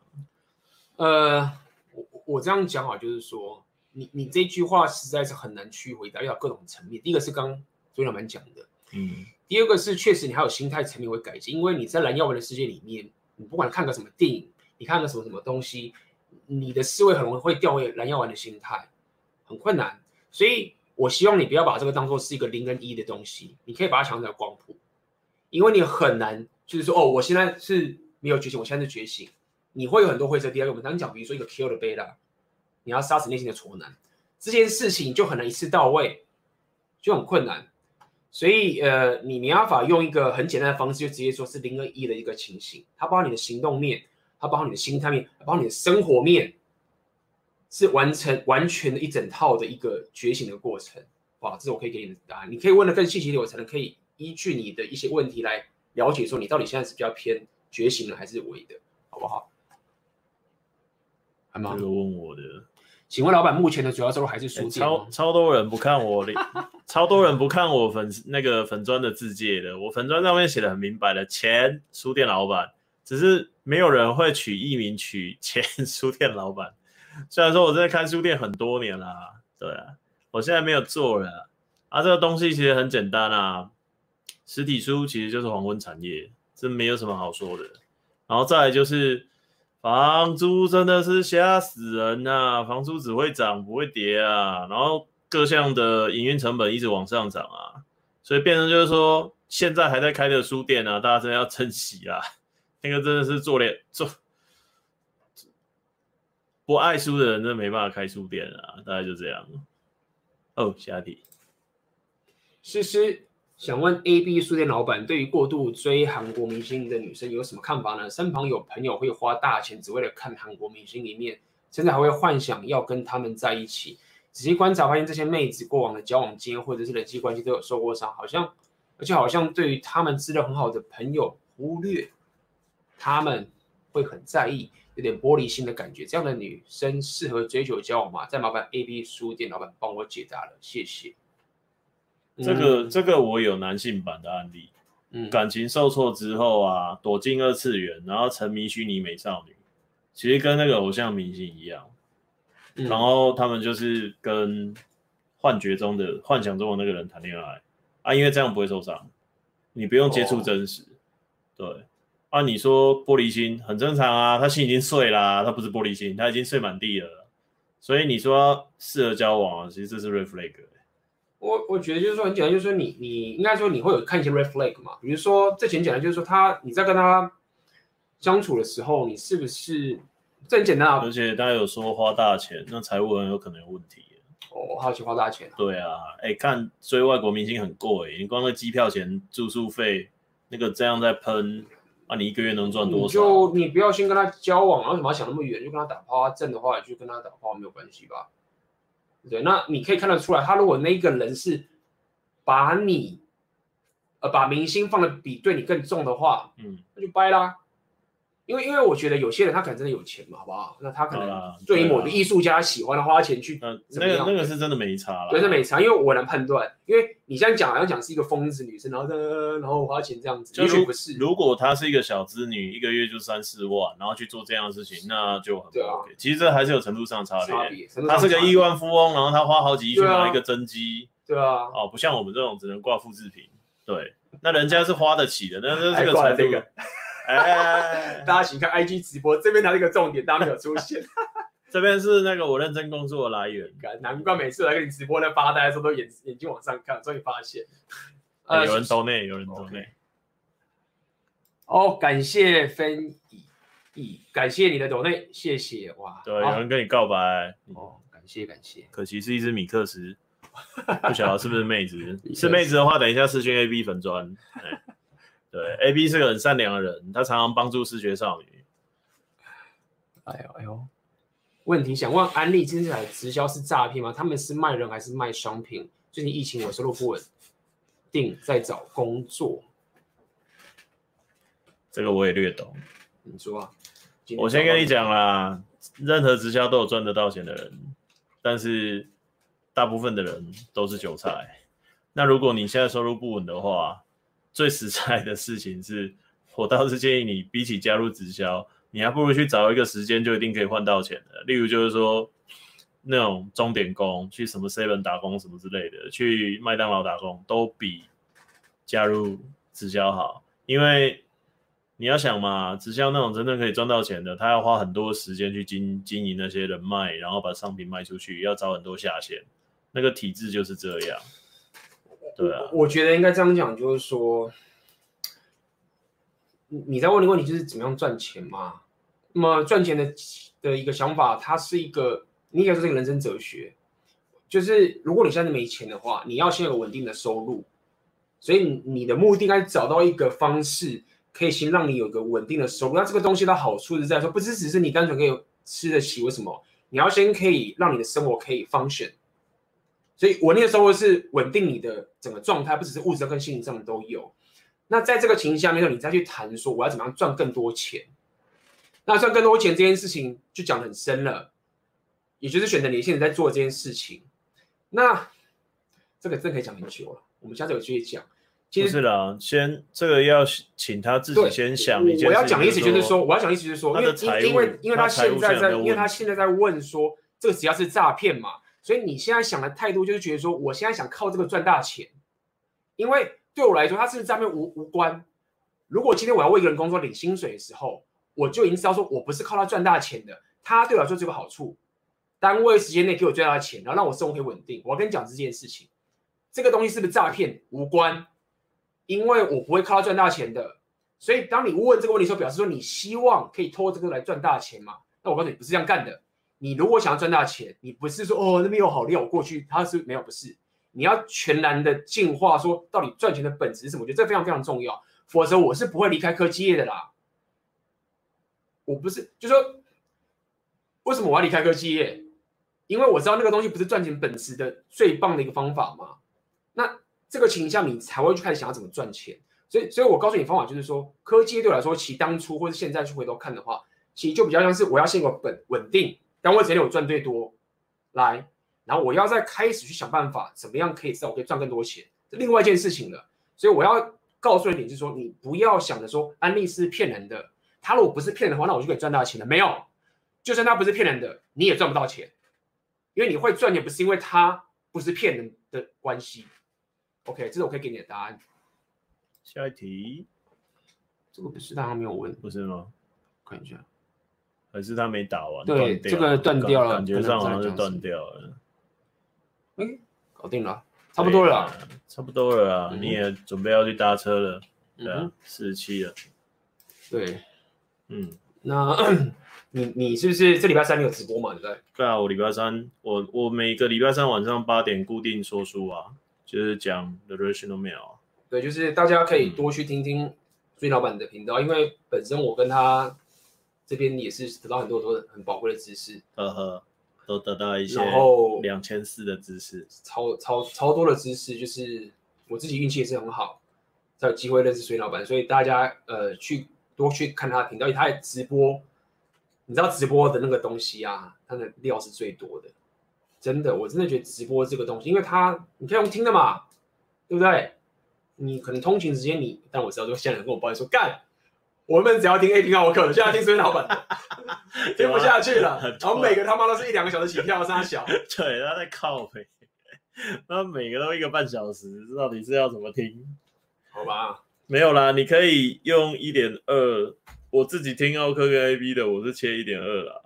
呃，我我这样讲啊，就是说，你你这句话实在是很难去回答，要各种层面。第一个是刚刚昨天我们讲的，嗯，第二个是确实你还有心态层面会改进，因为你在蓝药丸的世界里面，你不管看个什么电影，你看个什么什么东西，你的思维很容易会掉回蓝药丸的心态，很困难。所以我希望你不要把这个当做是一个零跟一的东西，你可以把它想成光谱，因为你很难就是说，哦，我现在是没有觉醒，我现在是觉醒。你会有很多灰色地带。我们刚讲，比如说一个 kill the beta，你要杀死内心的丑男，这件事情就很难一次到位，就很困难。所以，呃，你没办法用一个很简单的方式，就直接说是零二一的一个情形。它包括你的行动面，它包括你的心态面，包括你的生活面，是完成完全的一整套的一个觉醒的过程。哇，这是我可以给你的答案。你可以问的更细节一点，我才能可以依据你的一些问题来了解，说你到底现在是比较偏觉醒了还是伪的，好不好？这个问我的，请问老板目前的主要收入还是书店？超超多人不看我的，超多人不看我粉 [LAUGHS] 那个粉砖的字界的。我粉砖上面写的很明白的，前书店老板，只是没有人会取艺名取前 [LAUGHS] 书店老板。虽然说我在开书店很多年了，对啊，我现在没有做了啊。这个东西其实很简单啊，实体书其实就是黄昏产业，这没有什么好说的。然后再来就是。房租真的是吓死人呐、啊！房租只会涨不会跌啊，然后各项的营运成本一直往上涨啊，所以变成就是说，现在还在开的书店啊，大家真的要珍惜啊！[LAUGHS] 那个真的是做脸做不爱书的人，真的没办法开书店啊，大概就这样。哦，下题，诗诗。想问 A B 书店老板，对于过度追韩国明星的女生有什么看法呢？身旁有朋友会花大钱只为了看韩国明星一面，甚至还会幻想要跟他们在一起。仔细观察发现，这些妹子过往的交往经验或者是人际关系都有受过伤，好像而且好像对于他们知道很好的朋友忽略，他们会很在意，有点玻璃心的感觉。这样的女生适合追求交往吗？再麻烦 A B 书店老板帮我解答了，谢谢。这个这个我有男性版的案例，嗯，感情受挫之后啊，躲进二次元，然后沉迷虚拟美少女，其实跟那个偶像明星一样，嗯，然后他们就是跟幻觉中的幻想中的那个人谈恋爱。啊，因为这样不会受伤，你不用接触真实，哦，对，啊，你说玻璃心很正常啊，他心已经碎啦，他不是玻璃心，他已经碎满地了，所以你说适合交往啊，其实这是 red flag。我我觉得就是说很简单，就是说你你应该说你会有看一些 red flag 嘛，比如说这很简单，就是说他你在跟他相处的时候，你是不是这很简单啊？而且大家有说花大钱，那财务很有可能有问题。哦，花钱花大钱。对啊，哎、欸，看追外国明星很贵，你光那机票钱、住宿费，那个这样在喷，啊，你一个月能赚多少？就你不要先跟他交往，然后为什么要想那么远？就跟他打炮，他挣的话，就跟他打炮没有关系吧？对，那你可以看得出来，他如果那个人是把你，呃，把明星放的比对你更重的话，嗯，那就掰啦。因为因为我觉得有些人他可能真的有钱嘛，好不好？那他可能对于某个艺术家喜欢的花钱去，嗯，那个那个是真的没差了，对，是没差，因为我能判断，因为你这样讲好像讲是一个疯子女生，然后然后花钱这样子，就不是。如果她是一个小资女，一个月就三四万，然后去做这样的事情，那就很 OK。其实这还是有程度上差别。差别。他是个亿万富翁，然后他花好几亿去买一个真机，对啊，哦，不像我们这种只能挂复制品，对，那人家是花得起的，那这个才这个。哎，大家请看 IG 直播，这边它是一个重点，大家没有出现。[LAUGHS] 这边是那个我认真工作的来源，难怪每次来跟你直播在发呆的时候都眼眼睛往上看，终于发现。呃，有人抖内，有人抖内。哦，感谢分乙乙，感谢你的抖内，谢谢哇。对，有人跟你告白。哦，感谢感谢。可惜是一只米克斯，不晓得是不是妹子。[LAUGHS] 是妹子的话，等一下私讯 AB 粉专。对，A B 是个很善良的人，他常常帮助视觉少女。哎呦哎呦，问题想问安利金字塔直销是诈骗吗？他们是卖人还是卖商品？最近疫情我收入不稳定，在找工作。这个我也略懂。你说啊？我先跟你讲啦，任何直销都有赚得到钱的人，但是大部分的人都是韭菜。那如果你现在收入不稳的话，最实在的事情是，我倒是建议你，比起加入直销，你还不如去找一个时间就一定可以换到钱的，例如就是说那种钟点工，去什么 seven 打工什么之类的，去麦当劳打工都比加入直销好，因为。你要想嘛，直销那种真正可以赚到钱的，他要花很多时间去经经营那些人脉，然后把商品卖出去，要找很多下线，那个体制就是这样。对啊，我，觉得应该这样讲，就是说，你在问的问题就是怎么样赚钱嘛？那么赚钱的的一个想法，它是一个，你应该说是一个人生哲学，就是如果你现在没钱的话，你要先有稳定的收入，所以你的目的应该找到一个方式。可以先让你有个稳定的收入，那这个东西的好处是在说，不是只是你单纯可以吃得起，为什么？你要先可以让你的生活可以 function，所以我那个收入是稳定你的整个状态，不只是物质跟心理上都有。那在这个情形下面，你再去谈说我要怎么样赚更多钱，那赚更多钱这件事情就讲得很深了，也就是选择你现在在做这件事情。那这个真可以讲很久了，我们下次有机会讲。不是啦，先这个要请他自己先想一件事。我要讲的意思就是说，我要讲的意思就是说，因为因为因为他现在在，因为他现在在问说，这个只要是诈骗嘛，所以你现在想的态度就是觉得说，我现在想靠这个赚大钱。因为对我来说，他是不是诈骗无无关。如果今天我要为一个人工作领薪水的时候，我就已经知道说我不是靠他赚大钱的。他对我来说只有好处，单位时间内给我最大的钱，然后让我生活可以稳定。我要跟你讲这件事情，这个东西是不是诈骗无关。因为我不会靠他赚大钱的，所以当你问这个问题时候，表示说你希望可以透过这个来赚大钱嘛？那我告诉你，不是这样干的。你如果想要赚大钱，你不是说哦那边有好料，我过去他是没有，不是。你要全然的进化，说到底赚钱的本质是什么？我觉得这非常非常重要。否则我是不会离开科技业的啦。我不是，就说为什么我要离开科技业？因为我知道那个东西不是赚钱本质的最棒的一个方法嘛。那。这个倾向你才会去开始想要怎么赚钱，所以，所以我告诉你方法就是说，科技对我来说，其当初或是现在去回头看的话，其实就比较像是我要先有本稳定，单位时间我赚最多，来，然后我要再开始去想办法，怎么样可以知道我可以赚更多钱，这另外一件事情了。所以我要告诉你一点就是说，你不要想着说安利是骗人的，他如果不是骗人的话，那我就可以赚大钱了。没有，就算他不是骗人的，你也赚不到钱，因为你会赚钱不是因为他不是骗人的关系。OK，这是我可以给你的答案。下一题，这个不是他没有问，不是吗？看一下，还是他没打完？对，这个断掉了，感觉上好像是断掉了。哎，搞定了，差不多了，差不多了啊！你也准备要去搭车了，对啊，四十七了。对，嗯，[CLEARS THROAT] 那你你是不是这礼拜三你有直播嘛？对不对？对啊，我礼拜三，我我每个礼拜三晚上八点固定说书啊。就是讲 The Rational Male，对，就是大家可以多去听听孙老板的频道，嗯、因为本身我跟他这边也是得到很多很多很宝贵的知识，呵呵，都得到一些，然后两千四的知识，超超超多的知识，就是我自己运气也是很好，才有机会认识孙老板，所以大家呃去多去看他的频道，他也直播，你知道直播的那个东西啊，他的料是最多的。真的，我真的觉得直播这个东西，因为他你可以用听的嘛，对不对？你可能通勤时间你，但我知道，就现在跟我抱怨说，干，我们只要听 A 听奥客，现在听孙老板的，[LAUGHS] 听不下去了。然后每个他妈都是一两个小时起跳，三小，对，他在靠北，[LAUGHS] 那每个都一个半小时，这到底是要怎么听？好吧，没有啦，你可以用一点二，我自己听奥克跟 A B 的，我是切一点二啦，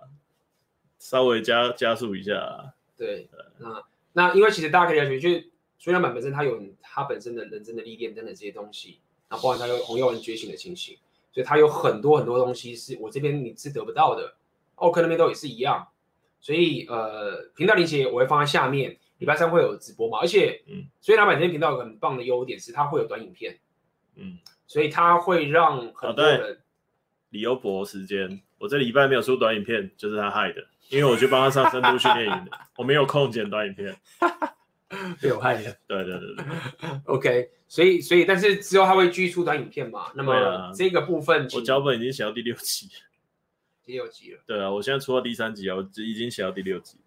稍微加加速一下。对，那那因为其实大家可以了解，就是孙老板本身他有他本身的人生的历练等等这些东西，然后包含他有红药丸觉醒的情形，所以他有很多很多东西是我这边你是得不到的，奥克那边都也是一样，所以呃频道链接我会放在下面，礼拜三会有直播嘛，而且嗯，所以老板这边频道有很棒的优点是它会有短影片，嗯，所以它会让很多人李优博时间，我这礼拜没有出短影片，就是他害的。因为我去帮他上深度训练营的，我没有空剪短影片，[LAUGHS] 被我害的。对对对对，[LAUGHS] OK，所以所以但是之后他会继续出短影片嘛？那么这个部分，我脚本已经写到第六集，[LAUGHS] 第六集了。对啊，我现在出到第三集啊，我已经写到第六集。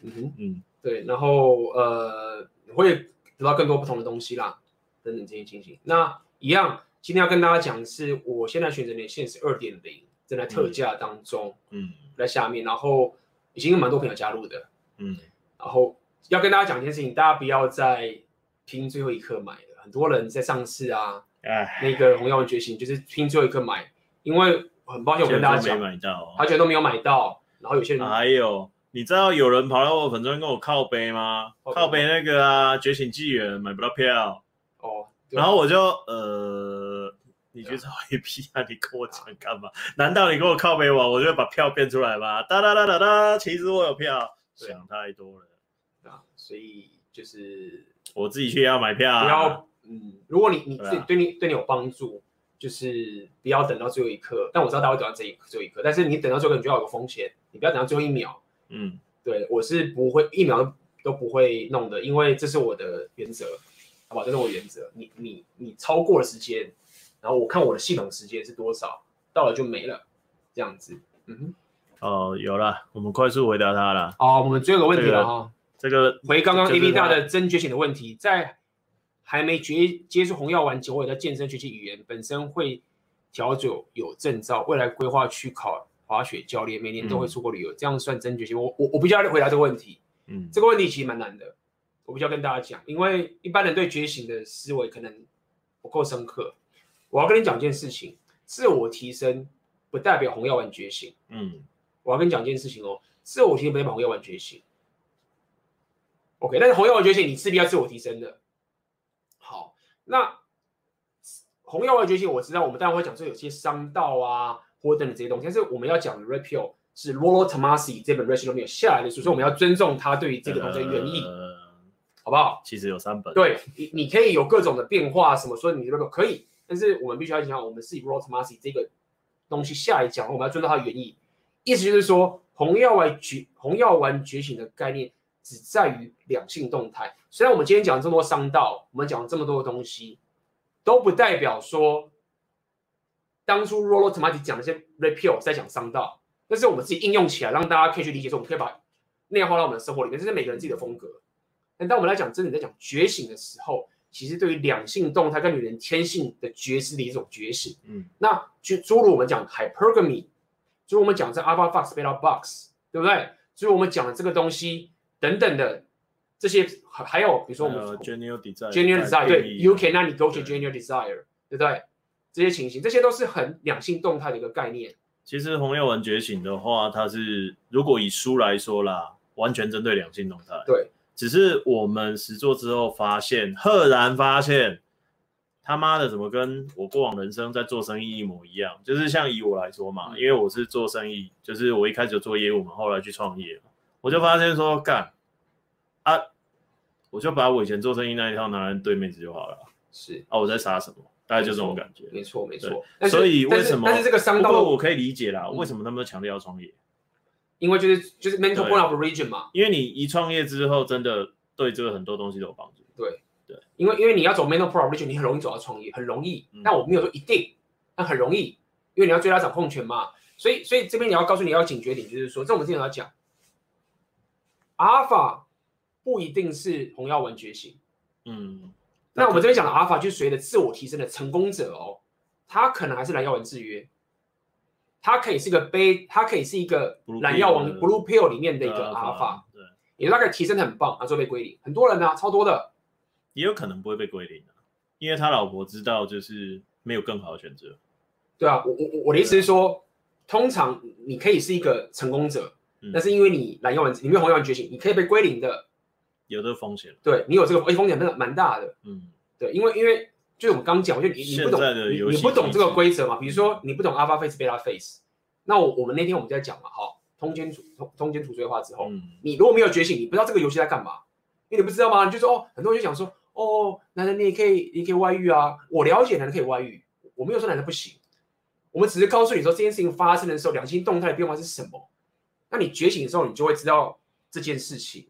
嗯哼，嗯，对，然后呃，会得到更多不同的东西啦，等等这些情形。那一样，今天要跟大家讲的是，我现在选择连线是二点零，正在特价当中，嗯，在下面，然后已经有蛮多朋友加入的，嗯，然后要跟大家讲一件事情，大家不要再拼最后一刻买了，很多人在上次啊，哎，那个红药丸觉醒就是拼最后一刻买，因为很抱歉我跟大家讲，买到，他觉得都没有买到，然后有些人还有。你知道有人跑到我粉专跟我靠背吗？靠背。那个啊，觉醒纪元买不到票。哦，然后我就呃，你去找 A P 啊，你跟我讲干嘛？难道你跟我靠背完，我就会把票变出来吗？哒哒哒哒哒，其实我有票，想太多了。啊，所以就是我自己去要买票，不要嗯，如果你你自己对你对你有帮助，就是不要等到最后一刻。但我知道大家会等到这一最后一刻，但是你等到最后一刻，你就要有个风险，你不要等到最后一秒。嗯，对，我是不会一秒都不会弄的，因为这是我的原则，好不好？这是我原则。你你你超过了时间，然后我看我的系统时间是多少，到了就没了，这样子。嗯哼，哦，有了，我们快速回答他了。哦，我们最后一个问题了哈，这个、这个、回刚刚 A B 大的真觉醒的问题，在还没接接触红药丸前，我有在健身学习语言，本身会调酒有证照，未来规划去考。滑雪教练每年都会出国旅游，嗯、这样算真觉醒？我我我比较回答这个问题。嗯，这个问题其实蛮难的，我比较跟大家讲，因为一般人对觉醒的思维可能不够深刻。我要跟你讲一件事情，自我提升不代表红药丸觉醒。嗯，我要跟你讲一件事情哦，自我提升不代表红药丸觉醒。OK，但是红药丸觉醒你势必要自我提升的。好，那红药丸觉醒我知道，我们当然会讲说有些商道啊。或等等这些东西，但是我们要讲的 Red Pill 是 Rollo Tomassi 这本 Rational Meal 下来的书，所以我们要尊重他对于这个东西的原意，呃、好不好？其实有三本，对，你你可以有各种的变化，什么说你这个可以，但是我们必须要讲，我们是以 Rollo Tomassi 这个东西下来讲，我们要尊重它的原意，意思就是说，红药丸觉红药丸觉醒的概念只在于两性动态。虽然我们今天讲这么多商道，我们讲这么多的东西，都不代表说。当初 Rollo Tomassi 讲那些 Red Pill 在讲商道，但是我们自己应用起来，让大家可以去理解，说我们可以把内化到我们的生活里面，这是每个人自己的风格。但当我们来讲真的在讲觉醒的时候，其实对于两性动态跟女人天性的觉知的一种觉醒。嗯，那就诸如我们讲 Hypergamy，诸如我们讲这 Alpha Fox Beta Box，对不对？诸如我们讲的这个东西等等的这些，还有比如说我们 Genuine Desire Genuine Desire，对，You cannot negotiate Genuine Desire，对不对？这些情形，这些都是很两性动态的一个概念。其实红药丸觉醒的话，它是如果以书来说啦，完全针对两性动态。对，只是我们实做之后发现，赫然发现，他妈的怎么跟我过往人生在做生意一模一样？就是像以我来说嘛，因为我是做生意，就是我一开始就做业务嘛，后来去创业，我就发现说，干啊，我就把我以前做生意那一套拿来对妹子就好了。是啊，我在杀什么？大概就这种感觉，没错没错。所以为什么？但是这个商道，我可以理解啦。为什么他们都强调要创业？因为就是就是 mental point of origin 嘛。因为你一创业之后，真的对这个很多东西都有帮助。对对，因为因为你要走 mental point of origin，你很容易走到创业，很容易。但我没有说一定，但很容易，因为你要最大掌控权嘛。所以所以这边你要告诉你要警觉点，就是说，这我们之前要讲，Alpha 不一定是红药丸觉醒。嗯。那我们这边讲的阿尔法，就是随着自我提升的成功者哦，他可能还是蓝药丸制约，他可以是一个杯，他可以是一个蓝药丸 Blue Pill 里面的一个阿尔法，对，也大概提升的很棒，啊，最后被归零，很多人呢，啊，超多的，也有可能不会被归零，啊，因为他老婆知道就是没有更好的选择，对啊，我我我的意思是说，通常你可以是一个成功者，嗯，但是因为你蓝药丸，你没有红药丸觉醒，你可以被归零的。有这个风险，对你有这个风险，真的蛮大的。嗯，对，因为因为就是我们刚讲，就你你不懂你你不懂这个规则嘛？比如说你不懂 alpha face beta face，那我我们那天我们在讲嘛，哈，通奸除通通奸除罪化之后，嗯、你如果没有觉醒，你不知道这个游戏在干嘛，因为你不知道吗？你就说哦，很多人就讲说哦，男人你也可以你也可以外遇啊，我了解男人可以外遇，我没有说男人不行，我们只是告诉你说这件事情发生的时候，两性动态的变化是什么，那你觉醒的时候，你就会知道这件事情。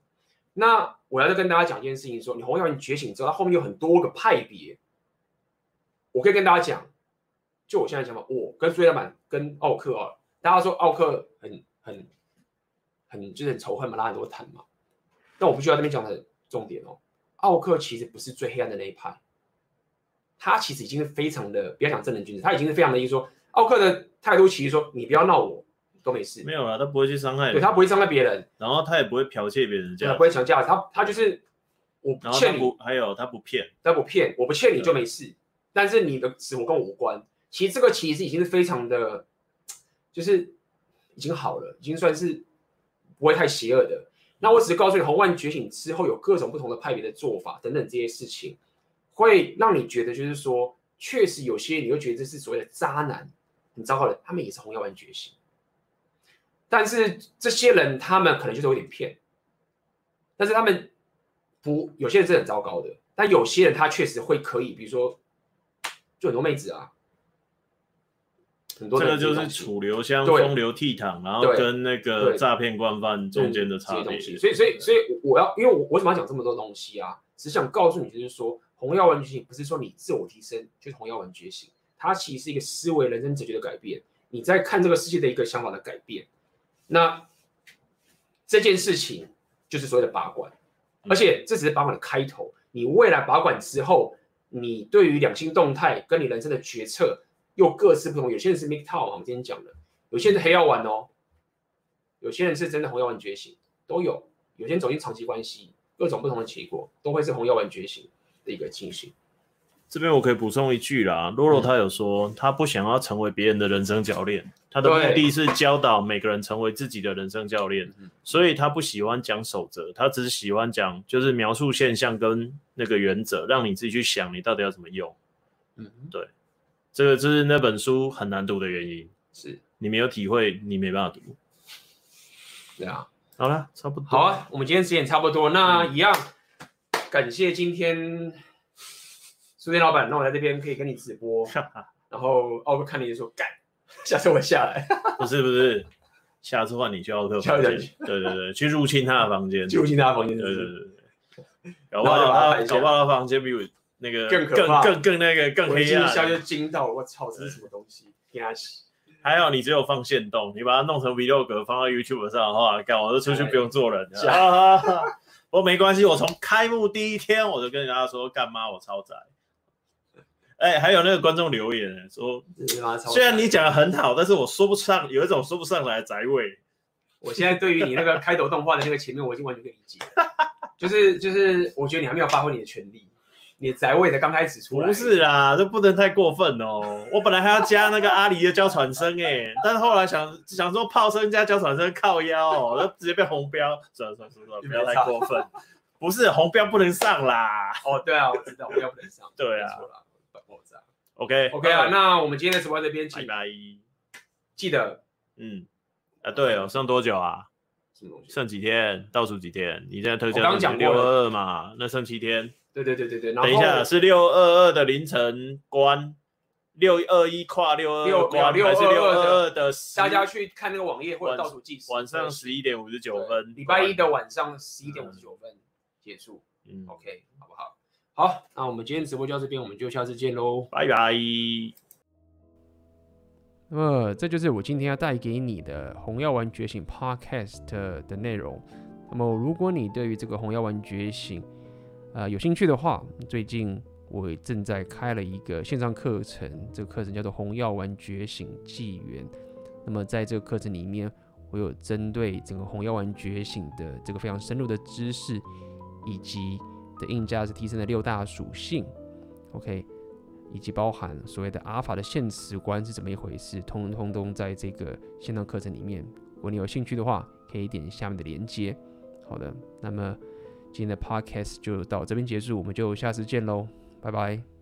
那我要再跟大家讲一件事情说，你红药丸觉醒之后，它后面有很多个派别。我可以跟大家讲，就我现在讲嘛，我跟苏列曼跟奥克啊，大家说奥克很很很就是仇恨嘛，拉很多谈嘛。但我不需要这边讲的重点哦。奥克其实不是最黑暗的那一派，他其实已经是非常的，不要讲正人君子，他已经是非常的，意思说奥克的态度其实说你不要闹我都没事，没有啊，他不会去伤害人，对，他不会伤害别人，然后他也不会剽窃别人家，他不会强加，他他就是我不欠你，还有他不骗，他不骗，我不欠你就没事，但是你的死活跟我无关。其实这个其实已经是非常的，就是已经好了，已经算是不会太邪恶的。那我只是告诉你，红万觉醒之后有各种不同的派别的做法等等这些事情，会让你觉得就是说，确实有些你会觉得这是所谓的渣男，很糟糕的，他们也是红药丸觉醒。但是这些人他们可能就是有点骗，但是他们不，有些人是很糟糕的，但有些人他确实会可以，比如说就很多妹子啊。很多这个就是楚留香、风流倜傥，然后跟那个诈骗惯犯中间的差别。所以，所以，所以我要，因为我为什么要讲这么多东西啊？只想告诉你，就是说，红药丸觉醒不是说你自我提升就是红药丸觉醒，它其实是一个思维、人生哲学的改变。你在看这个世界的一个想法的改变。那这件事情就是所谓的把管，而且这只是把管的开头。你未来把管之后，你对于两性动态跟你人生的决策。又各自不同，有些人是 MGTOW 我们今天讲的，有些人是黑药丸哦，有些人是真的红药丸觉醒，都有，有些人走进长期关系，各种不同的结果，都会是红药丸觉醒的一个进行。这边我可以补充一句啦，洛洛他有说，他不想要成为别人的人生教练，嗯、他的目的是教导每个人成为自己的人生教练，所以他不喜欢讲守则，他只是喜欢讲就是描述现象跟那个原则，让你自己去想你到底要怎么用。嗯，对。这个就是那本书很难读的原因，是你没有体会，你没办法读。对啊，好了，差不多。好啊，我们今天时间差不多，那一样，感谢今天书店老板那我在这边可以跟你直播，[LAUGHS] 然后奥克看你就说干，[LAUGHS] 下次我下来。不是不是，下次换你去奥克房间，对对对，去入侵他的房间，去入侵他的房间，对对对，搞不好他搞不好他房间比我。那个更更，更更那个更黑暗，一下就惊到我操，这是什么东西？天啊！还好你只有放线动，你把它弄成 vlog 放到 YouTube 上的话，干我都出去不用做人。[LAUGHS] 不过没关系，我从开幕第一天我就跟人家说，干妈我超宅。哎，还有那个观众留言说，虽然你讲的很好，但是我说不上，有一种说不上来的宅味。我现在对于你那个开头动画的那个前面，我已经完全可以理解，就是就是，我觉得你还没有发挥你的权利。你宅位的刚开始出来，不是啦，这不能太过分哦。我本来还要加那个阿狸的娇喘声哎，但是后来想想说炮声加娇喘声靠腰哦，就直接被红标。算了算了算了，不要太过分。不是红标不能上啦。哦，对啊，我知道红标不能上。对啊。OK OK 啊，那我们今天的直播这边，礼拜一，记得，嗯，啊对哦，剩多久啊？剩几天？倒数几天？你现在特价是六二二嘛？那剩七天。对对对对对，等一下是六二二的凌晨关，六二一跨六二二关，还是六二二的？大家去看那个网页或者倒数计时。晚上十一点五十九分，礼拜一的晚上十一点五十九分结束。嗯，OK，好不好？好，那我们今天直播就到这边，我们就下次见喽，拜拜。那么这就是我今天要带给你的《红药丸觉醒》Podcast 的内容。那么如果你对于这个《红药丸觉醒》呃，有兴趣的话，最近我正在开了一个线上课程，这个课程叫做《红药丸觉醒纪元》。那么在这个课程里面，我有针对整个红药丸觉醒的这个非常深入的知识，以及的硬价是提升的六大属性，OK，以及包含所谓的阿尔法的现实观是怎么一回事，通通都在这个线上课程里面。如果你有兴趣的话，可以点下面的链接。好的，那么。今天的 podcast 就到这边结束，我们就下次见喽，拜拜。